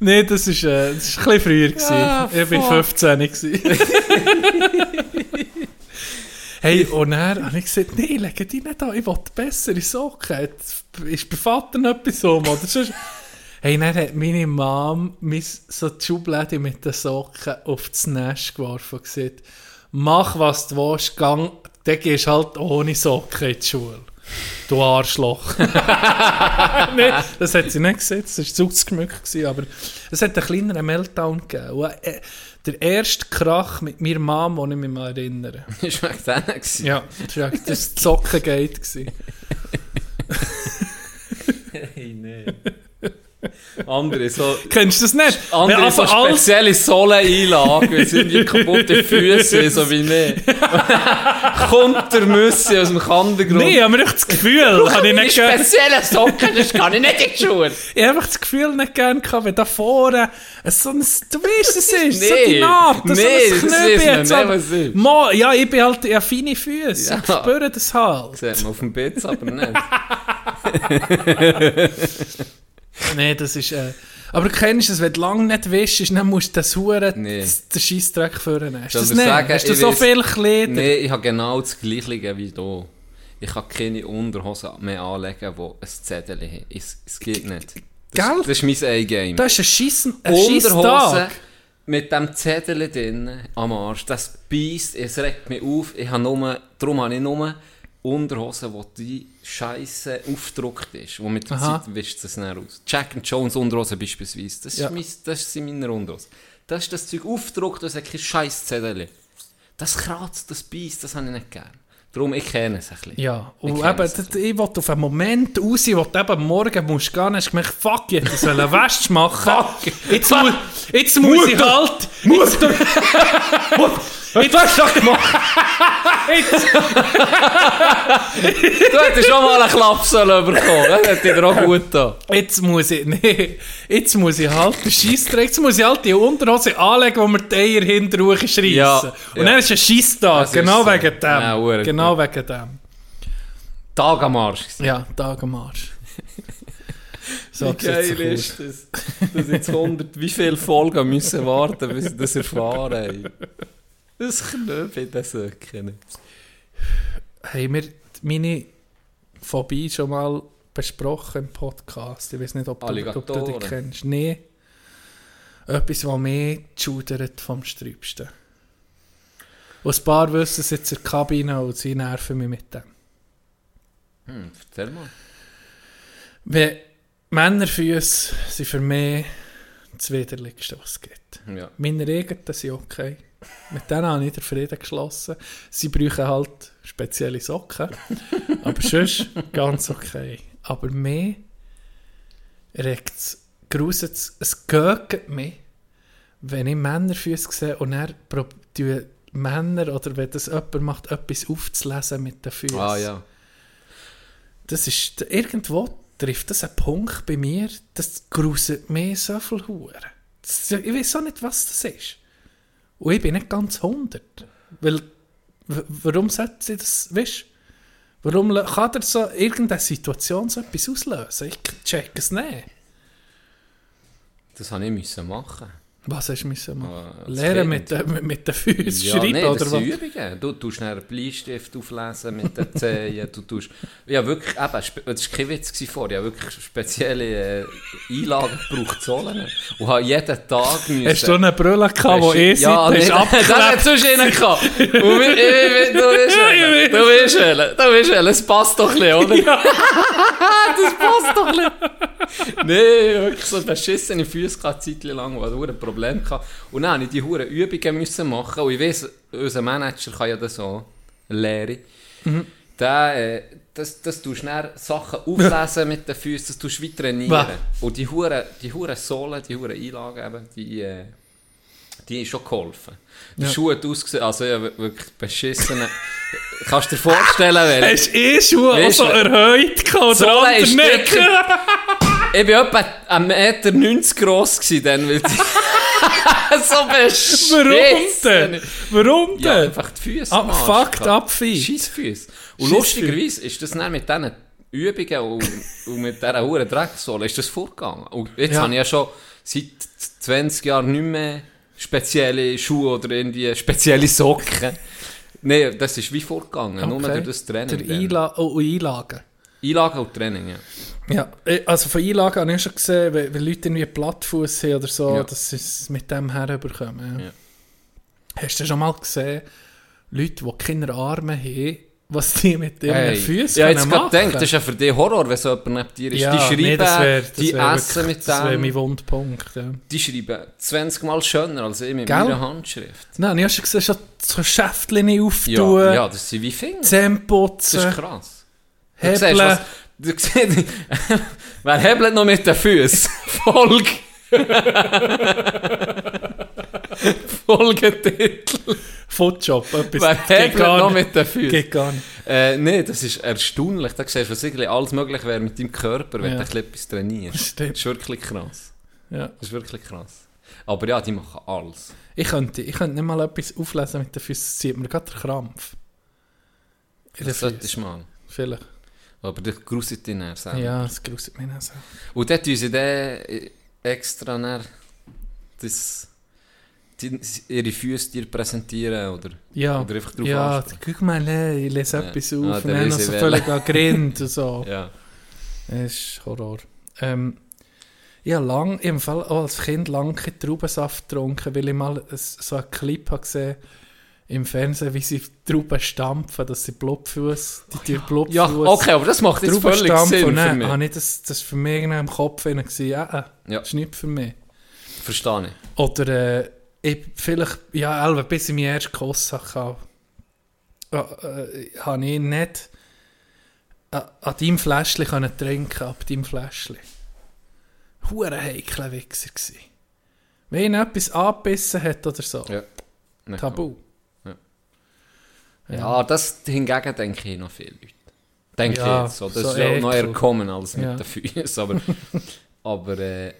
Speaker 4: Nein, das ist, äh, das ist ein bisschen früher. Gewesen.
Speaker 3: Ah,
Speaker 4: ich war
Speaker 3: fuck.
Speaker 4: 15 gewesen. Hey, und dann habe ich gesagt, nein, lege die nicht an, ich will bessere Socken. Ist bei Vater noch etwas so? Oder sonst... Hey, dann hat meine Mom mein, so die Schublade mit den Socken auf das Nest geworfen und gesagt, mach was du willst, gang, dann gehst du halt ohne Socken in die Schule. Du Arschloch. Nein, das hat sie nicht gesehen, das war zu gewesen, aber es hat einen kleineren Meltdown gegeben. Und, äh, der erste Krach mit meiner Mom, den ich mich mal erinnere.
Speaker 3: Das war wegen denen. gewesen.
Speaker 4: Ja, das war das Sockengate. gewesen.
Speaker 3: Hey, nein. Andere so...
Speaker 4: Kennst du das nicht?
Speaker 3: Andere so
Speaker 4: einfach alles-
Speaker 3: spezielle Sohleneinlagen, sie die kaputte Füße so wie mir. Kommt der Müsse aus dem Kandergrund.
Speaker 4: Nein, ich habe mir echt das Gefühl, habe ich nicht gern,
Speaker 3: spezielle Socken, das kann ich nicht in die Schuhe.
Speaker 4: ich habe einfach das Gefühl nicht gern gehabt, wenn da vorne so ein, du weißt, es ist, so
Speaker 3: Nee.
Speaker 4: die Naht,
Speaker 3: Nee,
Speaker 4: so ein aber-
Speaker 3: was es ist.
Speaker 4: Mo, ja, ich bin halt, ja, feine Füße,
Speaker 3: Ja.
Speaker 4: ich spüre das halt.
Speaker 3: Sieht man auf dem Bett, aber nicht.
Speaker 4: Nein, das ist, äh, aber du kennst es, wenn du lange nicht wischst, dann musst du das Huren,
Speaker 3: Nee.
Speaker 4: das- den Scheissdreck führen. Hast du
Speaker 3: Soll
Speaker 4: das
Speaker 3: ich
Speaker 4: nicht?
Speaker 3: sagen,
Speaker 4: Hast du so
Speaker 3: weiss-
Speaker 4: viel Kleider?
Speaker 3: Nein, ich habe genau das Gleiche wie du. Ich kann keine Unterhosen mehr anlegen, die ein Zettel haben. Es, es geht nicht. Das,
Speaker 4: Gell?
Speaker 3: das ist mein A-Game.
Speaker 4: Das ist ein Scheissen, ein
Speaker 3: Unterhosen mit dem Zettel drin am Arsch, das beißt, es regt mich auf. Ich habe nur, darum habe ich nur Unterhosen, die Scheiße aufgedruckt ist. Wo mit der
Speaker 4: Aha.
Speaker 3: Zeit wischt es dann aus. Jack and Jones Unterhosen beispielsweise. Das,
Speaker 4: Ja.
Speaker 3: ist mein, das sind meine Unterhosen. Das ist das Zeug aufgedruckt, das hat kein scheiß Zettel. Das kratzt, das beißt, das habe ich nicht gern. Darum, ich kenne es ein bisschen.
Speaker 4: Ja,
Speaker 3: Ich
Speaker 4: und
Speaker 3: kenne
Speaker 4: eben,
Speaker 3: es ein
Speaker 4: ich wollte auf einen Moment raus, wo du eben morgen musst gehen, hast gemerkt, fuck, ich hätte eine Wäsche machen.
Speaker 3: Fuck.
Speaker 4: Jetzt, mu jetzt muss ich halt... Jetzt,
Speaker 3: Du hast doch gemacht! du hättest schon mal einen sollen bekommen. Das hätte dir auch gut getan.
Speaker 4: jetzt muss ich... Nee, jetzt muss ich halt den Scheissdreck, jetzt muss ich halt die Unterhose anlegen, wo wir die Eier hinter schreissen.
Speaker 3: Ja,
Speaker 4: und
Speaker 3: ja.
Speaker 4: dann ist ein Scheisstag, genau
Speaker 3: so.
Speaker 4: wegen dem.
Speaker 3: Ja,
Speaker 4: genau wegen dem.
Speaker 3: Tag am Arsch.
Speaker 4: Ja, Tag am Arsch. so
Speaker 3: Wie geil ist das? Dass jetzt 100, wie viele Folgen müssen warten, bis sie das erfahren haben. Das Knöpfe, das Söcken.
Speaker 4: haben wir meine Phobie schon mal besprochen im Podcast. Ich weiß nicht, ob du, ob du die kennst. Nee. Etwas, was mich schudert vom Sträubsten. Und ein paar wissen es jetzt in der Kabine und sie nerven mich mit dem.
Speaker 3: Hm, erzähl mal.
Speaker 4: Wenn Männerfüße sind für mich das Widerlichste, was es gibt.
Speaker 3: Ja.
Speaker 4: Meine eigenen sind okay. Mit denen habe ich den Frieden geschlossen. Sie brauchen halt spezielle Socken. aber sonst ganz okay. Aber mehr regt es, gruselt es, es gögt mich, wenn ich Männerfüße sehe und er prob- tue Männer oder wenn das jemand macht, etwas aufzulesen mit den Füßen.
Speaker 3: Ah ja.
Speaker 4: Das ist, irgendwo trifft das einen Punkt bei mir, das gruselt mir so viel Huren. Ich weiß auch nicht, was das ist. Und ich bin nicht ganz 100. Weil, warum sollte sie das, weißt? Warum kann er so irgendeine Situation so etwas auslösen? Ich check es nicht.
Speaker 3: Das habe ich machen.
Speaker 4: Was hast du müssen machen?
Speaker 3: Ah, Kind.
Speaker 4: mit, den- mit, den Füßen
Speaker 3: Ja,
Speaker 4: schreiben
Speaker 3: nee,
Speaker 4: oder
Speaker 3: das
Speaker 4: was?
Speaker 3: Übungen. Du tust einen Bleistift auflesen mit den Zehen. du tust, ja, wirklich, eben, das war kein Witz vorher. Ich habe wirklich spezielle äh, Einlagen gebraucht, Zollen. Und habe jeden Tag müssen...
Speaker 4: Hast du eine Brille gehabt, die eh
Speaker 3: ja,
Speaker 4: ist
Speaker 3: nee, das sonst einen gehabt. Und wir- ich- ich- Du bist welcher. Du bist. Du welcher. Es passt doch ein bisschen, oder? das passt doch ein bisschen. Nee, wirklich so beschissene Füße gehabt, eine Zeit lang, ein Problem hatte. Und dann musste ich die hure Übungen müssen machen. Und ich weiss, unser Manager kann ja das so, Lehre.
Speaker 4: Mhm.
Speaker 3: Der, äh, das, das tust du dann Sachen auflesen mit den Füßen, das tust du wie trainieren.
Speaker 4: Was?
Speaker 3: Und die hure, die hure Sohlen, die hure Einlagen eben, die, äh, die haben schon geholfen. Die
Speaker 4: Ja.
Speaker 3: Schuhe hat ausgesehen, also ja, wirklich beschissene. Kannst du dir vorstellen, weil
Speaker 4: Hast du eh Schuhe auch
Speaker 3: Weißt
Speaker 4: so erhöht gehabt oder
Speaker 3: Sohle ist dicker. Ich war etwa 1,90 Meter gross dann, weil so beschissen.
Speaker 4: Warum denn? Warum
Speaker 3: Ja,
Speaker 4: denn?
Speaker 3: einfach die Füße.
Speaker 4: Ah, fucked up Feet.
Speaker 3: Scheissfüße. Und
Speaker 4: Scheissfüße.
Speaker 3: lustigerweise ist das dann mit diesen Übungen und, und mit dieser hohen Drecksohle ist das vorgegangen. Und jetzt
Speaker 4: Ja.
Speaker 3: habe ich ja schon seit 20 Jahren nicht mehr spezielle Schuhe oder irgendwie spezielle Socken. Nein, das ist wie vorgegangen, nur durch das Training.
Speaker 4: Der. Einla oh, Einlagen.
Speaker 3: Einlagen und Training, ja.
Speaker 4: Ja, eh, also von Einlagen habe ich schon gesehen, wenn, wenn Leute irgendwie Plattfuß haben oder so,
Speaker 3: Ja.
Speaker 4: dass sie es mit dem herüberkommen. Ja.
Speaker 3: Ja.
Speaker 4: Hast du schon mal gesehen, Leute, die keine Arme haben, was die mit ihren
Speaker 3: Hey,
Speaker 4: Füßen
Speaker 3: ja, jetzt gerade gedacht, das ist ja für dich Horror, wenn so jemand neben dir ist.
Speaker 4: ja,
Speaker 3: die schreiben,
Speaker 4: nee, das wär, das
Speaker 3: die
Speaker 4: wär
Speaker 3: essen
Speaker 4: wirklich-
Speaker 3: mit
Speaker 4: Das wäre mein
Speaker 3: dem,
Speaker 4: Wundpunkt, ja.
Speaker 3: die schreiben 20 Mal schöner als ich mit
Speaker 4: Gell?
Speaker 3: meiner Handschrift.
Speaker 4: Nein, ich habe schon gesehen, schon so Schäftchen
Speaker 3: Ja,
Speaker 4: auftun,
Speaker 3: ja, das sind wie Finger.
Speaker 4: Zähne
Speaker 3: Das
Speaker 4: putzen,
Speaker 3: ist krass.
Speaker 4: Hebeln.
Speaker 3: Du siehst, wer hebelt noch mit den Füßen? Folge. Folgetitel.
Speaker 4: Footjob, etwas.
Speaker 3: Wer hebelt noch mit den Füßen?
Speaker 4: Geht gar nicht.
Speaker 3: Äh, nee, das ist erstaunlich. Da siehst du, was alles möglich wäre mit deinem Körper, wenn
Speaker 4: Ja.
Speaker 3: du etwas trainierst.
Speaker 4: Stimmt.
Speaker 3: Das ist wirklich krass.
Speaker 4: Ja.
Speaker 3: Das ist wirklich krass. Aber ja, die machen alles.
Speaker 4: Ich könnte, ich könnte nicht mal etwas auflesen mit den Füßen, es zieht mir gerade der Krampf. Den
Speaker 3: Das solltest du mal.
Speaker 4: Vielleicht.
Speaker 3: Aber das gruselt dich dann selber.
Speaker 4: Ja, das gruselt mich auch so.
Speaker 3: Und dort tun sie dann extra dann das, die, ihre Füße dir präsentieren, oder?
Speaker 4: Ja,
Speaker 3: Oder einfach drauf
Speaker 4: ja
Speaker 3: ansprechen.
Speaker 4: guck mal, ich lese
Speaker 3: Ja.
Speaker 4: etwas
Speaker 3: Ah,
Speaker 4: auf
Speaker 3: der
Speaker 4: und dann noch so völlig an Grind und so.
Speaker 3: Ja.
Speaker 4: Das ist Horror. Ähm, ich habe lang, im Fall auch als Kind lange keinen Traubensaft getrunken, weil ich mal so einen Clip habe gesehen im Fernsehen, wie sie Trauben stampfen, dass sie Blutfuß, die tun Blutfuß.
Speaker 3: ja, okay, aber das macht jetzt völlig
Speaker 4: stampfen
Speaker 3: Sinn
Speaker 4: und
Speaker 3: für
Speaker 4: dann
Speaker 3: mich.
Speaker 4: habe ich das, das für mich im Kopf hinein gewesen, ja, äh,
Speaker 3: Ja.
Speaker 4: das ist nicht für mich.
Speaker 3: Verstehe ich.
Speaker 4: Oder äh, ich, vielleicht, ja, Elva, bis ich meinen ersten Kuss hatte, äh, äh, habe ich nicht an, an deinem Fläschchen können trinken, ab deinem Fläschchen. Hure heikler Wichser gsi. Wenn ihn etwas angebissen hat oder so.
Speaker 3: Ja. Nicht
Speaker 4: Tabu.
Speaker 3: Ja. Das hingegen denke ich noch viele Leute. Denke
Speaker 4: Ja,
Speaker 3: ich jetzt so. Das
Speaker 4: so
Speaker 3: ist ja noch eher kommen als mit
Speaker 4: Ja.
Speaker 3: den Füßen. Aber, aber äh,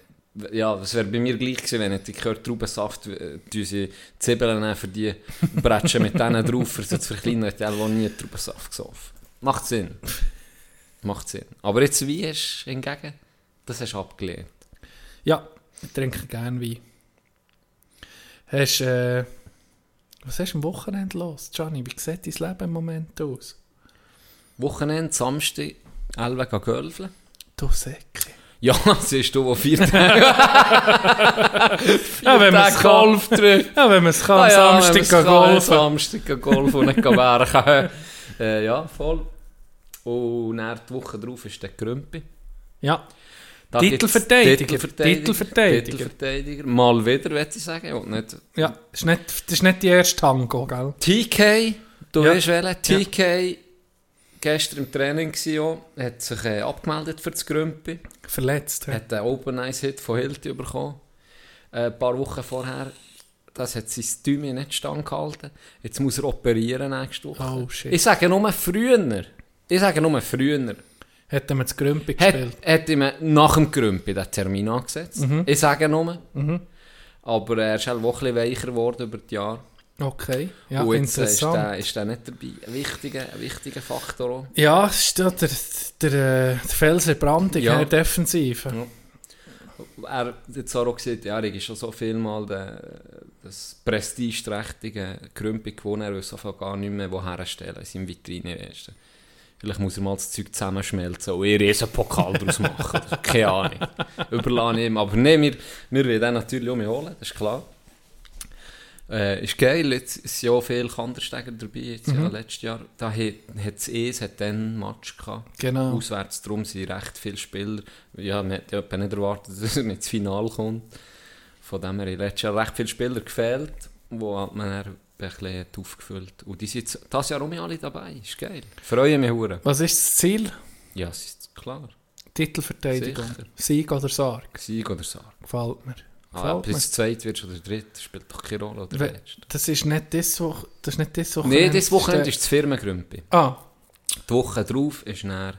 Speaker 3: ja, es wäre bei mir gleich gewesen, wenn ich gehört Traubensaft, äh, sie Zwiebeln nehmen für die Bretschen mit denen drauf, für sie zu verkleinern, die haben nie Traubensaft gesoffen. Macht Sinn. Macht Sinn. Aber jetzt wie hast du hingegen, das hast du abgelehnt.
Speaker 4: Ja, ich trinke gerne Wein. Hast, äh, was hast du am Wochenende los, Gianni? Wie sieht dein Leben im Moment aus?
Speaker 3: Wochenende, Samstag, Elbe gehen gölfeln.
Speaker 4: Du Säcke.
Speaker 3: Ja, siehst du, wo vier Tage
Speaker 4: Ja, wenn man.
Speaker 3: Golf drückt.
Speaker 4: Ja, wenn man es kann,
Speaker 3: Ah ja,
Speaker 4: Samstag golfen.
Speaker 3: Samstag golfen und nicht kann. Äh, ja, voll. Und dann die Woche drauf ist der Grümpi.
Speaker 4: Ja,
Speaker 3: Da
Speaker 4: Titelverteidiger.
Speaker 3: Titelverteidiger.
Speaker 4: Titelverteidiger.
Speaker 3: Titelverteidiger. Mal wieder, würde ich sagen. Und nicht
Speaker 4: ja. Das ist nicht, das ist nicht die erste Tango, gell?
Speaker 3: TK, du
Speaker 4: Ja.
Speaker 3: weißt welchen. TK, gestern im Training war hat sich äh, abgemeldet für das Grümpi.
Speaker 4: Verletzt. hä?
Speaker 3: Hat einen Open Eyes Hit von Hilti bekommen. Äh, ein paar Wochen vorher das hat sein Tümi nicht standgehalten. Jetzt muss er operieren nächste Woche.
Speaker 4: Oh, shit.
Speaker 3: Ich sage nur früher. Ich sage nur früher.
Speaker 4: Hätten wir das Grümpi
Speaker 3: Hat,
Speaker 4: gespielt.
Speaker 3: hat ihm nach dem Grümpi den Termin angesetzt.
Speaker 4: Mhm.
Speaker 3: Ich sage nur. Aber er ist halt auch ein bisschen weicher geworden über die Jahre.
Speaker 4: Okay, ja,
Speaker 3: Und jetzt äh, ist
Speaker 4: interessant.
Speaker 3: der, ist der nicht dabei. Ein wichtiger, ein wichtiger Faktor auch.
Speaker 4: Ja, ist der, der, äh, der Felser Brandung
Speaker 3: Ja.
Speaker 4: in der Defensive.
Speaker 3: Ja. Er hat auch gesagt, ja, er ist schon so viel mal den, das prestigeträchtige Krümpi gewonnen, er weiß einfach gar nicht mehr woher stellen in seinem Vitrine. Du. Vielleicht muss er mal das Zeug zusammenschmelzen und ihr riesen Pokal daraus machen. Keine Ahnung. Überlasse ihm. Aber nein, wir, wir wollen den natürlich mich holen, das ist klar. Äh, ist geil, jetzt sind ja auch viele Kandersteiger dabei, jetzt ja, letztes Jahr. Da hat es es hat dann einen Match gehabt.
Speaker 4: Genau.
Speaker 3: Auswärts, darum sind recht viele Spieler. Ja, man hat ja nicht erwartet, dass er nicht ins Finale kommt. Von dem her, letztes Jahr recht viele Spieler gefehlt, wo man bisschen aufgefüllt. Und die sind jetzt, das Jahr um alle dabei, ist geil. Freue mich hure.
Speaker 4: Was ist das Ziel?
Speaker 3: Ja, es ist klar.
Speaker 4: Titelverteidigung.
Speaker 3: Sicher.
Speaker 4: Sieg oder Sarg.
Speaker 3: Sieg oder Sarg.
Speaker 4: Gefällt mir.
Speaker 3: Ah,
Speaker 4: Gefällt mir.
Speaker 3: bis zweit wirst oder dritt, spielt doch keine Rolle. Oder
Speaker 4: We-
Speaker 3: letzte.
Speaker 4: Das ist nicht das Woche. Das ist nicht das Woche.
Speaker 3: Nein, dieses Wochenende ist das Firmengrümpi.
Speaker 4: Ah,
Speaker 3: Die Woche drauf ist dann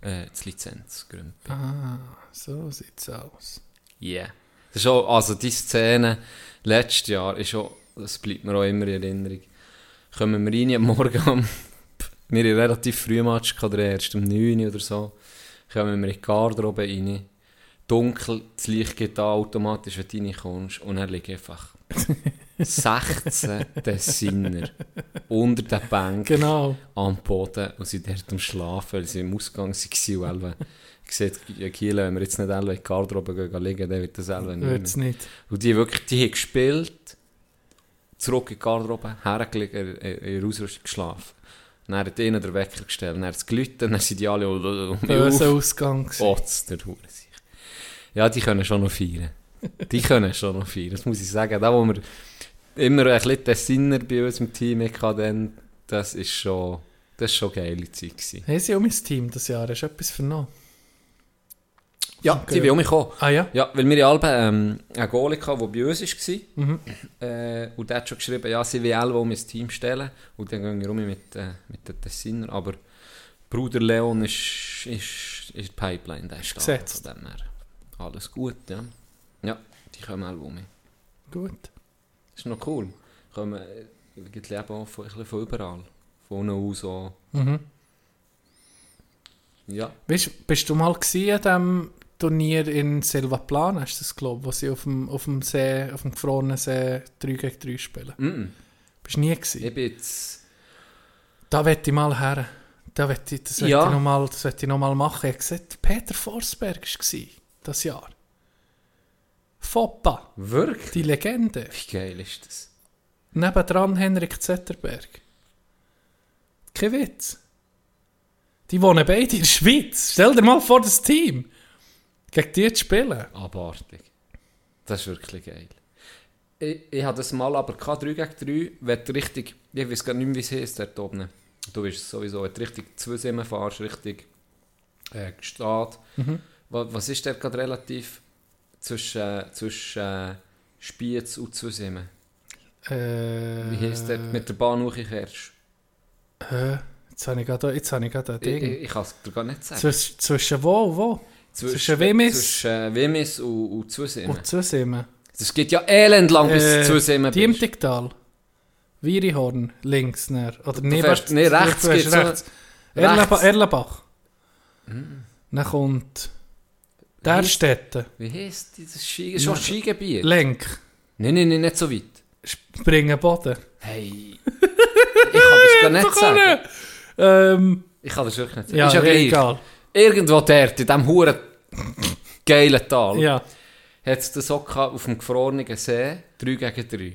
Speaker 3: äh, das Lizenzgrümpi.
Speaker 4: ah, so sieht's aus.
Speaker 3: Yeah. Das ist auch, also die Szene letztes Jahr ist auch, das bleibt mir auch immer in Erinnerung. Kommen wir rein am Morgen um, wir hatten relativ früh Match, gehabt, der erst um 9 Uhr oder so, kommen wir in die Garderobe rein, dunkel, das Licht geht an, automatisch, wenn du reinkommst, und dann liegen einfach 16 Designer unter den Bänken
Speaker 4: Genau.
Speaker 3: am Boden und sind dort am Schlafen, weil sie im Ausgang waren. Und elf- ich sehe, ja, Kiel, wenn wir jetzt nicht alle in die Garderobe gehen, liegen, dann wird das selber nicht
Speaker 4: nicht.
Speaker 3: Und die wirklich, die haben gespielt, zurück in die Garderobe, hergelegt, in in ihrer Ausrüstung geschlafen. Dann hat ihnen der Wecker gestellt, dann hat es geläutet, dann sind die alle um auf.
Speaker 4: Ausgang.
Speaker 3: Otz, der Hurensicht. Ja, die können schon noch feiern. Die können schon noch feiern, das muss ich sagen. Da, wo wir immer ein bisschen Designer bei uns im Team hatten, das ist schon, das ist schon eine geile Zeit gewesen.
Speaker 4: Haben sie auch mein Team das Jahr? Hast du etwas vernommen?
Speaker 3: Ja, die will um mich kommen.
Speaker 4: Ah ja?
Speaker 3: Ja, weil wir in Alben ähm, einen Goalie hatten, der bei uns war.
Speaker 4: Mhm.
Speaker 3: Äh, und der hat schon geschrieben, ja, sie will alle um ins Team stellen. Und dann gehen wir rum mit, äh, mit den Tessiner. Aber Bruder Leon ist, ist, ist die Pipeline, der ist.
Speaker 4: Gesetzt.
Speaker 3: Von dem her. Alles gut, ja. Ja, die kommen alle um.
Speaker 4: Gut.
Speaker 3: Das ist noch cool. Kommen, äh, gibt Leben auch von, von überall. Von unten aus auch.
Speaker 4: Mhm.
Speaker 3: Ja.
Speaker 4: Weißt, bist du mal gewesen an dem Turnier in Silva hast du das glaube wo sie auf dem, auf dem See, auf dem gefrorenen See 3 gegen 3 spielen?
Speaker 3: Mm -mm.
Speaker 4: Bist du nie gewesen?
Speaker 3: Ich bin jetzt...
Speaker 4: Da wette ich mal her. Da wette ich, das wette
Speaker 3: Ja.
Speaker 4: ich noch mal, das wette ich noch mal machen. Ich habe gesagt, Peter Forsberg war das Jahr. Foppa,
Speaker 3: Wirklich?
Speaker 4: die Legende.
Speaker 3: Wie geil ist das?
Speaker 4: Nebendran Henrik Zetterberg. Kein Witz. Die wohnen beide in der Schweiz. Stell dir mal vor, das Team. Gegen die zu spielen.
Speaker 3: Abartig. Das ist wirklich geil. Ich, ich hatte das mal aber gehabt, 3 gegen 3, wenn du richtig, ich weiß gar nicht mehr, wie es heisst dort oben. Du bist sowieso, wenn du richtig zwei Simmen fährst, richtig äh, Gestad. Was, was ist dort gerade relativ zwischen, äh, zwischen äh, Spiez und zwei Simmen?
Speaker 4: Äh,
Speaker 3: Wie heisst dort mit der Bahn hochfährst?
Speaker 4: Äh, jetzt habe ich gerade, jetzt habe ich gerade ein
Speaker 3: Ich, ich,
Speaker 4: Ding.
Speaker 3: ich kann es dir gar nicht sagen.
Speaker 4: Zwischen, zwischen wo und wo? Zwischen Wimmis?
Speaker 3: Zwischen Wimmis und, und zwei Simmen.
Speaker 4: Und Zusimmen.
Speaker 3: Das geht ja elend lang, bis
Speaker 4: Äh,
Speaker 3: du zwei Simmen bist.
Speaker 4: Diemtigtal. Wirihorn, links. Näher. Oder
Speaker 3: fährst- nee, rechts so-
Speaker 4: rechts.
Speaker 3: Rechts.
Speaker 4: Erlebach.
Speaker 3: Mm.
Speaker 4: Dann kommt Derstetten.
Speaker 3: Wie heisst dieses Ski? Schon Skigebiet?
Speaker 4: Lenk.
Speaker 3: Nein, nein, nein, nicht so weit.
Speaker 4: Springen Boden.
Speaker 3: Hey. ich kann das gar nicht sagen.
Speaker 4: Ähm,
Speaker 3: Ich kann das wirklich nicht sagen.
Speaker 4: ja,
Speaker 3: ist ja
Speaker 4: egal.
Speaker 3: Irgendwo dort, in diesem huren geilen Tal,
Speaker 4: Ja.
Speaker 3: hat es das auch gehabt auf dem gefrorenen See, 3 gegen 3.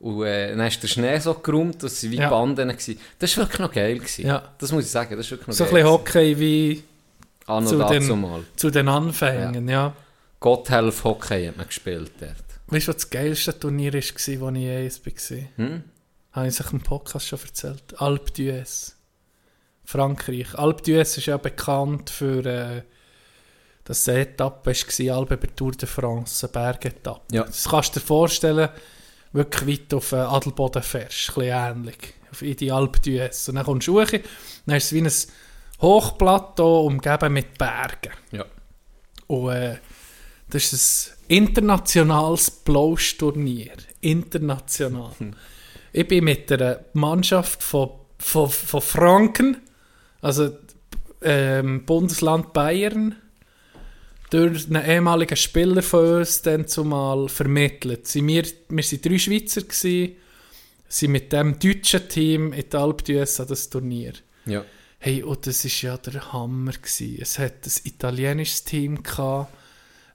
Speaker 3: Und äh, dann ist der Schnee so geräumt, dass sie wie
Speaker 4: Ja.
Speaker 3: Banden waren. Das war wirklich noch geil. Gewesen.
Speaker 4: Ja.
Speaker 3: Das muss ich sagen, das ist wirklich noch
Speaker 4: So ein
Speaker 3: geil.
Speaker 4: bisschen Hockey wie
Speaker 3: Anno
Speaker 4: zu den-
Speaker 3: mal.
Speaker 4: zu den Anfängen, ja.
Speaker 3: Gotthelf Hockey hat man gespielt dort.
Speaker 4: Weißt du, was das geilste Turnier war, wo ich eins war?
Speaker 3: Hm?
Speaker 4: Habe ich sich im Podcast schon erzählt. Alpe d'Huez. Frankreich. Alpe d'Huez ist ja bekannt für äh, eine Etappe war, Alpe bei Tour de France, eine Bergetappe.
Speaker 3: Ja.
Speaker 4: Das kannst du dir vorstellen, wirklich weit auf äh, Adelboden fährst, ein bisschen ähnlich, auf in die Alpe d'Huez. Und dann kommst du hoch, dann ist es wie ein Hochplateau umgeben mit Bergen.
Speaker 3: Ja.
Speaker 4: Und äh, das ist ein internationales Blows-Turnier. International. Ich bin mit einer Mannschaft von, von, von Franken, also ähm, Bundesland Bayern, durch einen ehemaligen Spieler von uns dann zumal vermittelt. Sie, wir, waren drei Schweizer, gewesen, sind mit dem deutschen Team in der Alpe d'Huez an das Turnier.
Speaker 3: Ja.
Speaker 4: Hey, und das war ja der Hammer. Gewesen. Es hat ein italienisches Team gehabt,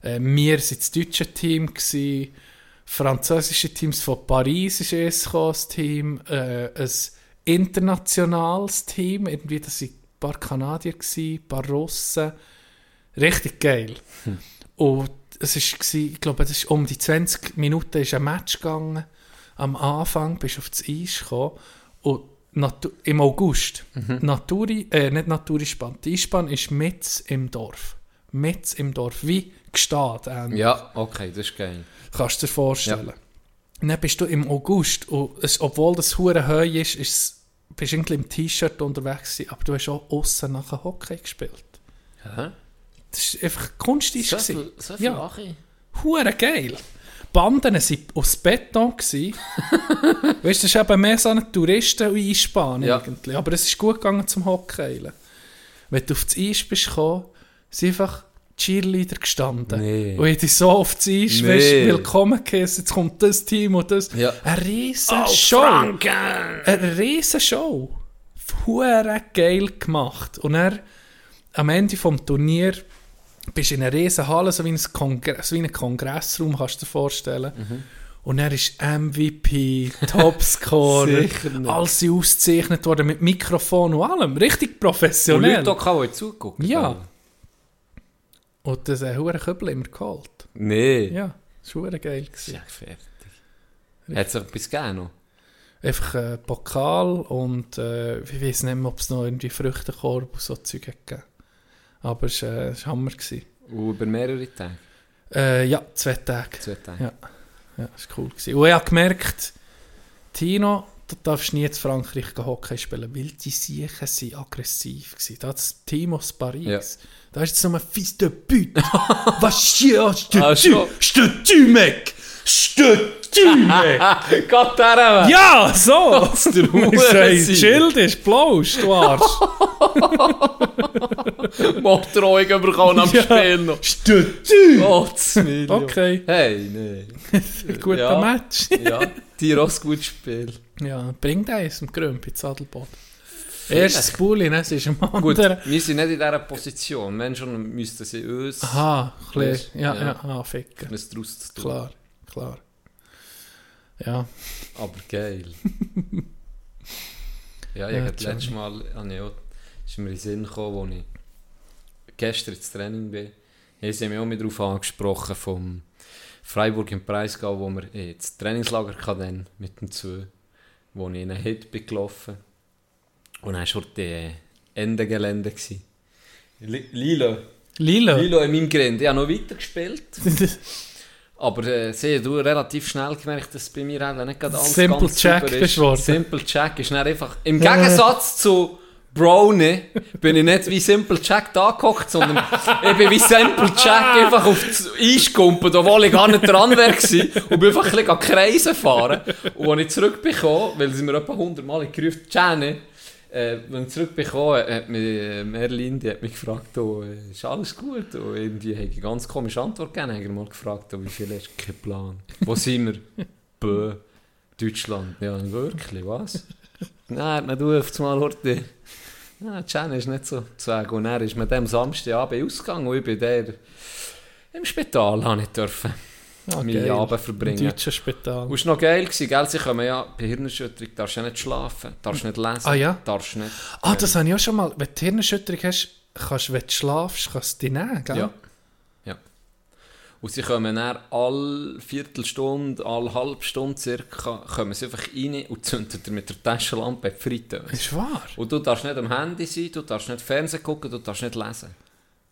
Speaker 4: äh, wir waren das deutsche Team, gewesen. französische Teams von Paris ist es gekommen, das Team, äh, ein internationales Team, irgendwie, das waren ein paar Kanadier, ein paar Russen. Richtig geil. Und es ist, gewesen, ich glaube, das ist um die 20 Minuten ist ein Match gegangen. Am Anfang bist du auf das Eis gekommen und Natu im August. Naturi, äh, nicht Naturispan. Die Eisbahn ist mit im Dorf. Mit im Dorf. Wie gestanden.
Speaker 3: Ja, okay, das ist geil.
Speaker 4: Kannst du dir vorstellen. Und dann bist du im August, und es, obwohl das hure heu ist, ist bist du irgendwie im T-Shirt unterwegs gewesen, aber du hast auch aussen nachher Hockey gespielt.
Speaker 3: Hä?
Speaker 4: Das war einfach Kunstisch.
Speaker 3: So viel, so viel
Speaker 4: Ja.
Speaker 3: Lache.
Speaker 4: Hure geil. Banden waren aus Beton. weißt du, das ist eben mehr so eine Touristen-Einsbahn
Speaker 3: Ja.
Speaker 4: irgendwie. Aber es ist gut gegangen zum Hockeyen. Wenn du auf das Eis bist gekommen, sind einfach Cheerleader gestanden.
Speaker 3: Nee.
Speaker 4: Und ich dich so das Eis,
Speaker 3: Nee.
Speaker 4: weißt, willkommen geheißen, jetzt kommt das Team und das.
Speaker 3: Ja.
Speaker 4: Eine riesen Show. Eine riesen Show. Hure geil gemacht. Und er am Ende vom Turnier bist du in einer riesen Halle, so wie ein, Kongre so wie ein Kongressraum, kannst du dir vorstellen.
Speaker 3: Mhm.
Speaker 4: Und er ist MVP, Topscorer,
Speaker 3: Sicher nicht.
Speaker 4: alles ausgezeichnet worden mit Mikrofon und allem. Richtig
Speaker 3: Und
Speaker 4: professionell.
Speaker 3: Leute auch, die zugucken.
Speaker 4: Ja. Und das äh, hure Köbel immer geholt.
Speaker 3: Nee.
Speaker 4: Ja, das war hure geil.
Speaker 3: Das ist ja fertig. Hat es etwas gegeben noch?
Speaker 4: Einfach ein Pokal und äh, ich weiß nicht mehr, ob es noch irgendwie Früchtekorb und so Zeug gegeben. Aber es war äh, es war Hammer. Gewesen.
Speaker 3: Und über mehrere Tage?
Speaker 4: Äh, ja, zwei Tage.
Speaker 3: Zwei Tage.
Speaker 4: Ja. Ja, das war cool. Gewesen. Und ich habe gemerkt, Tino, du darfst nie in Frankreich Hockey spielen, weil die Siechen sind aggressiv waren. Das Team aus Paris.
Speaker 3: Ja.
Speaker 4: Da ist so ein Fils de pute. Was hier hast du?
Speaker 3: Ah, schon.
Speaker 4: Statu, mec! Statu, mec!
Speaker 3: Gott, der
Speaker 4: Ja, so!
Speaker 3: der Hure
Speaker 4: sage,
Speaker 3: sein.
Speaker 4: Schild ist blausch, du Arsch.
Speaker 3: Morddrohungen bekommen am
Speaker 4: Ja.
Speaker 3: Spiel noch.
Speaker 4: Statu!
Speaker 3: Gottes Willen.
Speaker 4: Okay,
Speaker 3: Hey, nee.
Speaker 4: guter
Speaker 3: Ja.
Speaker 4: Match.
Speaker 3: Ja, Tiros gutes Spiel.
Speaker 4: Ja, bringt eins im Grümpi, Zadelboden. Erstes Bulli, dann ist am
Speaker 3: Gut,
Speaker 4: anderen.
Speaker 3: wir sind nicht in dieser Position. Wenn schon, müssten sie uns
Speaker 4: Aha, ein
Speaker 3: Weißt,
Speaker 4: bisschen, ja,
Speaker 3: ja.
Speaker 4: ja, ah, ficken.
Speaker 3: daraus zu tun.
Speaker 4: Klar, klar. Ja,
Speaker 3: Aber geil. ja, ich
Speaker 4: Ja,
Speaker 3: das letzte Mal habe ich auch, ist mir in den Sinn gekommen, als ich gestern ins Training bin. Haben sie mich auch mit darauf angesprochen, vom Freiburg im Breisgau, wo wir das Trainingslager dann mit dem zwei, wo ich in einen Hit bin gelaufen. Und dann war die Endegelände. gewesen. Li- Lilo.
Speaker 4: Lila.
Speaker 3: Lilo in meinem Gelände. Ich habe noch weiter gespielt. Aber äh, sie du relativ schnell gemerkt, dass bei mir eben nicht gerade alles
Speaker 4: Simple
Speaker 3: ganz
Speaker 4: Jack
Speaker 3: super
Speaker 4: bist du geworden.
Speaker 3: Simple Jack ist dann einfach... Im Gegensatz zu Brownie bin ich nicht wie Simple Jack da gehockt, sondern ich bin wie Simple Jack einfach auf das Eis gekumpelt, obwohl ich gar nicht dran gewesen, und bin einfach ein bisschen an Kreisen fahren. Und als ich zurückbekomme, weil sie mir etwa 100 Mal gerufen Jenny, äh, wenn ich zurückbekomme, hat mich äh, Merlin die hat mich gefragt, oh, äh, ist alles gut? Und irgendwie habe ich eine ganz komische Antwort gegeben. Habe ich mal gefragt, oh, wie viel hast du? Kein Plan. Wo sind wir? Bö, Deutschland. Ja, wirklich, was? Nein, man du auf einmal heute. Ja, Jenny ist nicht so zu sagen. Und er ist mit dem Samstagabend ausgegangen und ich bin der im Spital habe ich dürfen
Speaker 4: Ah, geil.
Speaker 3: Abend
Speaker 4: Im
Speaker 3: verbringen.
Speaker 4: deutschen Spital.
Speaker 3: Und es war noch geil, gewesen, gell? Sie kommen ja bei Hirnerschütterung, darfst du ja nicht schlafen, darfst nicht lesen,
Speaker 4: Ah, ja?
Speaker 3: darfst nicht...
Speaker 4: Ah, das habe ich auch schon mal. Wenn du Hirnerschütterung hast, kannst, wenn du schlafst, kannst du dich nehmen, gell?
Speaker 3: Ja. ja. Und sie kommen dann alle Viertelstunde, alle halbe Stunde circa, kommen sie einfach rein und zünden dir mit der Taschenlampe die Fritteuse.
Speaker 4: Ist wahr.
Speaker 3: Und du darfst nicht am Handy sein, du darfst nicht Fernsehen gucken, du darfst nicht lesen.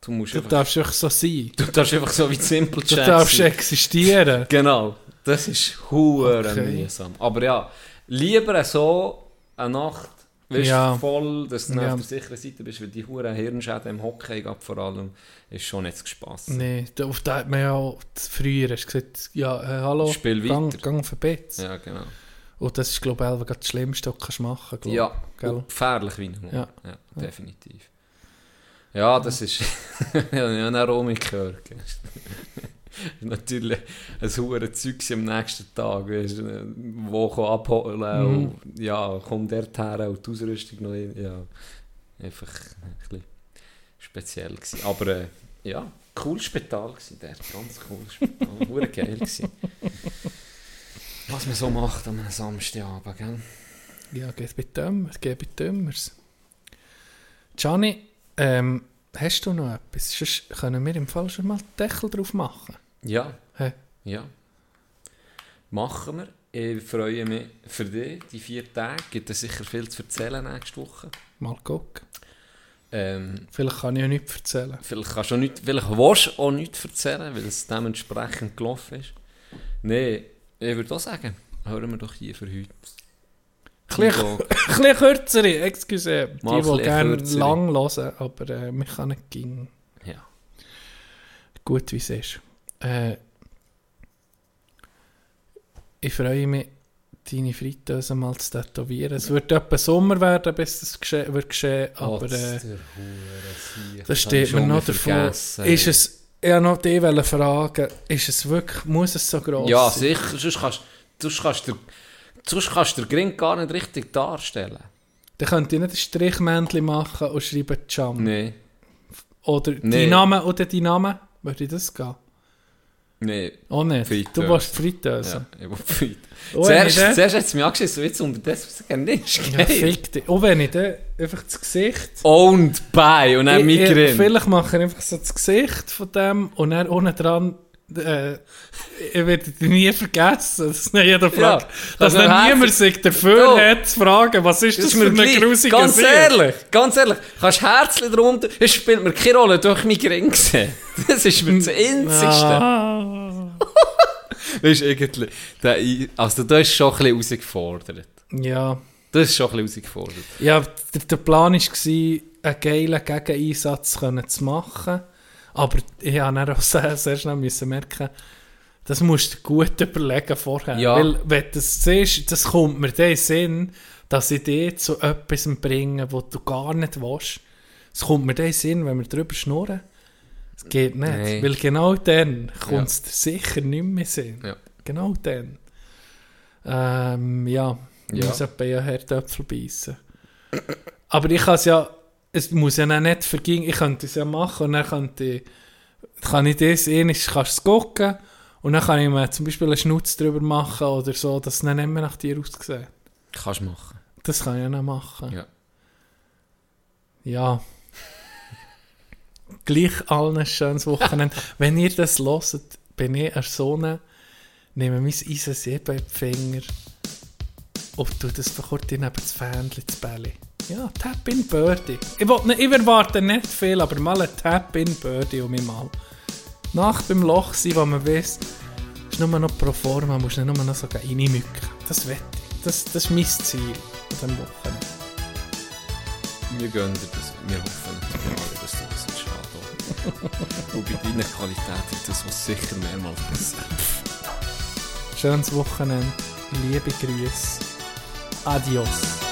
Speaker 3: Du musst
Speaker 4: Du
Speaker 3: einfach,
Speaker 4: darfst einfach so sein.
Speaker 3: du darfst einfach so wie Simple
Speaker 4: Du
Speaker 3: Chat
Speaker 4: darfst
Speaker 3: sein.
Speaker 4: existieren.
Speaker 3: Genau. Das ist hure
Speaker 4: Okay.
Speaker 3: mühsam. Aber ja, lieber so eine Nacht, weißt,
Speaker 4: Ja.
Speaker 3: voll, dass du
Speaker 4: Ja.
Speaker 3: auf der sicheren Seite bist, weil die hure Hirnschäden im Hockey gab vor allem, ist schon nicht Spass.
Speaker 4: Nee, auf da hat man ja früher hast gesagt, ja, äh, hallo,
Speaker 3: Spiel
Speaker 4: gang,
Speaker 3: weiter.
Speaker 4: gang auf.
Speaker 3: Ja, genau.
Speaker 4: Und das ist, glaube ich, das Schlimmste, was du machen kannst.
Speaker 3: Ja, gefährlich wie nur.
Speaker 4: Ja.
Speaker 3: Ja. definitiv. Ja, das ist. ja, ja, dann Romy gehört. Natürlich ein hure Zeug am nächsten Tag, weißt, wo kann abholen
Speaker 4: Mhm.
Speaker 3: und ja, kommt dort her und die Ausrüstung noch in, ja, einfach ein bisschen speziell gewesen. Aber äh, ja, cooles Spital gewesen, der, ganz cooles Spital, hure geil gewesen. Was man so macht an einem Samstagabend, gell?
Speaker 4: Ja, geht bei Dömmers, geht bei Dömmers. Gianni, ähm, hast du noch etwas? Sonst können wir im Fall schon mal Deckel drauf machen.
Speaker 3: Ja.
Speaker 4: Hä?
Speaker 3: Ja. Machen wir. Ich freue mich für dich, die vier Tage. Gibt es sicher viel zu erzählen nächste Woche.
Speaker 4: Mal gucken.
Speaker 3: Ähm,
Speaker 4: Vielleicht kann ich ja nichts erzählen.
Speaker 3: vielleicht kannst du auch nicht, vielleicht willst du auch nichts erzählen, weil es dementsprechend gelaufen ist. Nein, ich würde auch sagen, hören wir doch hier für heute.
Speaker 4: Ein bisschen kürzere, excuse. Die,
Speaker 3: Mal
Speaker 4: die
Speaker 3: bisschen
Speaker 4: gerne
Speaker 3: kürzere.
Speaker 4: lang hören, aber äh, mich kann nicht gehen.
Speaker 3: Ja.
Speaker 4: Gut, wie es ist. Äh, ich freue mich, deine Fritteuse mal zu tätowieren. Es wird etwa Sommer werden, bis das gesche wird geschehen, aber äh, das steht mir noch davor. Ist es, ich wollte noch die wollte fragen, ist es wirklich, muss es so
Speaker 3: Ja,
Speaker 4: sein?
Speaker 3: sicher. Sonst kannst, sonst kannst du sonst kannst du den Gring gar nicht richtig darstellen.
Speaker 4: Dann könnt ihr nicht ein Strichmännchen machen und schreiben Jam.
Speaker 3: Nein.
Speaker 4: Oder
Speaker 3: Nee.
Speaker 4: die Namen oder die Namen, würde das gehen?
Speaker 3: Nein.
Speaker 4: Oh nicht,
Speaker 3: Fritteuse.
Speaker 4: du warst Fritteuse.
Speaker 3: Ja, ich will fit.
Speaker 4: Oh,
Speaker 3: Zuerst,
Speaker 4: ich
Speaker 3: zuerst hat es mich angeschissen, jetzt unterdessen sagen, nicht.
Speaker 4: dann- ja, fick dich. Oh, wenn ich dann einfach das Gesicht...
Speaker 3: Und bei und dann Migräne.
Speaker 4: Vielleicht mache ich einfach so das Gesicht von dem und dann unten dran... Äh, ich werde nie vergessen, dass nicht jeder fragt, dass
Speaker 3: das ist
Speaker 4: nicht niemand sich dafür
Speaker 3: Ja.
Speaker 4: hat zu fragen, was ist das,
Speaker 3: Das ist
Speaker 4: für
Speaker 3: mir
Speaker 4: ein
Speaker 3: gleich.
Speaker 4: grusiger
Speaker 3: Ganz
Speaker 4: Sieg?
Speaker 3: ehrlich, ganz ehrlich, kannst Herzchen drunter, es spielt mir keine Rolle, durch Migräne gesehen. Das ist mir das Einzigste.
Speaker 4: Ah.
Speaker 3: Weißt du, irgendwie, der, also das ist schon ein bisschen herausgefordert.
Speaker 4: Ja,
Speaker 3: Das ist schon ein bisschen herausgefordert.
Speaker 4: ja der, der Plan war, einen geilen Gegeneinsatz zu machen. Aber ich dann auch sehr, sehr schnell müssen merken, das musst du gut überlegen vorher.
Speaker 3: Ja.
Speaker 4: Weil, wenn du das siehst, das kommt mir dann in Sinn, dass ich dich zu etwas bringe, was du gar nicht willst. Es kommt mir dann in Sinn, wenn wir darüber schnurren. Es geht nicht.
Speaker 3: Nein.
Speaker 4: Weil genau dann kommt
Speaker 3: Ja.
Speaker 4: es dir sicher nicht mehr Sinn.
Speaker 3: Ja.
Speaker 4: Genau dann. Ähm, ja, ich
Speaker 3: Ja.
Speaker 4: muss ja Herdöpfel beißen. Aber ich kann es ja, es muss ja nicht vergehen, ich könnte es ja machen und dann könnte ich, kann ich das ähnlich, kannst es gucken und dann kann ich mir zum Beispiel einen Schnutz drüber machen oder so, dass es dann nicht mehr nach dir aussieht.
Speaker 3: Kannst du machen.
Speaker 4: Das kann ich ja dann machen.
Speaker 3: Ja.
Speaker 4: Ja. Gleich allen ein schönes Wochenende. Wenn ihr das hört, bin ich eine Sonne, nehme mein Eisen 7 in die Finger und tu das kurz neben das Fähnchen, das Bälle. Ja, Tap in Birdie. Ich, will nicht, ich erwarte nicht viel, aber mal ein Tap in Birdie um mich mal. Nach beim Loch sein, wo man weiß, ist nur noch pro forma, musst du nicht nur noch so reinmücken. Das wette ich. Das, das ist mein Ziel an diesem Wochenende.
Speaker 3: Wir gönnen dir das. Wir hoffen natürlich, dass du das nicht schade Und bei deiner Qualität ist das was sicher mehrmals besser.
Speaker 4: Schönes Wochenende. Liebe Grüße. Adios.